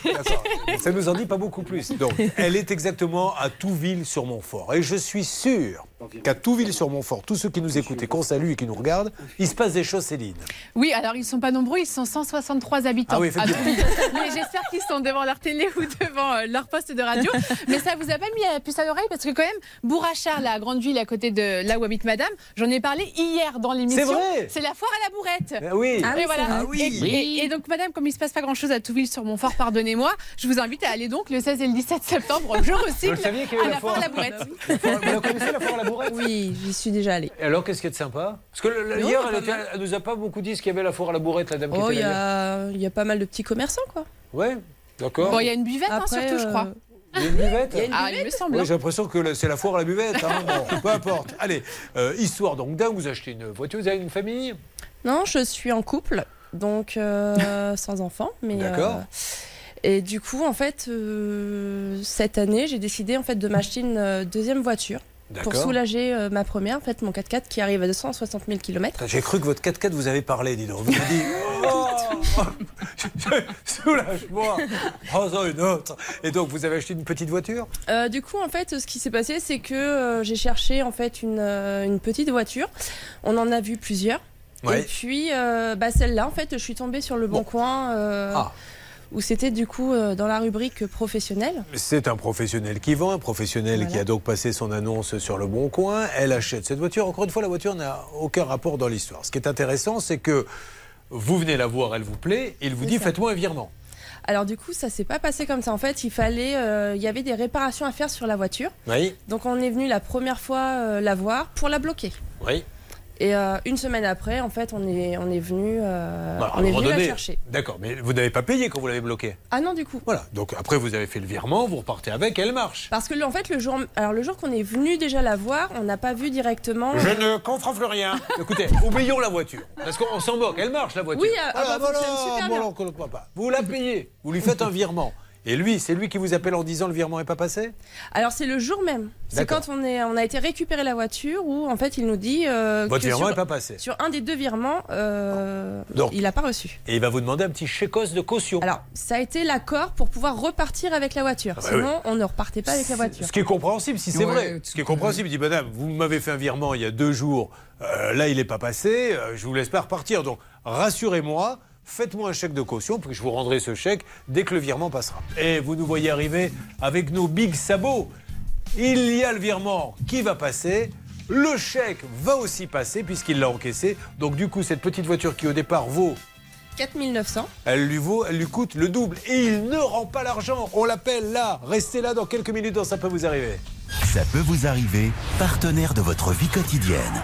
D'accord. Ça nous en dit pas beaucoup plus. Donc, elle est exactement à Touville-sur-Montfort. Et je suis sûr qu'à Touville-sur-Montfort, tous ceux qui nous écoutent et qu'on salue et qui nous regardent, il se passe des choses, Céline. Oui, alors ils sont pas nombreux, ils sont 163 habitants. Ah oui, Touville. Mais j'espère qu'ils sont devant leur télé ou devant euh, leur poste de radio. Mais ça vous a pas mis la puce à l'oreille parce que quand même, Bourrachard, la grande ville à côté de là où habite Madame, j'en ai parlé hier dans l'émission. C'est vrai C'est la foire à la bourrette. Ah oui. Ah oui, voilà. Ah oui. Et, Oui. et- et donc Madame, comme il se passe pas grand chose à Touville sur Montfort, pardonnez-moi, je vous invite à aller donc le 16 et le 17 septembre, je recycle, avait à la la foire à la bourrette. Vous la connaissez, la foire à la bourrette Oui, j'y suis déjà allée. Et alors, qu'est-ce qu'il y a de sympa? Parce que le- Non, hier, elle, était- elle nous a pas beaucoup dit ce qu'il y avait à la foire à la bourrette, la dame qui Oh, était il y là. a, il y a pas mal de petits commerçants, quoi. Ouais, d'accord. Bon, il y a une buvette hein, Après, surtout, je crois. euh, Il y a une buvette Ah, il me semble. Oui, j'ai l'impression que c'est la foire à la buvette. hein. Bon, peu importe. Allez, euh, histoire donc dingue, vous achetez une voiture, vous avez une famille? Non, je suis en couple, donc euh, sans enfant. Mais, D'accord. euh, et du coup, en fait, euh, cette année, j'ai décidé en fait de m'acheter une euh, deuxième voiture. Pour soulager euh, ma première, en fait, mon 4x4 qui arrive à 260 000 km. J'ai cru que votre 4x4 vous avait parlé, dis donc. Vous avez dit, oh, soulage-moi. Prends-en une autre. Et donc, vous avez acheté une petite voiture? Euh, du coup, en fait, ce qui s'est passé, c'est que euh, j'ai cherché en fait une, une petite voiture. On en a vu plusieurs. Ouais. Et puis, euh, bah, celle-là, en fait, je suis tombée sur le bon coin. euh, Ah. Où c'était du coup euh, dans la rubrique professionnelle. C'est un professionnel qui vend, un professionnel Voilà. qui a donc passé son annonce sur le bon coin. Elle achète cette voiture. Encore une fois, la voiture n'a aucun rapport dans l'histoire. Ce qui est intéressant, c'est que vous venez la voir, elle vous plaît, il vous dit faites-moi un virement. Alors du coup, ça s'est pas passé comme ça. En fait, il fallait, euh, il y avait des réparations à faire sur la voiture. Oui, Donc on est venu la première fois euh, la voir pour la bloquer. oui. Et euh, une semaine après, en fait, on est, on est venu, euh, Bah, on est venu la chercher. D'accord, mais vous n'avez pas payé quand vous l'avez bloqué? Ah non, du coup. Voilà, donc après vous avez fait le virement, vous repartez avec, elle marche. Parce que le- en fait, le jour, alors le jour qu'on est venu déjà la voir, on n'a pas vu directement. Je ne comprends plus rien. Écoutez, oublions la voiture. Parce qu'on s'en moque, elle marche la voiture. Oui, ah, ah bah, fonctionne super bon, bien. alors, qu'on ne croit pas. Vous la payez, vous lui faites un virement. Et lui, c'est lui qui vous appelle en disant le virement n'est pas passé? Alors c'est le jour même. C'est quand on, est, on a été récupérer la voiture où en fait il nous dit euh, Votre que virement sur, n'est pas passé. sur un des deux virements, euh, Donc. il n'a pas reçu. Et il va vous demander un petit chécos de caution. Alors ça a été l'accord pour pouvoir repartir avec la voiture. Ah bah Sinon oui. on ne repartait pas avec la voiture. Ce qui est compréhensible, si c'est Ouais, vrai. Ce qui est compréhensible, il dit Madame, vous m'avez fait un virement il y a deux jours, euh, là il n'est pas passé, euh, je vous laisse pas repartir. Donc rassurez-moi, faites-moi un chèque de caution, puis je vous rendrai ce chèque dès que le virement passera. Et vous nous voyez arriver avec nos big sabots. Il y a le virement qui va passer. Le chèque va aussi passer puisqu'il l'a encaissé. Donc du coup, cette petite voiture qui au départ vaut 4900. elle lui vaut, elle lui coûte le double. Et il ne rend pas l'argent. On l'appelle là. Restez là dans quelques minutes, dans ça peut vous arriver. Ça peut vous arriver, partenaire de votre vie quotidienne.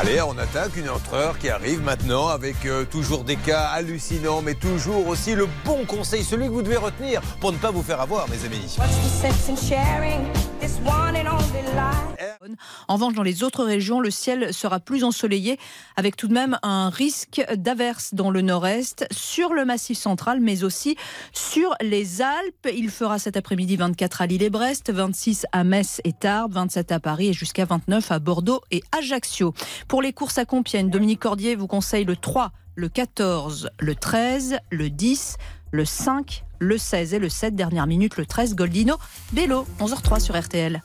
Allez, on attaque une autre heure qui arrive maintenant avec euh, toujours des cas hallucinants, mais toujours aussi le bon conseil, celui que vous devez retenir pour ne pas vous faire avoir, mes amis. En revanche, dans les autres régions, le ciel sera plus ensoleillé, avec tout de même un risque d'averse dans le nord-est, sur le massif central, mais aussi sur les Alpes. Il fera cet après-midi 24 à Lille et Brest, 26 à Metz et Tarbes, 27 à Paris et jusqu'à 29 à Bordeaux et Ajaccio. Pour les courses à Compiègne, Dominique Cordier vous conseille le 3, le 14, le 13, le 10, le 5, le 16 et le 7. Dernière minute, le 13, Goldino, Vélo, 11h03 sur RTL.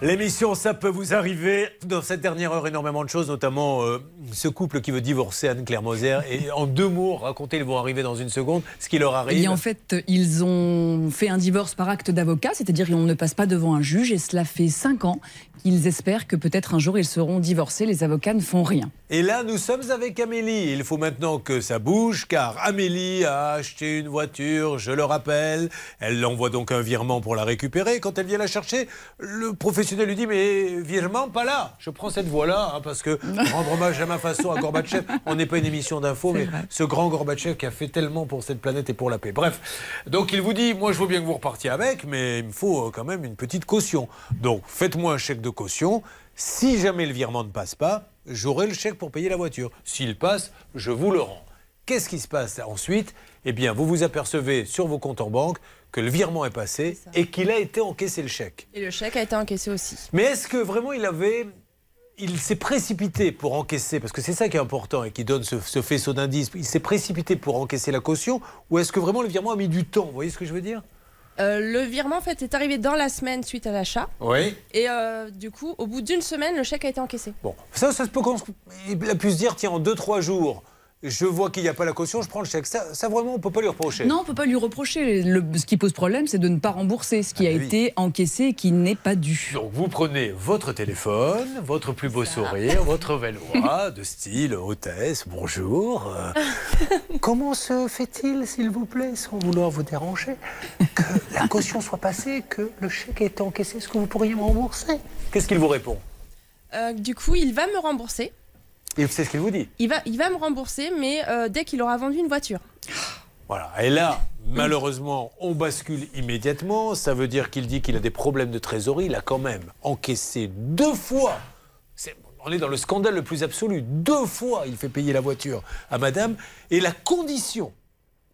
L'émission, ça peut vous arriver. Dans cette dernière heure, énormément de choses, notamment euh, ce couple qui veut divorcer Anne-Claire Moser. Et en deux mots, racontez, ils vont arriver dans une seconde, ce qui leur arrive. Et en fait, ils ont fait un divorce par acte d'avocat, c'est-à-dire qu'on ne passe pas devant un juge, et cela fait cinq ans qu'ils espèrent que peut-être un jour ils seront divorcés. Les avocats ne font rien. Et là, nous sommes avec Amélie. Il faut maintenant que ça bouge, car Amélie a acheté une voiture, je le rappelle. Elle envoie donc un virement pour la récupérer. Quand elle vient la chercher, le professionnel lui dit Mais virement, pas là. Je prends cette voie-là, hein, parce que rendre hommage à ma façon à Gorbatchev, on n'est pas une émission d'info, mais ce grand Gorbatchev qui a fait tellement pour cette planète et pour la paix. Bref, donc il vous dit Moi, je veux bien que vous repartiez avec, mais il me faut euh, quand même une petite caution. Donc, faites-moi un chèque de caution. Si jamais le virement ne passe pas, j'aurai le chèque pour payer la voiture. S'il passe, je vous le rends. Qu'est-ce qui se passe ensuite? Eh bien, vous vous apercevez sur vos comptes en banque que le virement est passé et qu'il a été encaissé le chèque. Et le chèque a été encaissé aussi. Mais est-ce que vraiment il avait. Il s'est précipité pour encaisser, parce que c'est ça qui est important et qui donne ce, ce faisceau d'indices. Il s'est précipité pour encaisser la caution ou est-ce que vraiment le virement a mis du temps Vous voyez ce que je veux dire? Euh, le virement en fait est arrivé dans la semaine suite à l'achat. Oui. Et euh, du coup, au bout d'une semaine, le chèque a été encaissé. Bon, ça, ça se peut qu'on il a pu se dire tiens, en 2-3 jours, je vois qu'il n'y a pas la caution, je prends le chèque. Ça, ça vraiment, on ne peut pas lui reprocher. Non, on peut pas lui reprocher. Le- ce qui pose problème, c'est de ne pas rembourser ce qui a Ah, oui. été encaissé et qui n'est pas dû. Donc vous prenez votre téléphone, votre plus beau sourire, votre vélois de style hôtesse, bonjour. comment se fait-il, s'il vous plaît, sans vouloir vous déranger, que la caution soit passée, que le chèque ait été encaissé Est-ce que vous pourriez me rembourser? Qu'est-ce qu'il vous répond? Euh, du coup, il va me rembourser. Et c'est ce qu'il vous dit. Il va, il va me rembourser, mais euh, dès qu'il aura vendu une voiture. Voilà. Et là, malheureusement, on bascule immédiatement. Ça veut dire qu'il dit qu'il a des problèmes de trésorerie. Il a quand même encaissé deux fois. C'est- on est dans le scandale le plus absolu. Deux fois, il fait payer la voiture à madame. Et la condition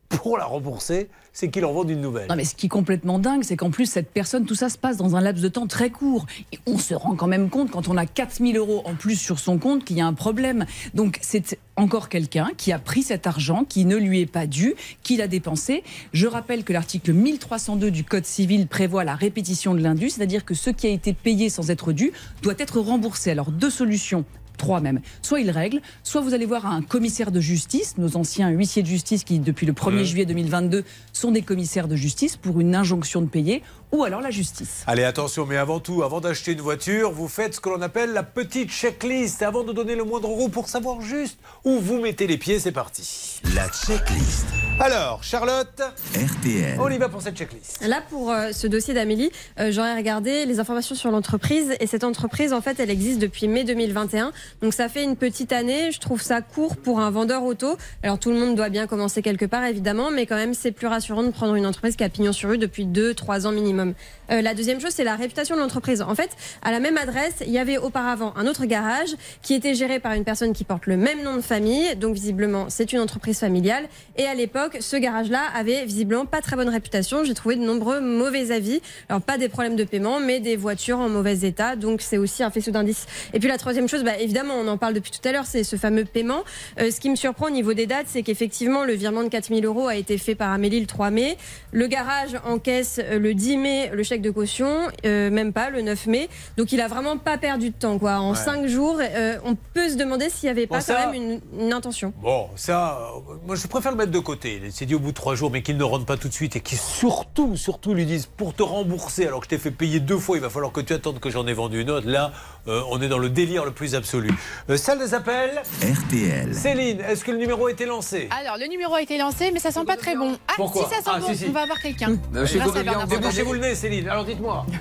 pour la rembourser, c'est qu'il en vende une nouvelle. Non, mais ce qui est complètement dingue, c'est qu'en plus, cette personne, tout ça se passe dans un laps de temps très court. Et on se rend quand même compte, quand on a 4000 euros en plus sur son compte, qu'il y a un problème. Donc, c'est encore quelqu'un qui a pris cet argent, qui ne lui est pas dû, qui l'a dépensé. Je rappelle que l'article 1302 du Code civil prévoit la répétition de l'indu, c'est-à-dire que ce qui a été payé sans être dû doit être remboursé. Alors, deux solutions trois même. Soit il règle, soit vous allez voir un commissaire de justice, nos anciens huissiers de justice qui, depuis le 1er Ouais. juillet 2022, sont des commissaires de justice pour une injonction de payer, ou alors la justice. Allez, attention, mais avant tout, avant d'acheter une voiture, vous faites ce que l'on appelle la petite checklist. Avant de donner le moindre euro pour savoir juste où vous mettez les pieds, c'est parti. La checklist. Alors, Charlotte, RTL. on y va pour cette checklist. Là, pour euh, ce dossier d'Amélie, euh, j'aurais regardé les informations sur l'entreprise. Et cette entreprise, en fait, elle existe depuis mai 2021. Donc, ça fait une petite année. Je trouve ça court pour un vendeur auto. Alors, tout le monde doit bien commencer quelque part, évidemment. Mais quand même, c'est plus rassurant de prendre une entreprise qui a pignon sur rue depuis 2-3 ans minimum. maximum Euh, la deuxième chose, c'est la réputation de l'entreprise. En fait, à la même adresse, il y avait auparavant un autre garage qui était géré par une personne qui porte le même nom de famille. Donc, visiblement, c'est une entreprise familiale. Et à l'époque, ce garage-là avait visiblement pas très bonne réputation. J'ai trouvé de nombreux mauvais avis. Alors, pas des problèmes de paiement, mais des voitures en mauvais état. Donc, c'est aussi un faisceau d'indices. Et puis, la troisième chose, bah, évidemment, on en parle depuis tout à l'heure, c'est ce fameux paiement. Euh, ce qui me surprend au niveau des dates, c'est qu'effectivement, le virement de 4000 euros a été fait par Amélie le 3 mai. Le garage encaisse euh, le 10 mai chèque de caution, euh, même pas le 9 mai. Donc, il a vraiment pas perdu de temps, quoi. En Ouais. 5 jours, euh, on peut se demander s'il n'y avait Bon, pas ça- quand même une, une intention. Bon, ça, euh, moi je préfère le mettre de côté. Il s'est dit au bout de trois jours, mais qu'il ne rentre pas tout de suite et qu'il surtout, surtout lui disent pour te rembourser, alors que je t'ai fait payer deux fois, il va falloir que tu attendes que j'en ai vendu une autre. Là, euh, on est dans le délire le plus absolu. Euh, salle des appels. RTL. Céline, est-ce que le numéro a été lancé? Alors, le numéro a été lancé, mais ça sent pas très bon. Ah, Pourquoi? si ça sent Ah, bon, si, si. on va avoir quelqu'un. Débouchez-vous le nez, Céline. Alors dites-moi.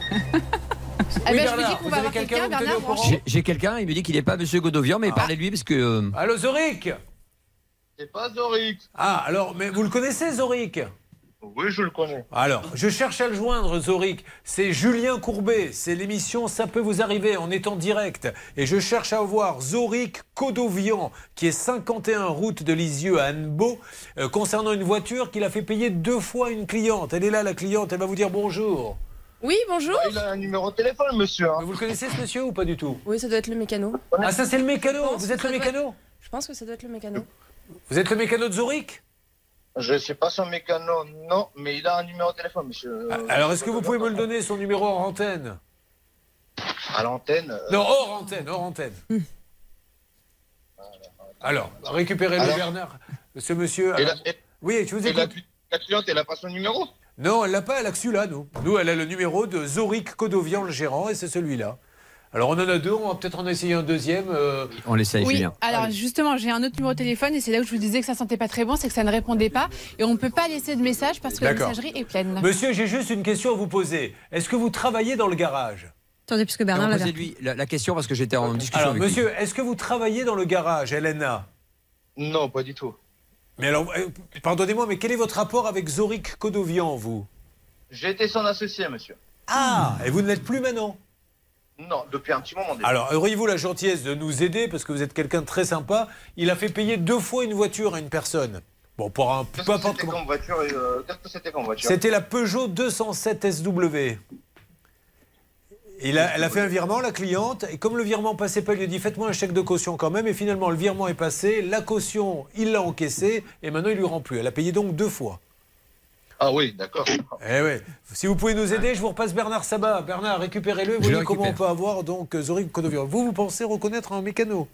Eh ben, je dis qu'on va avoir quelqu'un, Bernard. J'ai- J'ai quelqu'un, il me dit qu'il n'est pas Monsieur Godovian, mais parlez-lui parce que. euh, Allô, Zoric C'est pas Zoric. Ah, alors, mais vous le connaissez, Zoric? Oui, je le connais. Alors, je cherche à le joindre, Zoric. C'est Julien Courbet. C'est l'émission Ça peut vous arriver. On est en direct. Et je cherche à voir Zoric Codovian, qui est 51 route de Lisieux à Annebeau, euh, concernant une voiture qu'il a fait payer deux fois une cliente. Elle est là, la cliente. Elle va vous dire bonjour. Oui, bonjour. Il a un numéro de téléphone, monsieur. hein. Vous le connaissez, ce monsieur, ou pas du tout Oui, ça doit être le mécano. Ah, ça, c'est le mécano. Vous êtes le mécano Je pense que ça doit être le mécano. Vous êtes le mécano de Zoric Je sais pas son mécano, non, mais il a un numéro de téléphone, monsieur. Ah, Alors, est-ce que vous pouvez me le donner, son numéro hors antenne À l'antenne. euh, Non, hors antenne, hors antenne. Alors, récupérez-le, Alors Bernard. Ce monsieur. Alors- Oui, je vous et la, écoute. la cliente, elle a pas son numéro? Non, elle l'a pas, elle a que celui-là, nous. Nous, elle a le numéro de Zoric Codovian, le gérant, et c'est celui-là. Alors, on en a deux, on va peut-être en essayer un deuxième. euh, On l'essaye, Oui, Julien. alors justement, j'ai un autre numéro de téléphone et c'est là où je vous disais que ça sentait pas très bon, c'est que ça ne répondait pas et on ne peut pas laisser de message parce que la messagerie est pleine. Monsieur, j'ai juste une question à vous poser. Est-ce que vous travaillez dans le garage? Attendez, puisque Bernard l'avait Posez-lui la, la question parce que j'étais en discussion Alors, avec lui. monsieur, est-ce que vous travaillez dans le garage, Elena? Non, pas du tout. Mais alors, euh, pardonnez-moi, mais quel est votre rapport avec Zoric Codovian, vous? J'étais son associé, monsieur. Ah, et vous ne l'êtes plus maintenant? Non, depuis un petit moment déjà. Alors, auriez-vous la gentillesse de nous aider, parce que vous êtes quelqu'un de très sympa? Il a fait payer deux fois une voiture à une personne. Bon, pour un... Qu'est-ce Peu que importe c'était comment... comme voiture euh, Qu'est-ce que c'était comme voiture? C'était la Peugeot 207 SW. Elle a fait un virement, la cliente, et comme le virement passait pas, il lui a dit faites-moi un chèque de caution quand même, et finalement le virement est passé, la caution, il l'a encaissée, et maintenant il lui rend plus. Elle a payé donc deux fois. Ah oui, d'accord. Eh ouais. Si vous pouvez nous aider, je vous repasse Bernard Sabat. Bernard, récupérez-le, vous Je le voyez comment on peut avoir donc Zoric Codovian. Vous, vous pensez reconnaître un mécano?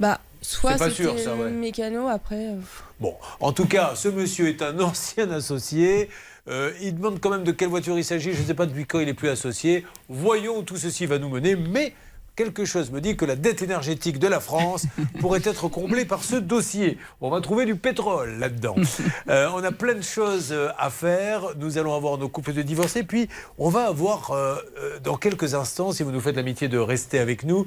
Bah, soit C'est sûr, ça, ouais. mécano, après. euh, Bon, en tout cas, ce monsieur est un ancien associé. Euh, il demande quand même de quelle voiture il s'agit. Je ne sais pas depuis quand il est plus associé. Voyons où tout ceci va nous mener. Mais quelque chose me dit que la dette énergétique de la France pourrait être comblée par ce dossier. On va trouver du pétrole là-dedans. Euh, on a plein de choses euh, à faire. Nous allons avoir nos couples de divorcés. Puis, on va avoir, euh, dans quelques instants, si vous nous faites l'amitié de rester avec nous,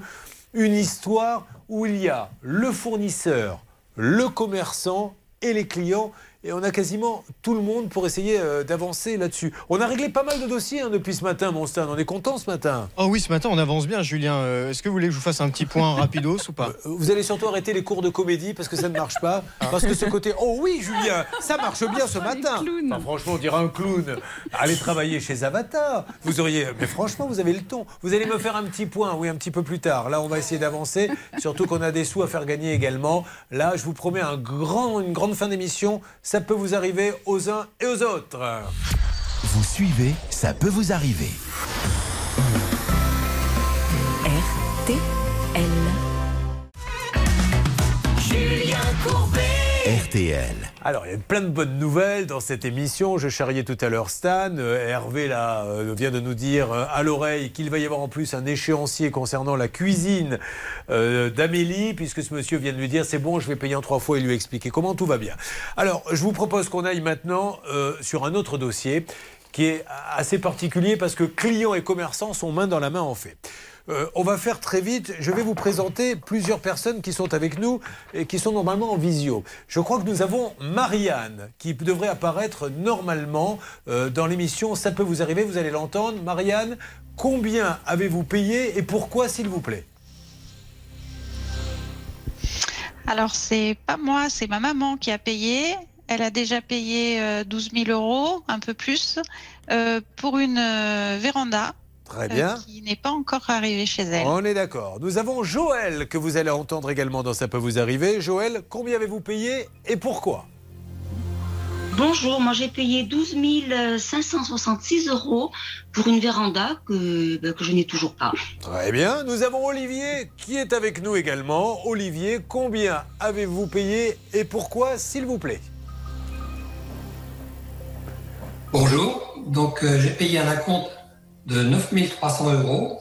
une histoire où il y a le fournisseur, le commerçant et les clients. Et on a quasiment tout le monde pour essayer euh, d'avancer là-dessus. On a réglé pas mal de dossiers hein, depuis ce matin, mon Stan. On est content ce matin. Oh oui, ce matin, on avance bien, Julien. Euh, Est-ce que vous voulez que je vous fasse un petit point rapidos ou pas? Vous allez surtout arrêter les cours de comédie parce que ça ne marche pas. Parce que ce côté, oh oui, Julien, ça marche bien ce matin. Enfin, franchement, on dirait un clown. Allez travailler chez Avatar. Vous auriez, mais franchement, vous avez le ton. Vous allez me faire un petit point, oui, un petit peu plus tard. Là, on va essayer d'avancer. Surtout qu'on a des sous à faire gagner également. Là, je vous promets un grand, une grande fin d'émission. Ça peut vous arriver aux uns et aux autres. Vous suivez, ça peut vous arriver. RTL. Julien Courbet. RTL. Alors, il y a plein de bonnes nouvelles dans cette émission. Je charriais tout à l'heure Stan. Euh, Hervé là, euh, vient de nous dire euh, à l'oreille qu'il va y avoir en plus un échéancier concernant la cuisine d'Amélie, puisque ce monsieur vient de lui dire c'est bon, je vais payer en trois fois et lui expliquer comment tout va bien. Alors, je vous propose qu'on aille maintenant sur un autre dossier qui est assez particulier parce que clients et commerçants sont main dans la main en fait. Euh, on va faire très vite. Je vais vous présenter plusieurs personnes qui sont avec nous et qui sont normalement en visio. Je crois que nous avons Marianne qui devrait apparaître normalement euh, dans l'émission. Ça peut vous arriver, vous allez l'entendre. Marianne, combien avez-vous payé et pourquoi, s'il vous plaît? Alors, c'est pas moi, c'est ma maman qui a payé. Elle a déjà payé euh, 12 000 euros, un peu plus, euh, pour une euh, véranda. Très euh, bien. qui n'est pas encore arrivée chez elle. On est d'accord. Nous avons Joël que vous allez entendre également dans Ça peut vous arriver. Joël, combien avez-vous payé et pourquoi? Bonjour, moi j'ai payé 12 566 euros pour une véranda que, ben, que je n'ai toujours pas. Très bien. Nous avons Olivier qui est avec nous également. Olivier, combien avez-vous payé et pourquoi, s'il vous plaît? Bonjour, donc euh, j'ai payé un acompte de 9300 euros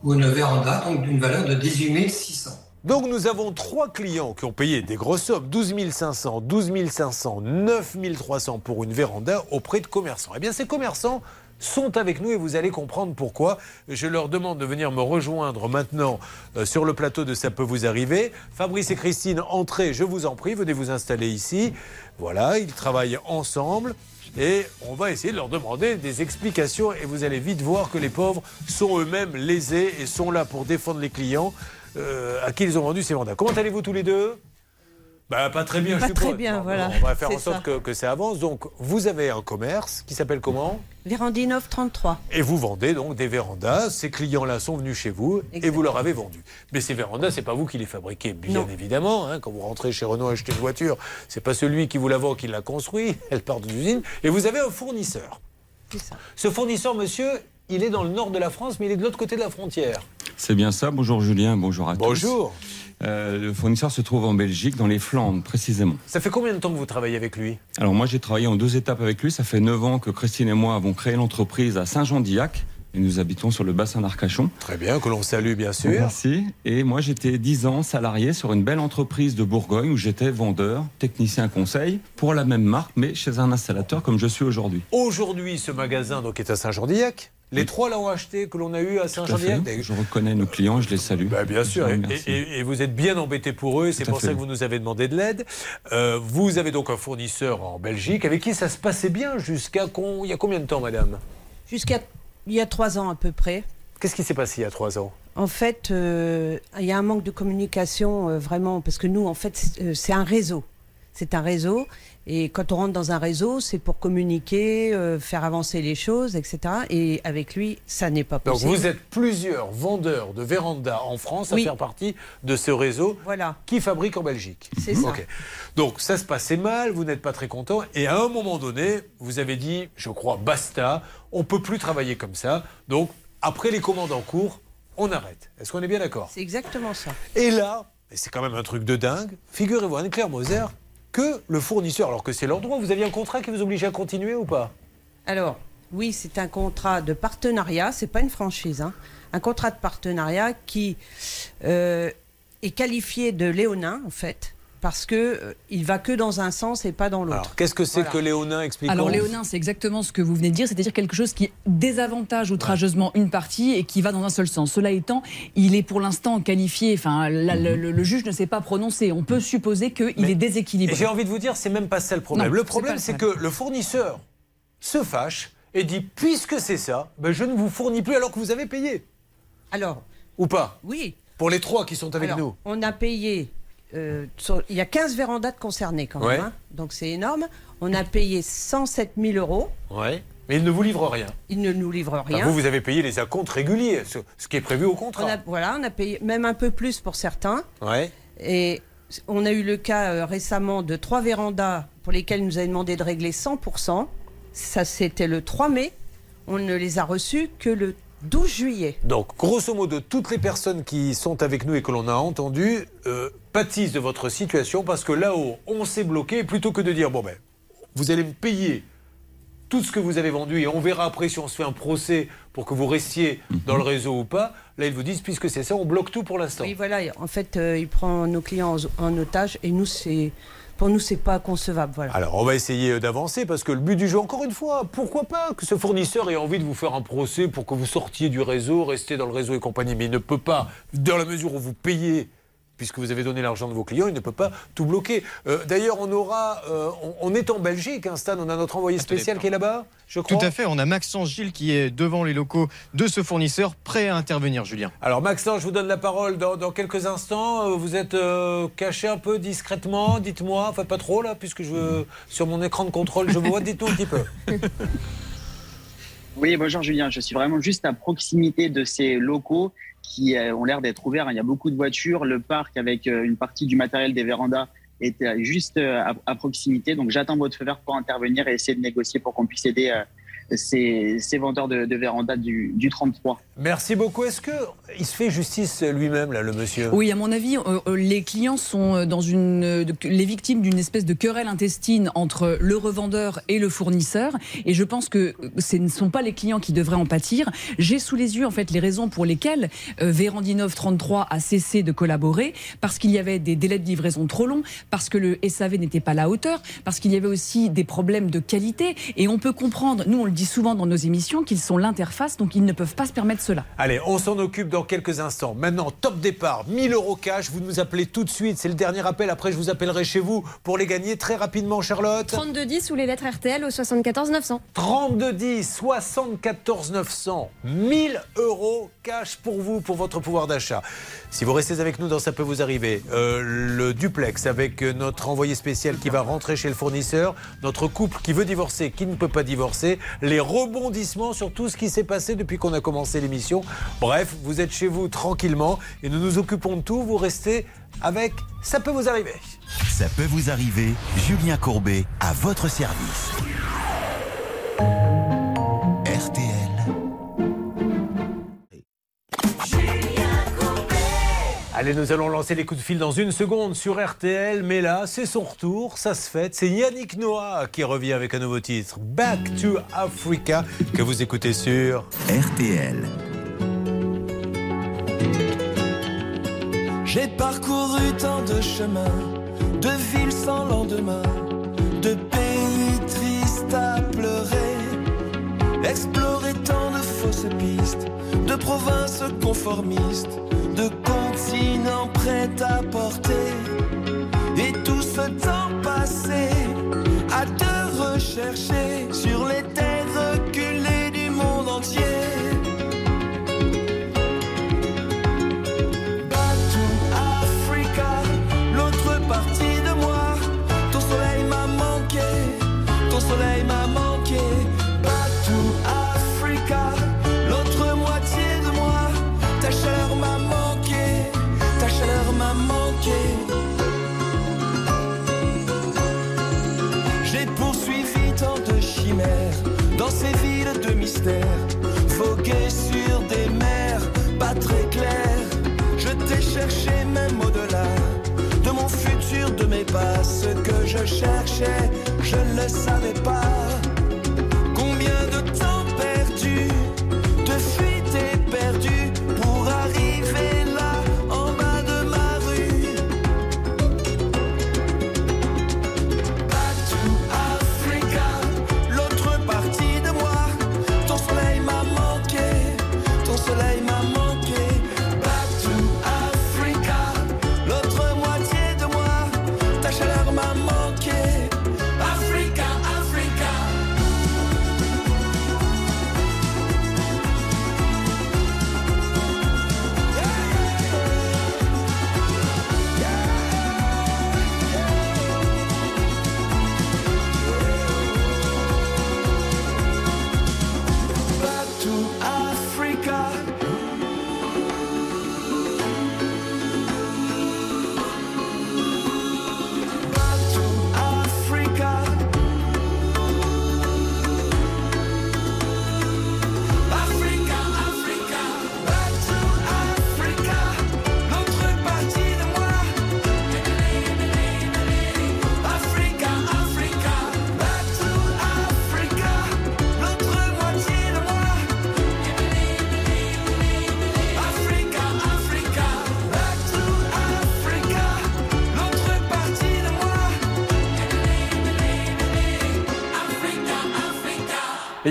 pour une véranda donc d'une valeur de 18 600. Donc nous avons trois clients qui ont payé des grosses sommes, 12 500, 12 500, 9 300 pour une véranda auprès de commerçants. Eh bien ces commerçants sont avec nous et vous allez comprendre pourquoi. Je leur demande de venir me rejoindre maintenant euh, sur le plateau de Ça peut vous arriver. Fabrice et Christine, entrez, je vous en prie, venez vous installer ici. Voilà, ils travaillent ensemble. Et on va essayer de leur demander des explications et vous allez vite voir que les pauvres sont eux-mêmes lésés et sont là pour défendre les clients euh, à qui ils ont vendu ces mandats. Comment allez-vous tous les deux? Bah, pas très bien, Pas je très suppose. bien, voilà. On va faire en sorte ça. que, que ça avance. Donc, vous avez un commerce qui s'appelle comment? Vérandinov 33. Et vous vendez donc des vérandas. Ces clients-là sont venus chez vous et vous leur avez vendu. Mais ces vérandas, c'est pas vous qui les fabriquez, bien Non. évidemment. hein. Quand vous rentrez chez Renault acheter une voiture, c'est pas celui qui vous la vend qui l'a construit. Elle part de l'usine. Et vous avez un fournisseur. Ce fournisseur, monsieur, il est dans le nord de la France, mais il est de l'autre côté de la frontière. C'est bien ça. Bonjour Julien, bonjour à Bonjour. tous. Euh, le fournisseur se trouve en Belgique, dans les Flandres précisément. Ça fait combien de temps que vous travaillez avec lui? Alors moi j'ai travaillé en deux étapes avec lui. Ça fait 9 ans que Christine et moi avons créé l'entreprise à Saint-Jean-d'Illac. Et nous habitons sur le bassin d'Arcachon. Très bien, que l'on salue bien sûr. Merci. Et moi j'étais 10 ans salarié sur une belle entreprise de Bourgogne où j'étais vendeur, technicien conseil pour la même marque mais chez un installateur comme je suis aujourd'hui. Aujourd'hui, ce magasin donc, est à Saint-Jean-d'Illac. Les trois l'ont acheté, que l'on a eu à. Saint-Jean-d'Illac. Je reconnais nos clients et je les salue. Bah, bien sûr, et, vous remercie. et- et vous êtes bien embêté pour eux, c'est pour ça fait. que vous nous avez demandé de l'aide. Euh, vous avez donc un fournisseur en Belgique avec qui ça se passait bien jusqu'à con- il y a combien de temps, madame? Jusqu'à il y a trois ans à peu près. Qu'est-ce qui s'est passé il y a trois ans? En fait, euh, il y a un manque de communication euh, vraiment, parce que nous, en fait, c'est euh, c'est un réseau. C'est un réseau. Et quand on rentre dans un réseau, c'est pour communiquer, euh, faire avancer les choses, etc. Et avec lui, ça n'est pas Donc possible. vous êtes plusieurs vendeurs de vérandas en France à faire partie de ce réseau Voilà. qui fabrique en Belgique. C'est ça. Donc ça se passait mal, vous n'êtes pas très content, et à un moment donné, vous avez dit, je crois, basta, on peut plus travailler comme ça. Donc après les commandes en cours, on arrête. Est-ce qu'on est bien d'accord? C'est exactement ça. Et là, c'est quand même un truc de dingue, figurez-vous, Anne-Claire Moser, que le fournisseur, alors que c'est leur droit, vous aviez un contrat qui vous obligeait à continuer ou pas? Alors, oui, c'est un contrat de partenariat, c'est pas une franchise, hein. un contrat de partenariat qui euh, est qualifié de léonin, en fait. Parce que euh, il va que dans un sens et pas dans l'autre. Alors, qu'est-ce que c'est Voilà. que Léonin explique Alors Léonin, c'est exactement ce que vous venez de dire, c'est-à-dire quelque chose qui désavantage outrageusement une partie et qui va dans un seul sens. Cela étant, il est pour l'instant qualifié, enfin la- le, le- le juge ne s'est pas prononcé. On peut supposer qu'il est Et déséquilibré. j'ai envie de vous dire, c'est même pas ça le problème. Non, le c'est problème, c'est que le fournisseur se fâche et dit puisque c'est ça, ben, je ne vous fournis plus alors que vous avez payé. Alors, Ou pas oui. Pour les trois qui sont avec Alors, nous. On a payé. Euh, sur- il y a 15 vérandas concernées quand même. Ouais. hein. donc c'est énorme. On a payé 107 000 euros. Ouais. Mais il ne vous livre rien. Ils ne nous livrent rien. vous, vous avez payé les acomptes réguliers, ce, ce qui est prévu au contrat. On a, voilà, on a payé même un peu plus pour certains. Ouais. Et on a eu le cas euh, récemment de trois vérandas pour lesquels il nous avait demandé de régler 100%. Ça, c'était le 3 mai. On ne les a reçus que le 12 juillet. Donc, grosso modo, toutes les personnes qui sont avec nous et que l'on a entendues euh, pâtissent de votre situation parce que là-haut, on s'est bloqué. Plutôt que de dire, bon ben, vous allez me payer tout ce que vous avez vendu et on verra après si on se fait un procès pour que vous restiez dans le réseau ou pas. Là, ils vous disent, puisque c'est ça, on bloque tout pour l'instant. Oui, voilà. En fait, euh, il prend nos clients en, en otage et nous, c'est pour nous, c'est pas concevable. Alors, on va essayer d'avancer parce que le but du jeu, encore une fois, pourquoi pas que ce fournisseur ait envie de vous faire un procès pour que vous sortiez du réseau, restiez dans le réseau et compagnie. Mais il ne peut pas, dans la mesure où vous payez, puisque vous avez donné l'argent de vos clients, il ne peut pas tout bloquer. Euh, D'ailleurs, on aura, euh, on, on est en Belgique, hein, Stan, on a notre envoyé spécial qui est là-bas, je crois. Tout à fait, on a Maxence Gilles qui est devant les locaux de ce fournisseur, prêt à intervenir, Julien. Alors Maxence, je vous donne la parole dans, dans quelques instants. Euh, Vous êtes euh, caché un peu discrètement, dites-moi, enfin pas trop là, puisque je, sur mon écran de contrôle, je vous vois, dites-nous un petit peu. Oui, bonjour Julien. Je suis vraiment juste à proximité de ces locaux qui euh, ont l'air d'être ouverts. Il y a beaucoup de voitures. Le parc avec euh, une partie du matériel des vérandas est euh, juste à, proximité. Donc j'attends votre feu vert pour intervenir et essayer de négocier pour qu'on puisse aider ces, ces vendeurs de, de vérandas du, du 33. Merci beaucoup. Est-ce que il se fait justice lui-même là, le monsieur Oui, à mon avis, euh, euh, les clients sont euh, dans une, euh, les victimes d'une espèce de querelle intestine entre le revendeur et le fournisseur. Et je pense que ce ne sont pas les clients qui devraient en pâtir. J'ai sous les yeux en fait les raisons pour lesquelles euh, Vérandinov 33 a cessé de collaborer, parce qu'il y avait des délais de livraison trop longs, parce que le SAV n'était pas à la hauteur, parce qu'il y avait aussi des problèmes de qualité. Et on peut comprendre, nous on le dit souvent dans nos émissions, qu'ils sont l'interface, donc ils ne peuvent pas se permettre cela. Allez, on s'en occupe dans quelques instants. Maintenant, top départ, 1000 euros cash. Vous nous appelez tout de suite. C'est le dernier appel. Après, je vous appellerai chez vous pour les gagner très rapidement, Charlotte. 3210 ou les lettres RTL au 74 900. 3210 74 900 1000 euros cash pour vous, pour votre pouvoir d'achat. Si vous restez avec nous dans Ça peut vous arriver, euh, le duplex avec notre envoyé spécial qui va rentrer chez le fournisseur, notre couple qui veut divorcer, qui ne peut pas divorcer, les rebondissements sur tout ce qui s'est passé depuis qu'on a commencé l'émission. Bref, vous êtes chez vous tranquillement et nous nous occupons de tout. Vous restez avec Ça peut vous arriver. Ça peut vous arriver, Julien Courbet à votre service. RTL. Allez, nous allons lancer les coups de fil dans une seconde sur RTL, mais là, c'est son retour, ça se fait. C'est Yannick Noah qui revient avec un nouveau titre, Back to Africa, que vous écoutez sur RTL. J'ai parcouru tant de chemins, de villes sans lendemain, de pays tristes à pleurer, exploré tant de fausses pistes, de provinces conformistes, de continents prêts à porter, et tout ce temps passé à te rechercher sur les terres reculées du monde entier. Ce que je cherchais, je ne le savais pas. Combien de temps perdu, de fuite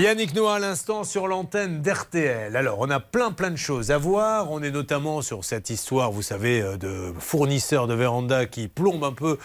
Yannick Noah à l'instant sur l'antenne d'RTL. Alors, on a plein plein de choses à voir. On est notamment sur cette histoire, vous savez, euh, de fournisseurs de véranda qui plombent un peu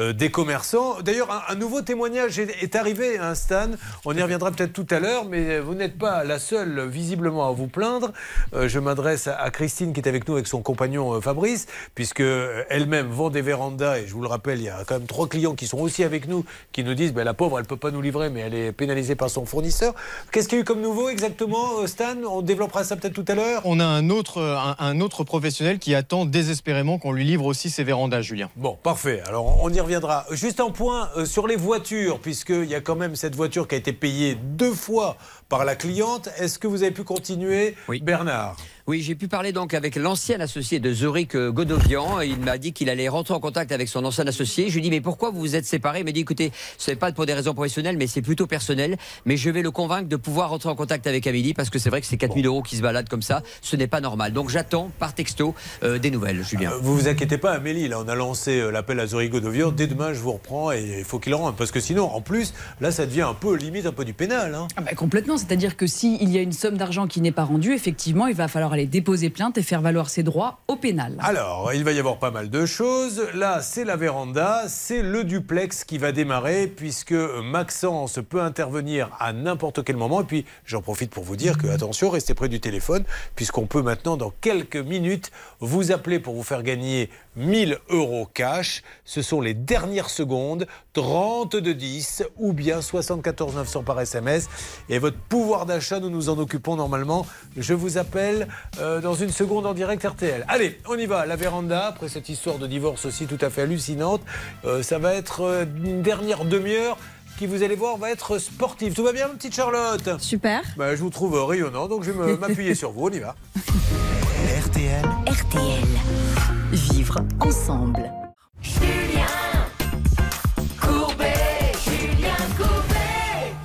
euh, des commerçants. D'ailleurs, un, nouveau témoignage est, arrivé, hein, Stan. On y reviendra peut-être tout à l'heure, mais vous n'êtes pas la seule, visiblement, à vous plaindre. Euh, je m'adresse à, Christine qui est avec nous avec son compagnon euh, Fabrice, puisque euh, elle-même vend des vérandas. Et je vous le rappelle, il y a quand même trois clients qui sont aussi avec nous, qui nous disent ben, la pauvre, elle peut pas nous livrer, mais elle est pénalisée par son fournisseur. Qu'est-ce qu'il y a eu comme nouveau exactement, euh, Stan? On développera ça peut-être tout à l'heure. On a un autre, un, un autre professionnel qui attend désespérément qu'on lui livre aussi ses vérandas, Julien. Bon, parfait. Alors, on y reviendra. Juste un point euh, sur les voitures, puisqu'il y a quand même cette voiture qui a été payée deux fois par la cliente. Est-ce que vous avez pu continuer, Bernard? Oui, j'ai pu parler donc avec l'ancien associé de Zurich euh, Godovian. Il m'a dit qu'il allait rentrer en contact avec son ancien associé. Je lui ai dit, mais pourquoi vous vous êtes séparés? Il m'a dit, écoutez, ce n'est pas pour des raisons professionnelles, mais c'est plutôt personnel. Mais je vais le convaincre de pouvoir rentrer en contact avec Amélie, parce que c'est vrai que c'est 4000 euros qui se baladent comme ça. Ce n'est pas normal. Donc j'attends par texto euh, des nouvelles, Julien. Euh, Vous vous inquiétez pas, Amélie, là, on a lancé l'appel à Zurich Godovian. Dès demain, je vous reprends et il faut qu'il rentre. Parce que sinon, en plus, là, ça devient un peu limite, un peu du pénal. hein. Ah bah, complètement, c'est-à-dire que s'il y a une somme d'argent qui n'est pas rendue, effectivement, il va falloir aller déposer plainte et faire valoir ses droits au pénal. Alors, il va y avoir pas mal de choses. Là, c'est la véranda, c'est le duplex qui va démarrer, puisque Maxence peut intervenir à n'importe quel moment. Et puis, j'en profite pour vous dire que, attention, restez près du téléphone, puisqu'on peut maintenant, dans quelques minutes, vous appeler pour vous faire gagner 1000 euros cash. Ce sont les dernières secondes, 30 de 10 ou bien 74 900 par SMS. Et votre pouvoir d'achat, nous nous en occupons normalement. Je vous appelle euh, dans une seconde en direct RTL. Allez, on y va. La véranda, après cette histoire de divorce aussi tout à fait hallucinante, euh, ça va être euh, une dernière demi-heure qui, vous allez voir, va être sportive. Tout va bien, petite Charlotte? Super. Bah, je vous trouve rayonnant, donc je vais m'appuyer sur vous. On y va. RTL. RTL. Vivre ensemble.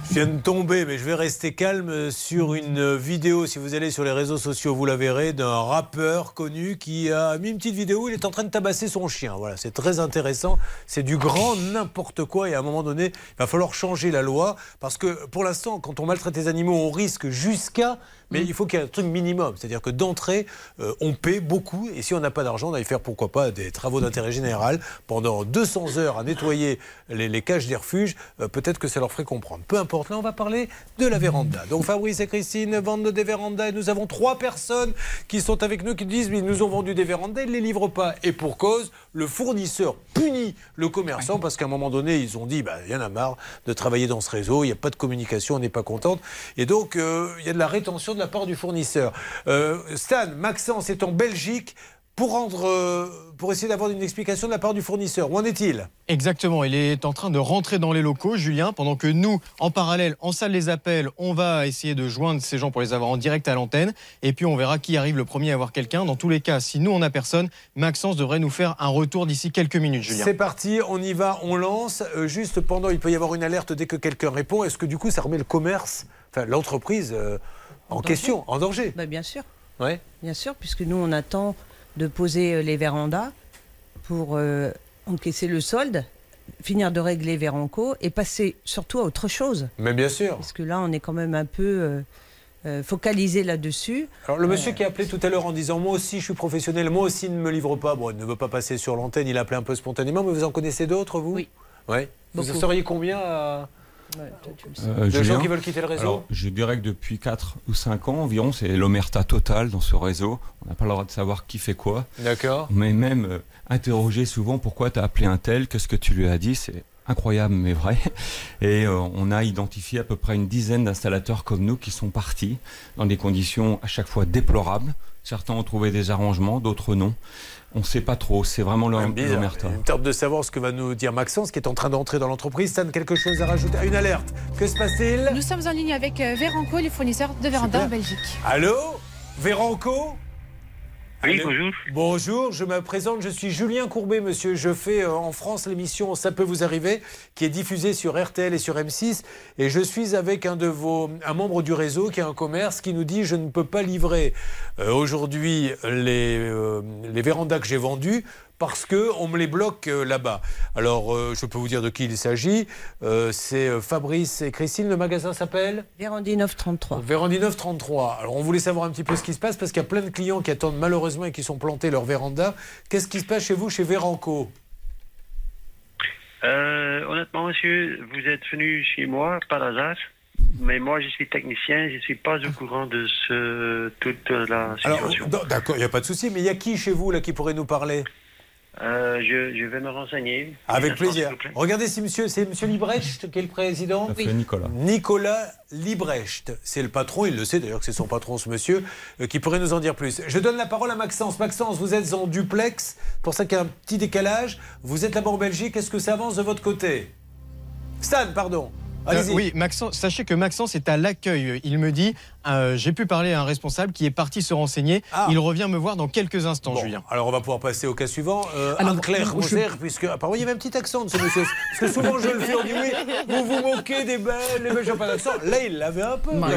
Je viens de tomber, mais je vais rester calme sur une vidéo. Si vous allez sur les réseaux sociaux, vous la verrez, d'un rappeur connu qui a mis une petite vidéo où il est en train de tabasser son chien. Voilà, c'est très intéressant. C'est du grand n'importe quoi. Et à un moment donné, il va falloir changer la loi. Parce que pour l'instant, quand on maltraite les animaux, on risque jusqu'à. Mais il faut qu'il y ait un truc minimum. C'est-à-dire que d'entrée, euh, on paie beaucoup. Et si on n'a pas d'argent, on y faire pourquoi pas des travaux d'intérêt général pendant 200 heures à nettoyer les, les cages des refuges. Euh, Peut-être que ça leur ferait comprendre. Peu importe. Là, on va parler de la véranda. Donc Fabrice et Christine vendent des vérandas. Et nous avons trois personnes qui sont avec nous qui disent mais ils nous ont vendu des vérandas, ils ne les livrent pas. Et pour cause, le fournisseur punit le commerçant parce qu'à un moment donné, ils ont dit bah, il y en a marre de travailler dans ce réseau, il n'y a pas de communication, on n'est pas contente. Et donc, euh, il y a de la rétention de la part du fournisseur. Euh, Stan, Maxence est en Belgique pour, rendre, euh, pour essayer d'avoir une explication de la part du fournisseur. Où en est-il? Exactement, il est en train de rentrer dans les locaux, Julien, pendant que nous, en parallèle, en salle des appels, on va essayer de joindre ces gens pour les avoir en direct à l'antenne, et puis on verra qui arrive le premier à avoir quelqu'un. Dans tous les cas, si nous, on n'a personne, Maxence devrait nous faire un retour d'ici quelques minutes, Julien. C'est parti, on y va, on lance. Euh, juste pendant, il peut y avoir une alerte dès que quelqu'un répond. Est-ce que du coup, ça remet le commerce, enfin l'entreprise, euh, en, question, en danger? Bah, bien sûr. Ouais. Bien sûr, puisque nous, on attend de poser euh, les vérandas pour euh, encaisser le solde, finir de régler Véranco et passer surtout à autre chose. Mais bien sûr. Parce que là, on est quand même un peu euh, euh, focalisé là-dessus. Alors le monsieur qui a appelé tout à l'heure en disant moi aussi je suis professionnel, moi aussi ne me livre pas, bon il ne veut pas passer sur l'antenne, il a appelé un peu spontanément, mais vous en connaissez d'autres vous? Oui. Ouais. Vous Beaucoup. seriez combien à... Euh, gens qui veulent quitter le réseau alors, Je dirais que depuis 4 ou 5 ans environ, c'est l'omerta totale dans ce réseau. On n'a pas le droit de savoir qui fait quoi. D'accord. Mais même euh, interroger souvent pourquoi tu as appelé un tel, qu'est-ce que tu lui as dit, c'est incroyable mais vrai. Et euh, on a identifié à peu près une dizaine d'installateurs comme nous qui sont partis dans des conditions à chaque fois déplorables. Certains ont trouvé des arrangements, d'autres non. On ne sait pas trop, c'est vraiment l'omerta. Une tente de savoir ce que va nous dire Maxence qui est en train d'entrer dans l'entreprise. Stan, quelque chose à rajouter? Une alerte. Que se passe-t-il? Nous sommes en ligne avec euh, Véranco, les fournisseurs de véranda Super. en Belgique. Allô? Véranco Oui, bonjour. Bonjour, je me présente, je suis Julien Courbet, monsieur. Je fais euh, en France l'émission Ça peut vous arriver, qui est diffusée sur RTL et sur M6. Et je suis avec un de vos, un membre du réseau qui a un commerce qui nous dit je ne peux pas livrer euh, aujourd'hui les, euh, les vérandas que j'ai vendues parce que on me les bloque euh, là-bas. Alors, euh, je peux vous dire de qui il s'agit. Euh, c'est Fabrice et Christine. Le magasin s'appelle Vérandie 933. Vérandie 933. Alors, on voulait savoir un petit peu ce qui se passe parce qu'il y a plein de clients qui attendent malheureusement et qui sont plantés leur véranda. Qu'est-ce qui se passe chez vous, chez Véranco Euh, honnêtement, monsieur, vous êtes venu chez moi par hasard, mais moi, je suis technicien, je ne suis pas au courant de ce, toute la situation. d'accord, il n'y a pas de souci, mais il y a qui chez vous là qui pourrait nous parler? Euh, je, je vais me renseigner. Avec plaisir. Regardez si monsieur, c'est monsieur Librecht qui est le président. Fait, Nicolas. Nicolas Librecht, c'est le patron, il le sait d'ailleurs que c'est son patron ce monsieur, euh, qui pourrait nous en dire plus. Je donne la parole à Maxence. Maxence, vous êtes en duplex, pour ça qu'il y a un petit décalage. Vous êtes là-bas en Belgique, est-ce que ça avance de votre côté? Stan, pardon. Allez-y. Euh, oui, Maxence, sachez que Maxence est à l'accueil. Il me dit, euh, j'ai pu parler à un responsable qui est parti se renseigner. Il revient me voir dans quelques instants, Bon, Julien. Alors on va pouvoir passer au cas suivant. Euh, Alors, je- Moser, puisque apparemment il y avait un petit accent de ce monsieur. Parce que souvent je le fais, on dit oui, vous vous moquez des Belges, les Belges n'ont pas d'accent. Là il l'avait un peu. Bah,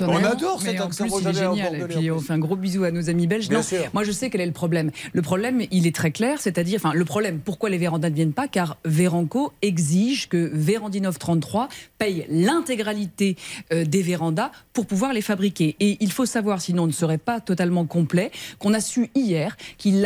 on adore cet en accent. plus, Moi, il est j'adore génial. Et Bordelais, puis en on fait un gros bisou à nos amis belges. Bien Non, sûr. Moi, je sais quel est le problème. Le problème, il est très clair, c'est-à-dire, enfin, le problème, pourquoi les vérandas ne viennent pas? Car Véranco exige que Vérandi 933 paye l'intégralité euh, des vérandas pour pouvoir les fabriquer. Et il faut savoir, sinon on ne serait pas totalement complet, qu'on a su hier qu'il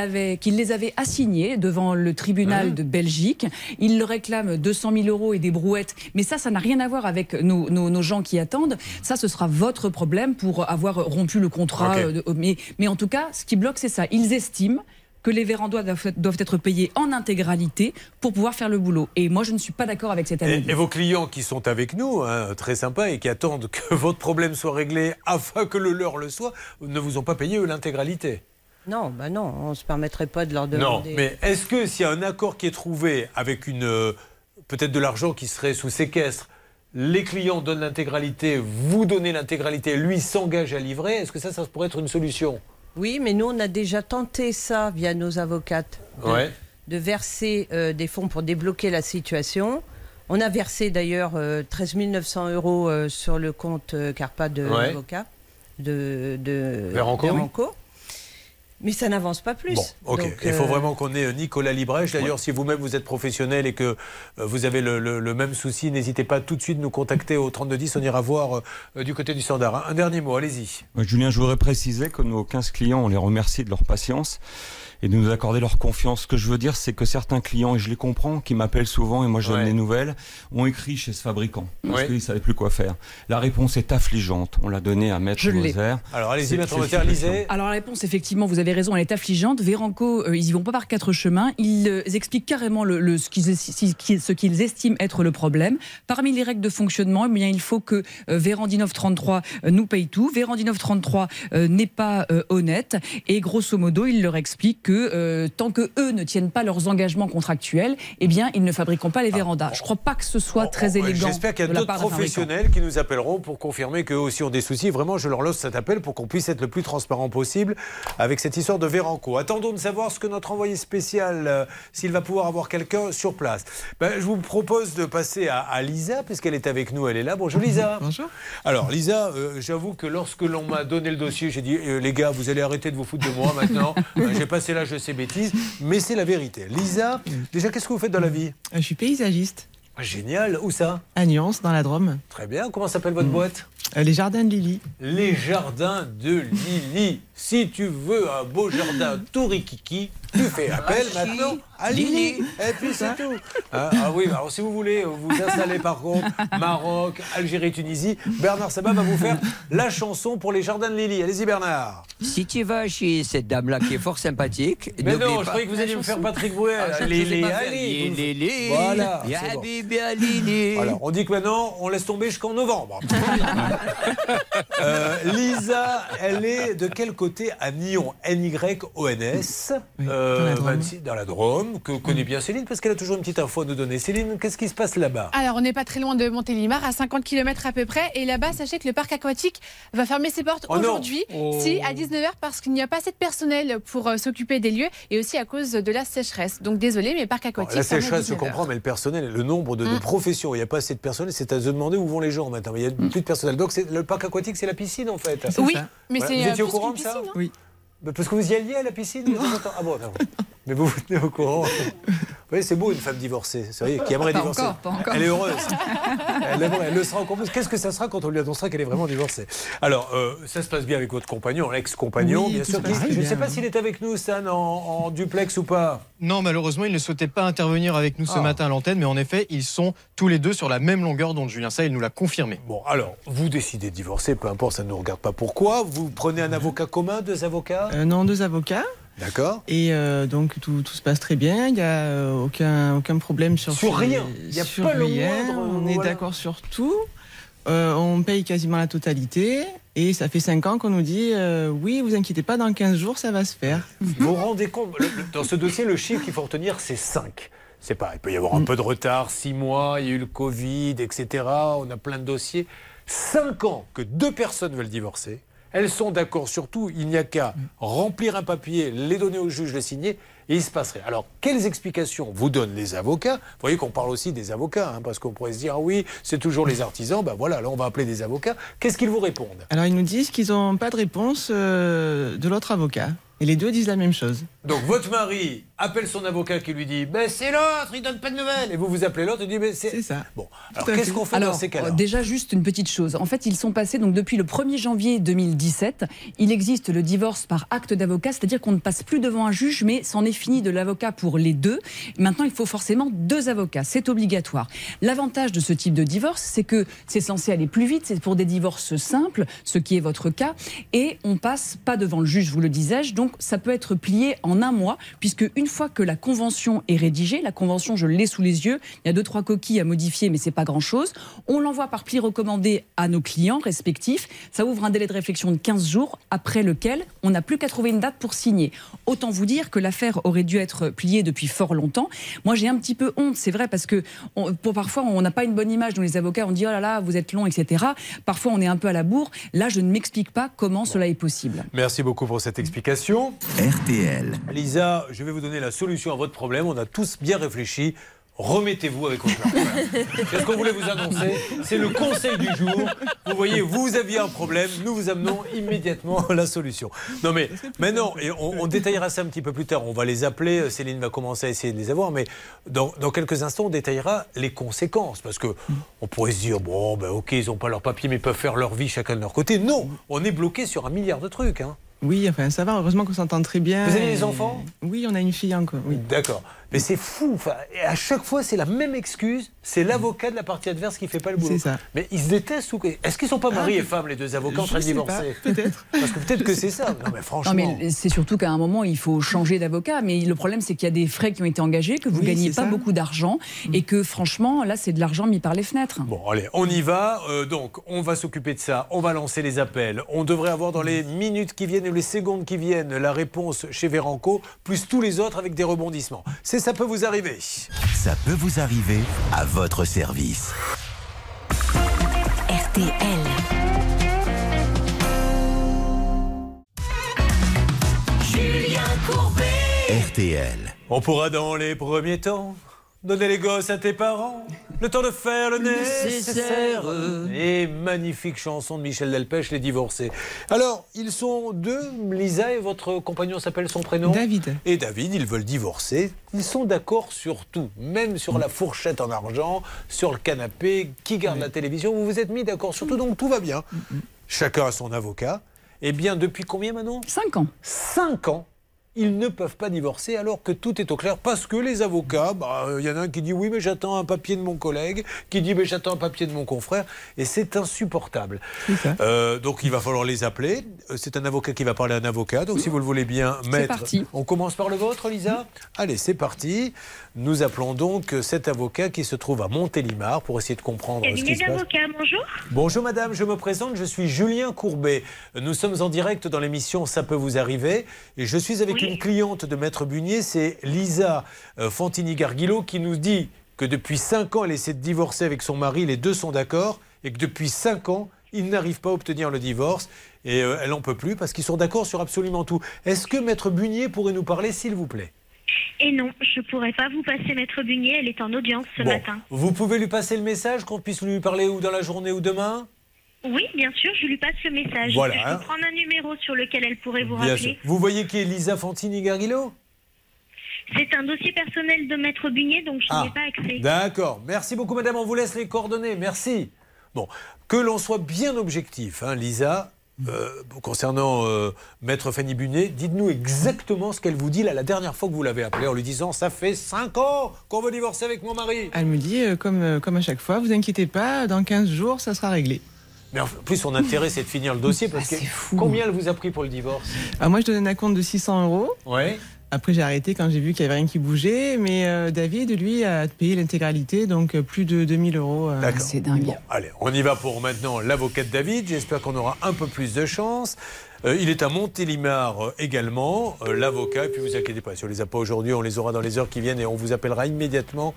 les avait assignés devant le tribunal de Belgique. Il le réclame 200 000 euros et des brouettes. Mais ça, ça n'a rien à voir avec nos, nos- nos gens qui attendent. Ça, ce sera votre problème pour avoir rompu le contrat. Euh, de- mais, mais en tout cas, ce qui bloque, c'est ça. Ils estiment que les vérandois doivent, doivent être payés en intégralité pour pouvoir faire le boulot. Et moi, je ne suis pas d'accord avec cette Et, analyse. et vos clients qui sont avec nous, hein, très sympas, et qui attendent que votre problème soit réglé afin que le leur le soit, ne vous ont pas payé eux l'intégralité? Non, bah non, on ne se permettrait pas de leur Non, demander. mais est-ce que s'il y a un accord qui est trouvé avec une euh, peut-être de l'argent qui serait sous séquestre, les clients donnent l'intégralité, vous donnez l'intégralité, lui s'engage à livrer, est-ce que ça, ça pourrait être une solution? Oui, mais nous, on a déjà tenté ça via nos avocates. De, Ouais. de verser euh, des fonds pour débloquer la situation. On a versé d'ailleurs euh, 13 900 euros euh, sur le compte euh, Carpa de Ouais. l'avocat de, de Véranco. Mais ça n'avance pas plus. Bon, ok. Donc, Il faut euh, vraiment qu'on ait euh, Nicolas Librèche. D'ailleurs, si vous-même vous êtes professionnel et que euh, vous avez le, le- le même souci, n'hésitez pas tout de suite à nous contacter au 3210. On ira voir euh, du côté du standard. hein. Un dernier mot, allez-y. Julien, je voudrais préciser que nos 15 clients, on les remercie de leur patience et de nous accorder leur confiance. Ce que je veux dire, c'est que certains clients, et je les comprends, qui m'appellent souvent et moi je donne Ouais. des nouvelles, ont écrit chez ce fabricant parce Ouais. qu'ils ne savaient plus quoi faire. La réponse est affligeante. On l'a donnée à Maître. Moser. Alors allez-y, Maître Moser, lisez. Alors la réponse, effectivement, vous avez raison, elle est affligeante. Véranco, euh, ils y vont pas par quatre chemins. Ils euh, expliquent carrément le, le- ce qu'ils estiment être le problème. Parmi les règles de fonctionnement, eh bien, il faut que euh, Vérandi 933 euh, nous paye tout. Vérandi 933 euh, n'est pas euh, honnête. Et grosso modo, il leur explique que euh, tant que eux ne tiennent pas leurs engagements contractuels, eh bien, ils ne fabriqueront pas les vérandas. Je crois pas que ce soit très Ouais, élégant. J'espère qu'il y a de la d'autres professionnels qui nous appelleront pour confirmer qu'eux aussi ont des soucis. Vraiment, je leur lance cet appel pour qu'on puisse être le plus transparent possible avec cette histoire de Véranco. Attendons de savoir ce que notre envoyé spécial, euh, s'il va pouvoir avoir quelqu'un sur place. Ben, je vous propose de passer à, à Lisa, puisqu'elle est avec nous, elle est là. Bonjour Lisa. Bonjour. Alors Lisa, euh, j'avoue que lorsque l'on m'a donné le dossier, j'ai dit euh, les gars, vous allez arrêter de vous foutre de moi maintenant. J'ai passé l'âge de ces bêtises, mais c'est la vérité. Lisa, déjà, qu'est-ce que vous faites dans la vie? Euh, Je suis paysagiste. Ah, Génial. Où ça? À Nuance, dans la Drôme. Très bien. Comment s'appelle votre boîte? Euh, Les jardins de Lily. Les jardins de Lily. Si tu veux un beau jardin tout rikiki, tu fais appel maintenant à Lily. Et puis c'est tout. Ah, ah oui, alors si vous voulez vous installer par contre, Maroc, Algérie, Tunisie, Bernard Sabat va vous faire la chanson pour les jardins de Lily. Allez-y Bernard. Si tu vas chez cette dame-là qui est fort sympathique. Mais non, pas- je croyais que vous alliez me faire Patrick Bruel. Ah, Lily. Lily, Voilà. Bon. Alors, on dit que maintenant, on laisse tomber jusqu'en novembre. Euh, Lisa, elle est de quel côté à Nyon? N-Y-O-N-S. Euh, dans la Drôme. 26 dans la Drôme, que connaît bien Céline, parce qu'elle a toujours une petite info à nous donner. Céline, qu'est-ce qui se passe là-bas? Alors, on n'est pas très loin de Montélimar, à 50 km à peu près. Et là-bas, sachez que le parc aquatique va fermer ses portes Oh aujourd'hui, Oh. si à 19h, parce qu'il n'y a pas assez de personnel pour euh, s'occuper des lieux et aussi à cause de la sécheresse. Donc, désolé, mais le parc aquatique. La sécheresse, je 19 heures. comprends, mais le personnel, le nombre de, de Mm. professions, il n'y a pas assez de personnel, c'est à se demander où vont les gens maintenant. Il n'y a plus de personnel. Donc, c'est- le parc aquatique, c'est la piscine en fait. Oui, mais Voilà. c'est Vous euh, étiez au courant de ça piscine, hein. Oui. Parce que vous y alliez à la piscine Ah bon, d'accord. Mais vous vous tenez au courant Oui, c'est beau une femme divorcée. C'est vrai, qui aimerait Pas divorcer. encore, pas encore. Elle est heureuse. elle, aimerait- elle le sera encore plus. Qu'est-ce que ça sera quand on lui annoncera qu'elle est vraiment divorcée? Alors, euh, ça se passe bien avec votre compagnon, l'ex-compagnon, Oui, bien sûr. Qui- je ne sais pas s'il est avec nous, Stan, en, en duplex ou pas. Non, malheureusement, il ne souhaitait pas intervenir avec nous ce Ah. matin à l'antenne, mais en effet, ils sont tous les deux sur la même longueur d'onde. Julien, ça, il nous l'a confirmé. Bon, alors, vous décidez de divorcer, peu importe, ça ne nous regarde pas pourquoi? Vous prenez un avocat commun, deux avocats? Euh, non, deux avocats. D'accord. Et euh, donc tout, tout se passe très bien. Il n'y a euh, aucun, aucun problème sur Sur ces- rien. Il y a pas le moindre, On est d'accord sur tout. Euh, on paye quasiment la totalité. Et ça fait 5 ans qu'on nous dit euh, oui, vous inquiétez pas, dans 15 jours, ça va se faire. Vous vous rendez compte le- le- Dans ce dossier, le chiffre qu'il faut retenir, c'est 5. C'est pas, il peut y avoir un peu de retard, 6 mois, il y a eu le Covid, etc. On a plein de dossiers. 5 ans que deux personnes veulent divorcer. Elles sont d'accord sur tout. Il n'y a qu'à remplir un papier, les donner au juge, les signer, et il se passerait. Alors, quelles explications vous donnent les avocats? Vous voyez qu'on parle aussi des avocats, hein, parce qu'on pourrait se dire, ah oui, c'est toujours les artisans. Ben voilà, là, on va appeler des avocats. Qu'est-ce qu'ils vous répondent? Alors ils nous disent qu'ils n'ont pas de réponse euh, de l'autre avocat. Et les deux disent la même chose. Donc votre mari appelle son avocat qui lui dit ben c'est l'autre, il donne pas de nouvelles. Et vous vous appelez l'autre et dit ben c'est. C'est ça. Bon, alors qu'est-ce qu'on fait Alors, dans ces cas-là euh, Déjà, juste une petite chose. En fait, ils sont passés, donc depuis le 1er janvier 2017, il existe le divorce par acte d'avocat, c'est-à-dire qu'on ne passe plus devant un juge, mais c'en est fini de l'avocat pour les deux. Maintenant, il faut forcément deux avocats, c'est obligatoire. L'avantage de ce type de divorce, c'est que c'est censé aller plus vite, c'est pour des divorces simples, ce qui est votre cas, et on passe pas devant le juge, vous le disais-je, donc ça peut être plié en un mois, puisque une fois que la convention est rédigée, la convention, je l'ai sous les yeux, il y a deux, trois coquilles à modifier, mais c'est pas grand-chose. On l'envoie par pli recommandé à nos clients respectifs. Ça ouvre un délai de réflexion de 15 jours, après lequel on n'a plus qu'à trouver une date pour signer. Autant vous dire que l'affaire aurait dû être pliée depuis fort longtemps. Moi, j'ai un petit peu honte, c'est vrai, parce que on- pour parfois, on n'a pas une bonne image. Nous, les avocats, on dit oh là là, vous êtes long, etc. Parfois, on est un peu à la bourre. Là, je ne m'explique pas comment cela est possible. Merci beaucoup pour cette explication. RTL. Lisa, je vais vous donner la solution à votre problème. On a tous bien réfléchi. Remettez-vous avec votre partenaire. C'est ce qu'on voulait vous annoncer. C'est le conseil du jour. Vous voyez, vous aviez un problème. Nous vous amenons immédiatement la solution. Non mais maintenant, et on, on détaillera ça un petit peu plus tard. On va les appeler. Céline va commencer à essayer de les avoir. Mais dans, dans quelques instants, on détaillera les conséquences. Parce que on pourrait se dire, bon, ben ok, ils n'ont pas leur papier, mais ils peuvent faire leur vie chacun de leur côté. Non, on est bloqué sur un milliard de trucs. hein. Oui, enfin ça va, heureusement qu'on s'entend très bien. Vous avez Et- des enfants? Oui, on a une fille encore. Oui. D'accord. Mais c'est fou. Enfin, à chaque fois, c'est la même excuse. C'est l'avocat de la partie adverse qui fait pas le boulot. Ça. Mais ils se détestent ou Est-ce qu'ils sont pas mari Ah, et femme les deux avocats en train de divorcer peut-être. Parce que peut-être que c'est ça. Non mais franchement. Non, mais c'est surtout qu'à un moment, il faut changer d'avocat. Mais le problème, c'est qu'il y a des frais qui ont été engagés, que vous Oui, gagnez pas ça. beaucoup d'argent, et que franchement, là, c'est de l'argent mis par les fenêtres. Bon, allez, on y va. Euh, donc, on va s'occuper de ça. On va lancer les appels. On devrait avoir dans les minutes qui viennent ou les secondes qui viennent la réponse chez Véranco, plus tous les autres avec des rebondissements. C'est ça peut vous arriver. Ça peut vous arriver à votre service. RTL. Julien Courbet. RTL. On pourra dans les premiers temps donner les gosses à tes parents, le temps de faire le nécessaire. Et magnifique chanson de Michel Delpech, Les Divorcés. Alors, ils sont deux, Lisa et votre compagnon s'appelle son prénom David. Et David, ils veulent divorcer. Ils sont d'accord sur tout, même sur la fourchette en argent, sur le canapé, qui garde la télévision. Vous vous êtes mis d'accord sur tout, donc tout va bien. Chacun a son avocat. Eh bien, depuis combien maintenant Cinq ans. Cinq ans ils ne peuvent pas divorcer alors que tout est au clair parce que les avocats, bah, il y en a un qui dit oui mais j'attends un papier de mon collègue, qui dit mais j'attends un papier de mon confrère et c'est insupportable. Euh, donc il va falloir les appeler. Euh, C'est un avocat qui va parler à un avocat. Donc si vous le voulez bien, maître, parti. on commence par le vôtre, Lisa. Allez, c'est parti. Nous appelons donc cet avocat qui se trouve à Montélimar pour essayer de comprendre ce qui se passe. d'avocat, bonjour. Bonjour madame, je me présente, je suis Julien Courbet. Nous sommes en direct dans l'émission Ça peut vous arriver et je suis avec une cliente de Maître Bunier, c'est Lisa euh, Fantini-Garguilo qui nous dit que depuis 5 ans elle essaie de divorcer avec son mari, les deux sont d'accord et que depuis 5 ans ils n'arrivent pas à obtenir le divorce et euh, elle n'en peut plus parce qu'ils sont d'accord sur absolument tout. Est-ce que Maître Bunier pourrait nous parler s'il vous plaît? Et non, je pourrais pas vous passer Maître Bunier, elle est en audience ce Bon, matin. Vous pouvez lui passer le message qu'on puisse lui parler ou dans la journée ou demain? Oui, bien sûr, je lui passe le message. Voilà, Je hein. peux prendre un numéro sur lequel elle pourrait vous Bien rappeler. sûr. Vous voyez qui est Lisa Fantini-Garguilo C'est un dossier personnel de Maître Bugnet, donc je Ah, n'ai pas accès. D'accord. Merci beaucoup, madame. On vous laisse les coordonnées. Merci. Bon, que l'on soit bien objectif, hein, Lisa. euh, concernant euh, Maître Fanny Bunet, dites-nous exactement ce qu'elle vous dit là, la dernière fois que vous l'avez appelée en lui disant Ça fait 5 ans qu'on veut divorcer avec mon mari. Elle me dit, euh, comme, euh, comme à chaque fois, vous inquiétez pas, dans 15 jours, ça sera réglé. Mais en plus, son intérêt, c'est de finir le dossier parce que combien elle vous a pris pour le divorce? Alors moi, je donnais un compte de 600 euros. Ouais. Après, j'ai arrêté quand j'ai vu qu'il n'y avait rien qui bougeait. Mais euh, David, lui, a payé l'intégralité, donc euh, plus de 2000 euros. euh. C'est dingue. Bon, allez, on y va pour maintenant l'avocat de David. J'espère qu'on aura un peu plus de chance. Euh, il est à Montélimar également, l'avocat. Et puis vous inquiétez pas, si on les a pas aujourd'hui, on les aura dans les heures qui viennent et on vous appellera immédiatement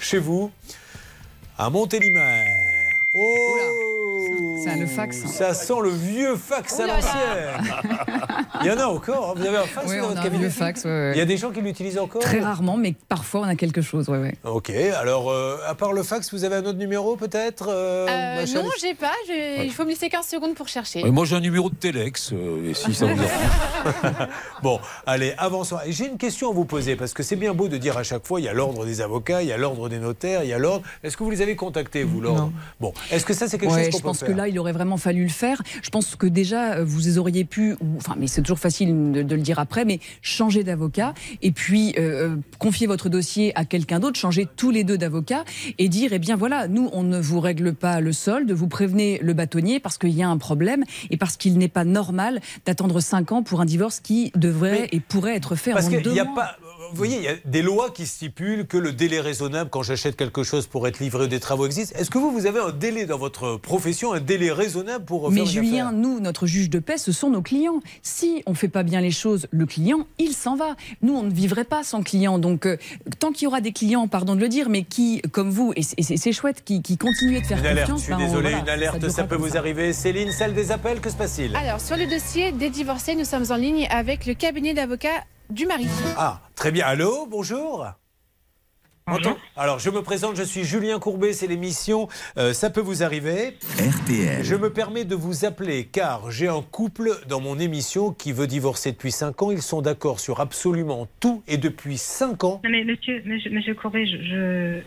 chez vous à Montélimar. Oh a le fax. Ça sent le vieux fax à l'ancienne. Il y en a encore. hein. Vous avez un fax Oui, dans on votre a un cabinet vieux fax, ouais, ouais. Il y a des gens qui l'utilisent encore Très rarement, mais parfois on a quelque chose. Ouais, ouais. Ok, alors euh, à part le fax, vous avez un autre numéro peut-être euh, Euh, non, j'ai pas. je- Il faut me laisser 15 secondes pour chercher. Ouais, moi, j'ai un numéro de Telex, euh, et si ça vous dérange. Bon, allez, avançons. J'ai une question à vous poser, parce que c'est bien beau de dire à chaque fois, il y a l'ordre des avocats, il y a l'ordre des notaires, il y a l'ordre. Est-ce que vous les avez contactés, vous, l'ordre Bon, est-ce que ça, c'est quelque Ouais, chose qu'on je peut pense faire? que là, il aurait vraiment fallu le faire. Je pense que déjà, euh, vous auriez pu, ou- enfin, mais c'est toujours facile de, de le dire après, mais changer d'avocat et puis euh, euh, confier votre dossier à quelqu'un d'autre, changer tous les deux d'avocat et dire, eh bien voilà, nous, on ne vous règle pas le solde, vous prévenez le bâtonnier parce qu'il y a un problème et parce qu'il n'est pas normal d'attendre 5 ans pour un divorce qui devrait et pourrait être fait Parce en deux n'y a mois. pas. Vous voyez, il y a des lois qui stipulent que le délai raisonnable quand j'achète quelque chose pour être livré ou des travaux existe. Est-ce que vous, vous avez un délai dans votre profession, un délai raisonnable pour Mais faire une Julien, nous, notre juge de paix, ce sont nos clients. Si on fait pas bien les choses, le client, il s'en va. Nous, on ne vivrait pas sans client. Donc, euh, tant qu'il y aura des clients, pardon de le dire, mais qui, comme vous, et c'est- chouette, qui, qui continuent de faire Une alerte, je confiance. suis ben, on- désolé, voilà, une alerte, ça peut vous ça. arriver. Céline, salle des appels, que se passe-t-il? Alors, sur le dossier des divorcés, nous sommes en ligne avec le cabinet d'avocats du mari. Ah, très bien. Allô, bonjour. Bonjour. Alors, je me présente, je suis Julien Courbet, c'est l'émission euh, Ça peut vous arriver. RTL. Je me permets de vous appeler car j'ai un couple dans mon émission qui veut divorcer depuis 5 ans. Ils sont d'accord sur absolument tout et depuis 5 ans. Non mais monsieur, monsieur, monsieur Courbet, je, je-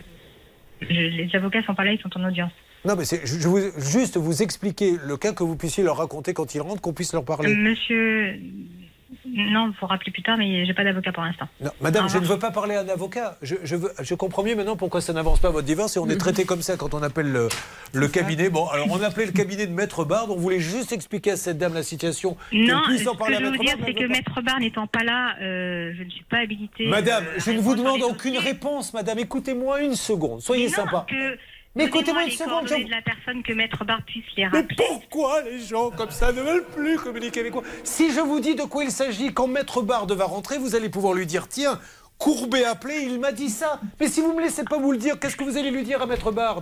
je- les avocats sont pas là, ils sont en audience. Non, mais c'est je, je veux juste vous expliquer le cas que vous puissiez leur raconter quand ils rentrent, qu'on puisse leur parler. Monsieur, non, faut rappeler plus tard, mais j'ai pas d'avocat pour l'instant. Non, madame, je ne veux pas parler à un avocat. Je, je veux, je comprends mieux maintenant pourquoi ça n'avance pas votre divorce et on est traité comme ça quand on appelle le, le cabinet. Bon, alors on appelait le cabinet de Maître Bard. On voulait juste expliquer à cette dame la situation. Non, ce en que je veux dire, Bard. c'est que Maître Barr n'étant pas là, euh, je ne suis pas habilitée. Madame, euh, je ne vous demande aucune réponse, madame. Écoutez-moi une seconde. Soyez non, sympa. que- Mais écoutez-moi une seconde. je- de la personne que Maître Barr puisse les Mais rappeler. pourquoi les gens comme ça ne veulent plus communiquer avec moi? Si je vous dis de quoi il s'agit, quand Maître Bard va rentrer, vous allez pouvoir lui dire tiens, Courbet appelé, il m'a dit ça. Mais si vous me laissez pas vous le dire, qu'est-ce que vous allez lui dire à Maître Bard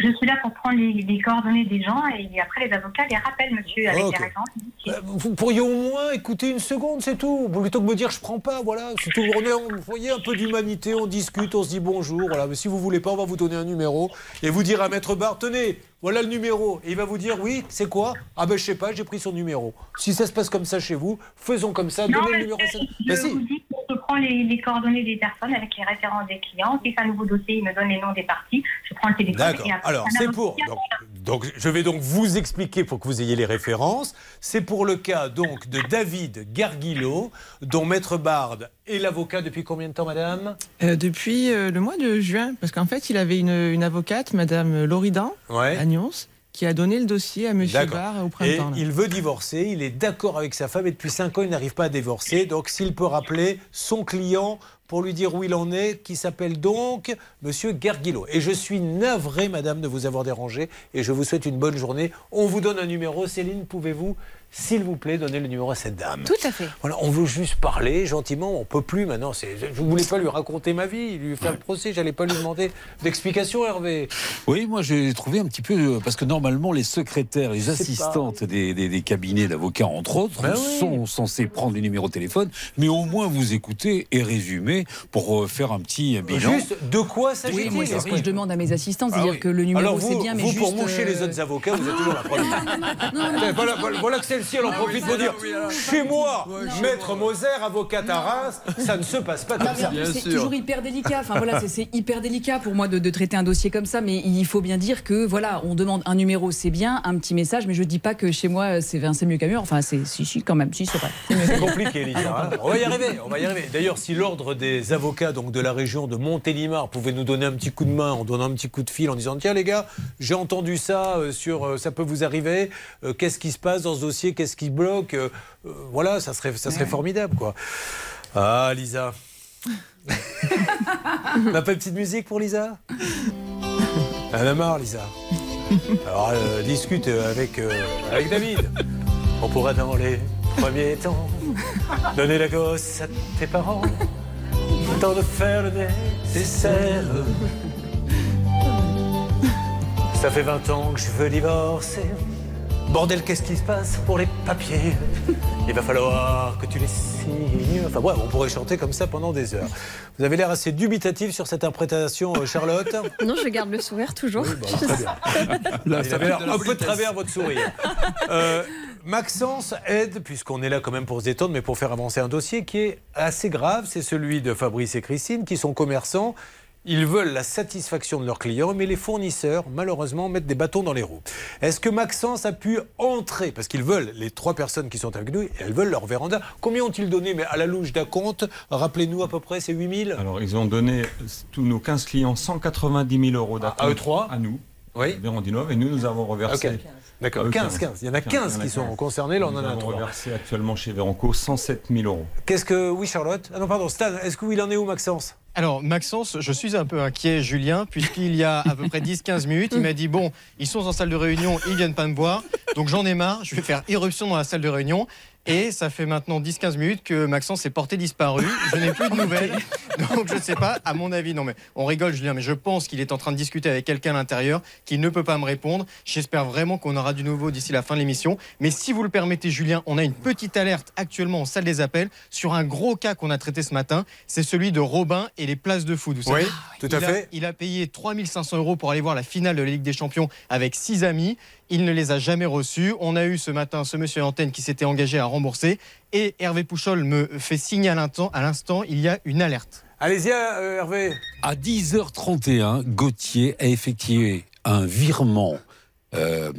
Je suis là pour prendre les, les coordonnées des gens et après les avocats les rappellent, monsieur, avec Ok. les références. Euh, Vous pourriez au moins écouter une seconde, c'est tout. Plutôt que me dire je prends pas, voilà. C'est tout. On est, vous voyez, un peu d'humanité, on discute, on se dit bonjour. Voilà. Mais si vous voulez pas, on va vous donner un numéro et vous dire à Maître Bar, tenez, voilà le numéro. Et il va vous dire oui, c'est quoi? Ah ben je sais pas, j'ai pris son numéro. Si ça se passe comme ça chez vous, faisons comme ça, Non, donnez le numéro. je Ben si. vous dis que je prends les, les coordonnées des personnes avec les références des clients. Si c'est un nouveau dossier, il me donne les noms des parties. Je prends le téléphone. D'accord. Alors, c'est pour. Donc, donc, je vais donc vous expliquer pour que vous ayez les références. C'est pour le cas donc de David Garguilo, dont Maître Bard est l'avocat depuis combien de temps, madame? Euh, depuis euh, le mois de juin, parce qu'en fait, il avait une, une avocate, Madame Loridan, Ouais. à Nyons, qui a donné le dossier à D'accord. Barr au printemps. il veut divorcer, il est d'accord avec sa femme et depuis 5 ans, il n'arrive pas à divorcer. Donc, s'il peut rappeler son client pour lui dire où il en est, qui s'appelle donc Monsieur Garguilo. Et je suis navré, madame, de vous avoir dérangé et je vous souhaite une bonne journée. On vous donne un numéro. Céline, pouvez-vous, s'il vous plaît, donner le numéro à cette dame Tout à fait. Voilà, on veut juste parler gentiment, on peut plus maintenant. Je ne voulais pas lui raconter ma vie, lui faire le procès, j'allais pas lui demander d'explications, Hervé. Oui, moi j'ai trouvé un petit peu. euh, Parce que normalement, les secrétaires, les assistantes des, des- des cabinets d'avocats, entre autres, Ben oui. sont censés prendre les numéros de téléphone, mais au moins vous écouter et résumer pour euh, faire un petit bilan. Juste, de quoi s'agit-il Oui, c'est ce que je demande à mes assistants, Ah c'est-à-dire oui. que le numéro c'est bien, mais vous juste. pour moucher les euh, autres avocats, vous êtes toujours la première. voilà, voilà, voilà que celle-ci, elle en profite pour dire chez moi, maître Moser, avocate à Reims, ça ne se passe pas Non, comme ça. c'est toujours hyper délicat. Enfin voilà, c'est- hyper délicat pour moi de, de traiter un dossier comme ça, mais il faut bien dire que voilà, on demande un numéro, c'est bien, un petit message, mais je dis pas que chez moi c'est c'est mieux qu'à mur. Enfin, c'est si, si, quand même, si c'est vrai. C'est compliqué, Lisa. hein. On va y arriver, on va y arriver. D'ailleurs, si l'ordre des avocats donc de la région de Montélimar pouvait nous donner un petit coup de main en donnant un petit coup de fil en disant tiens les gars, j'ai entendu ça euh, sur euh, ça peut vous arriver. euh, Qu'est-ce qui se passe dans ce dossier Qu'est-ce qui bloque Euh, euh, Voilà, ça serait ça serait formidable quoi. Ah Lisa. On n'a pas une petite musique pour Lisa? Elle en a marre, Lisa. Alors, euh, discute avec, euh, avec David. On pourra dans les premiers temps donner la gosse à tes parents. Temps de faire le nécessaire. Ça fait 20 ans que je veux divorcer. Bordel, qu'est-ce qui se passe pour les papiers? Il va falloir que tu les signes. Enfin, ouais, on pourrait chanter comme ça pendant des heures. Vous avez l'air assez dubitatif sur cette interprétation, euh, Charlotte. Non, je garde le sourire toujours. très bien. Il avait l'air un peu de travers votre sourire. Euh, Maxence aide, puisqu'on est là quand même pour se détendre, mais pour faire avancer un dossier qui est assez grave. C'est celui de Fabrice et Christine, qui sont commerçants. Ils veulent la satisfaction de leurs clients, mais les fournisseurs, malheureusement, mettent des bâtons dans les roues. Est-ce que Maxence a pu entrer? Parce qu'ils veulent, les trois personnes qui sont avec nous, elles veulent leur véranda. Combien ont-ils donné Mais à la louche d'un compte, rappelez-nous à peu près, c'est 8000 Alors, ils ont donné, tous nos 15 clients, 190 000 euros d'attente. À eux trois? À nous. Oui. Vérandinov, et nous, nous avons reversé. D'accord, à eux 15, 15. Il y en a 15 qui sont concernés, là, on Nous en a avons trois. reversé actuellement chez Véranco 107 000 euros. Qu'est-ce que. Oui, Charlotte? Ah non, pardon, Stan, est-ce qu'il en est où, Maxence? Alors, Maxence, je suis un peu inquiet, Julien, puisqu'il y a à peu près 10-15 minutes, il m'a dit Bon, ils sont en salle de réunion, ils viennent pas me voir, donc j'en ai marre, je vais faire éruption dans la salle de réunion. Et ça fait maintenant 10-15 minutes que Maxence est porté disparu. Je n'ai plus de nouvelles. Donc je ne sais pas, à mon avis, non mais on rigole Julien, mais je pense qu'il est en train de discuter avec quelqu'un à l'intérieur qui ne peut pas me répondre. J'espère vraiment qu'on aura du nouveau d'ici la fin de l'émission. Mais si vous le permettez Julien, on a une petite alerte actuellement en salle des appels sur un gros cas qu'on a traité ce matin. C'est celui de Robin et les places de foot. Vous savez, Oui, tout à il a- fait. il a payé 3500 euros pour aller voir la finale de la Ligue des Champions avec six amis. Il ne les a jamais reçus. On a eu ce matin ce monsieur à antenne qui s'était engagé à rembourser. Et Hervé Pouchol me fait signe à l'instant, à l'instant, il y a une alerte. Allez-y, euh, Hervé. À 10h31, Gauthier a effectué un virement. euh,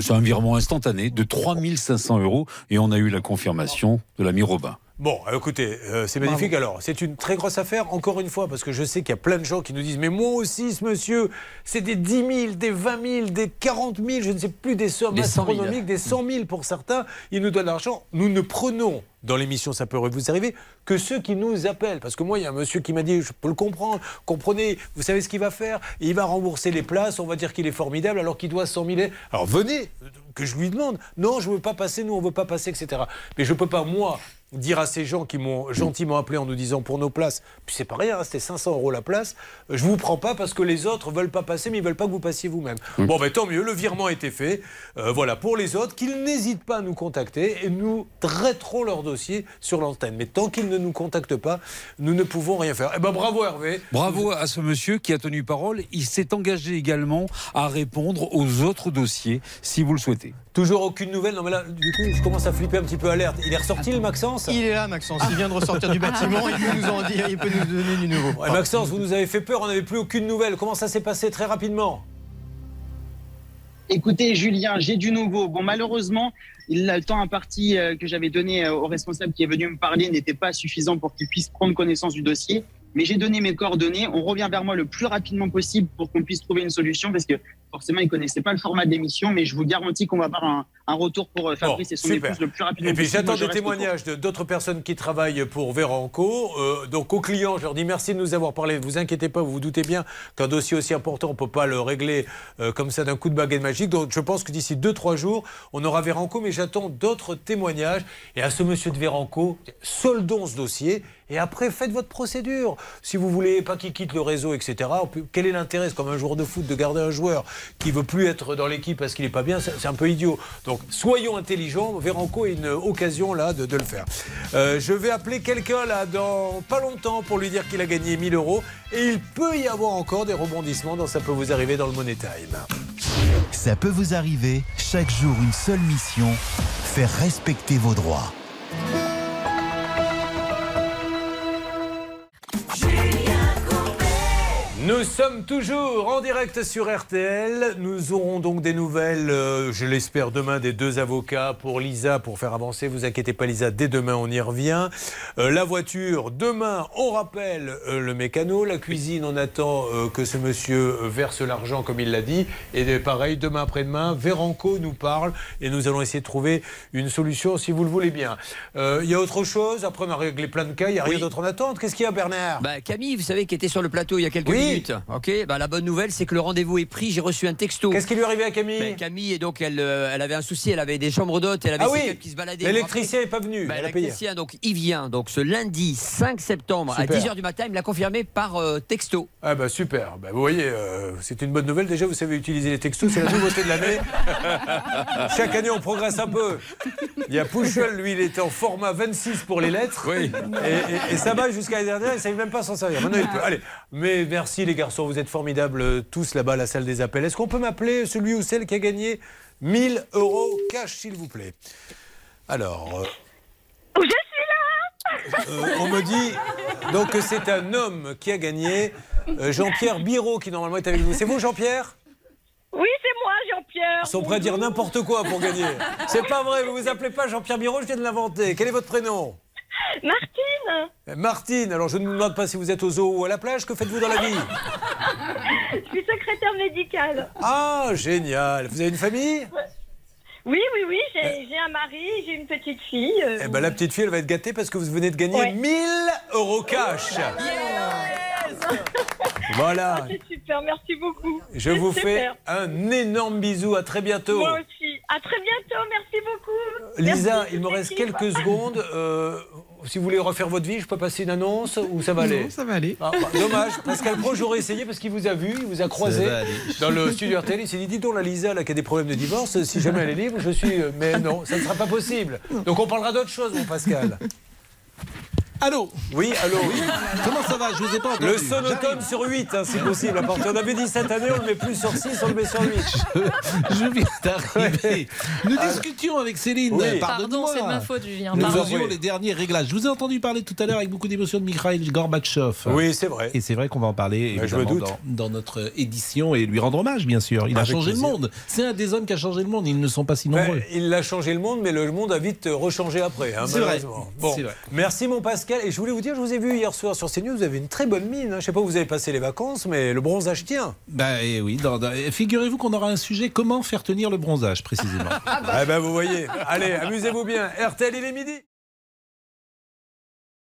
c'est un virement instantané de 3500 euros et on a eu la confirmation de l'ami Robin. Bon, euh, écoutez, euh, c'est magnifique. Alors, c'est une très grosse affaire, encore une fois, parce que je sais qu'il y a plein de gens qui nous disent Mais moi aussi, ce monsieur, c'est des 10 000, des 20 000, des 40 000, je ne sais plus, des sommes Des 100 000. astronomiques, des 100 000 pour certains. Ils nous donnent l'argent. Nous ne prenons dans l'émission Ça peut vous arriver que ceux qui nous appellent. Parce que moi, il y a un monsieur qui m'a dit Je peux le comprendre, comprenez, vous savez ce qu'il va faire Il va rembourser les places, on va dire qu'il est formidable alors qu'il doit 100 000. Alors venez, que je lui demande. Non, je ne veux pas passer, nous, on ne veut pas passer, etc. Mais je ne peux pas, moi, dire à ces gens qui m'ont gentiment appelé en nous disant pour nos places, puis c'est pas rien, hein, c'était 500 euros la place, euh, je vous prends pas parce que les autres veulent pas passer, mais ils veulent pas que vous passiez vous-même. Bon, ben tant mieux, le virement a été fait. Euh, voilà, pour les autres, qu'ils n'hésitent pas à nous contacter et nous traiterons leur dossier sur l'antenne. Mais tant qu'ils ne nous contactent pas, nous ne pouvons rien faire. Eh ben bravo Hervé. Bravo à ce monsieur qui a tenu parole. Il s'est engagé également à répondre aux autres dossiers si vous le souhaitez. Toujours aucune nouvelle. Non mais là, du coup, je commence à flipper un petit peu alerte. Il est ressorti le Maxence? Il est là, Maxence. Il vient de ressortir du bâtiment. Il peut nous en dire, il peut nous donner du nouveau. Ouais, Maxence, vous nous avez fait peur, on n'avait plus aucune nouvelle. Comment ça s'est passé très rapidement? Écoutez, Julien, j'ai du nouveau. Bon, malheureusement, le temps imparti euh, que j'avais donné euh, au responsable qui est venu me parler n'était pas suffisant pour qu'il puisse prendre connaissance du dossier. Mais j'ai donné mes coordonnées. On revient vers moi le plus rapidement possible pour qu'on puisse trouver une solution parce que forcément, il ne connaissait pas le format de l'émission. Mais je vous garantis qu'on va avoir un, un retour pour euh, Fabrice Bon, et son super. épouse le plus rapidement Et puis j'attends des témoignages d'autres personnes qui travaillent pour Véranco. Euh, donc aux clients, je leur dis merci de nous avoir parlé. Vous inquiétez pas, vous vous doutez bien qu'un dossier aussi important, on ne peut pas le régler euh, comme ça d'un coup de baguette magique. Donc je pense que d'ici 2-3 jours, on aura Véranco, mais j'attends d'autres témoignages. Et à ce monsieur de Véranco, soldons ce dossier. Et après, faites votre procédure. Si vous voulez pas qu'il quitte le réseau, etc., quel est l'intérêt? C'est comme un joueur de foot de garder un joueur qui veut plus être dans l'équipe parce qu'il est pas bien, c'est un peu idiot. Donc soyons intelligents. Véranco a une occasion là de, de le faire. Euh, je vais appeler quelqu'un là dans pas longtemps pour lui dire qu'il a gagné 1000 euros et il peut y avoir encore des rebondissements dans ça peut vous arriver dans le Money Time. Ça peut vous arriver, chaque jour une seule mission, faire respecter vos droits. Nous sommes toujours en direct sur RTL. Nous aurons donc des nouvelles, euh, je l'espère, demain des deux avocats pour Lisa pour faire avancer. Vous inquiétez pas, Lisa, dès demain on y revient. Euh, la voiture, demain on rappelle euh, le mécano. La cuisine, on attend que ce monsieur verse l'argent comme il l'a dit. Et pareil, demain après-demain, Véranco nous parle et nous allons essayer de trouver une solution si vous le voulez bien. Il y a autre chose? Après, on a réglé plein de cas. Il n'y a rien d'autre en attente. Qu'est-ce qu'il y a, Bernard? Bah, Camille, vous savez, qui était sur le plateau il y a quelques Oui. minutes. Ok, bah, la bonne nouvelle, c'est que le rendez-vous est pris. J'ai reçu un texto. Qu'est-ce qui lui est arrivé à Camille? Ben, Camille, et donc, elle, euh, elle avait un souci. Elle avait des chambres d'hôtes. Elle avait Ah oui, qui se baladaient. l'électricien n'est pas venu. Ben. L'électricien, donc, il vient. Donc, ce lundi 5 septembre Super. à 10h du matin, il me l'a confirmé par euh, texto. Ah bah super, Bah, vous voyez, euh, c'est une bonne nouvelle. Déjà, vous savez utiliser les textos, c'est la nouveauté de l'année. Chaque année, on progresse un peu. Il y a Pouchel, lui, il était en format 26 pour les lettres. Et, et- et ça va jusqu'à l'année dernière, il ne savait même pas s'en servir. Maintenant, il peut. Allez, mais merci les garçons, vous êtes formidables euh, tous là-bas à la salle des appels. Est-ce qu'on peut m'appeler celui ou celle qui a gagné 1000 euros cash, s'il vous plaît? Alors... euh, Je suis là euh, on me dit donc que c'est un homme qui a gagné. Euh, Jean-Pierre Biro qui normalement est avec nous. C'est vous Jean-Pierre? Oui, c'est moi, Jean-Pierre. Ils sont prêts à dire n'importe quoi pour gagner. C'est pas vrai, vous vous appelez pas Jean-Pierre Biro, je viens de l'inventer. Quel est votre prénom? Martine, Martine, alors je ne vous demande pas si vous êtes au zoo ou à la plage, que faites-vous dans la vie? Je suis secrétaire médicale. Ah, génial. Vous avez une famille? Oui, oui, oui, j'ai j'ai un mari, j'ai une petite fille. euh, Eh ben la petite fille, elle va être gâtée parce que vous venez de gagner Ouais. 1000 euros cash. Voilà. C'est super, merci beaucoup. Je vous super. fais un énorme bisou. À très bientôt. Moi aussi. À très bientôt, merci beaucoup. Lisa, Merci, il me reste quelques secondes. Euh, si vous voulez refaire votre vie, je peux passer une annonce ou ça va aller Non, ça va aller. Ah, bah, Dommage. Pascal Pro, j'aurais essayé parce qu'il vous a vu, il vous a croisé dans le studio RTL. Il s'est dit dis donc, la Lisa là, qui a des problèmes de divorce, si jamais elle est libre, je suis. euh, Mais non, ça ne sera pas possible. Donc on parlera d'autre chose, mon Pascal. Allô Oui, allô Comment ça va? Je vous ai pas entendu. Le sonotone sur 8, hein, si possible. À partir, on avait dit cette année, on le met plus sur 6, on le met sur 8. Je viens d'arriver. Nous discutions avec Céline. Oui. Pardonne-moi. Pardon, c'est de ma faute, Julien. Nous Pardon. faisions les derniers réglages. Je vous ai entendu parler tout à l'heure avec beaucoup d'émotion de Mikhail Gorbatchev. Oui, c'est vrai. Et c'est vrai qu'on va en parler je me évidemment doute. dans, dans notre édition et lui rendre hommage, bien sûr. Il a changé plaisir. le monde. C'est un des hommes qui a changé le monde. Ils ne sont pas si Ben, nombreux. il a changé le monde, mais le monde a vite rechangé après, hein, C'est vrai. Bon, C'est vrai. merci mon Pascal. Et je voulais vous dire, je vous ai vu hier soir sur CNews, vous avez une très bonne mine. hein. Je sais pas où vous avez passé les vacances, mais le bronzage tient. Ben eh oui, dans- dans- figurez-vous qu'on aura un sujet comment faire tenir le bronzage précisément. Ah ben vous voyez. Allez, amusez-vous bien. RTL, il est midi.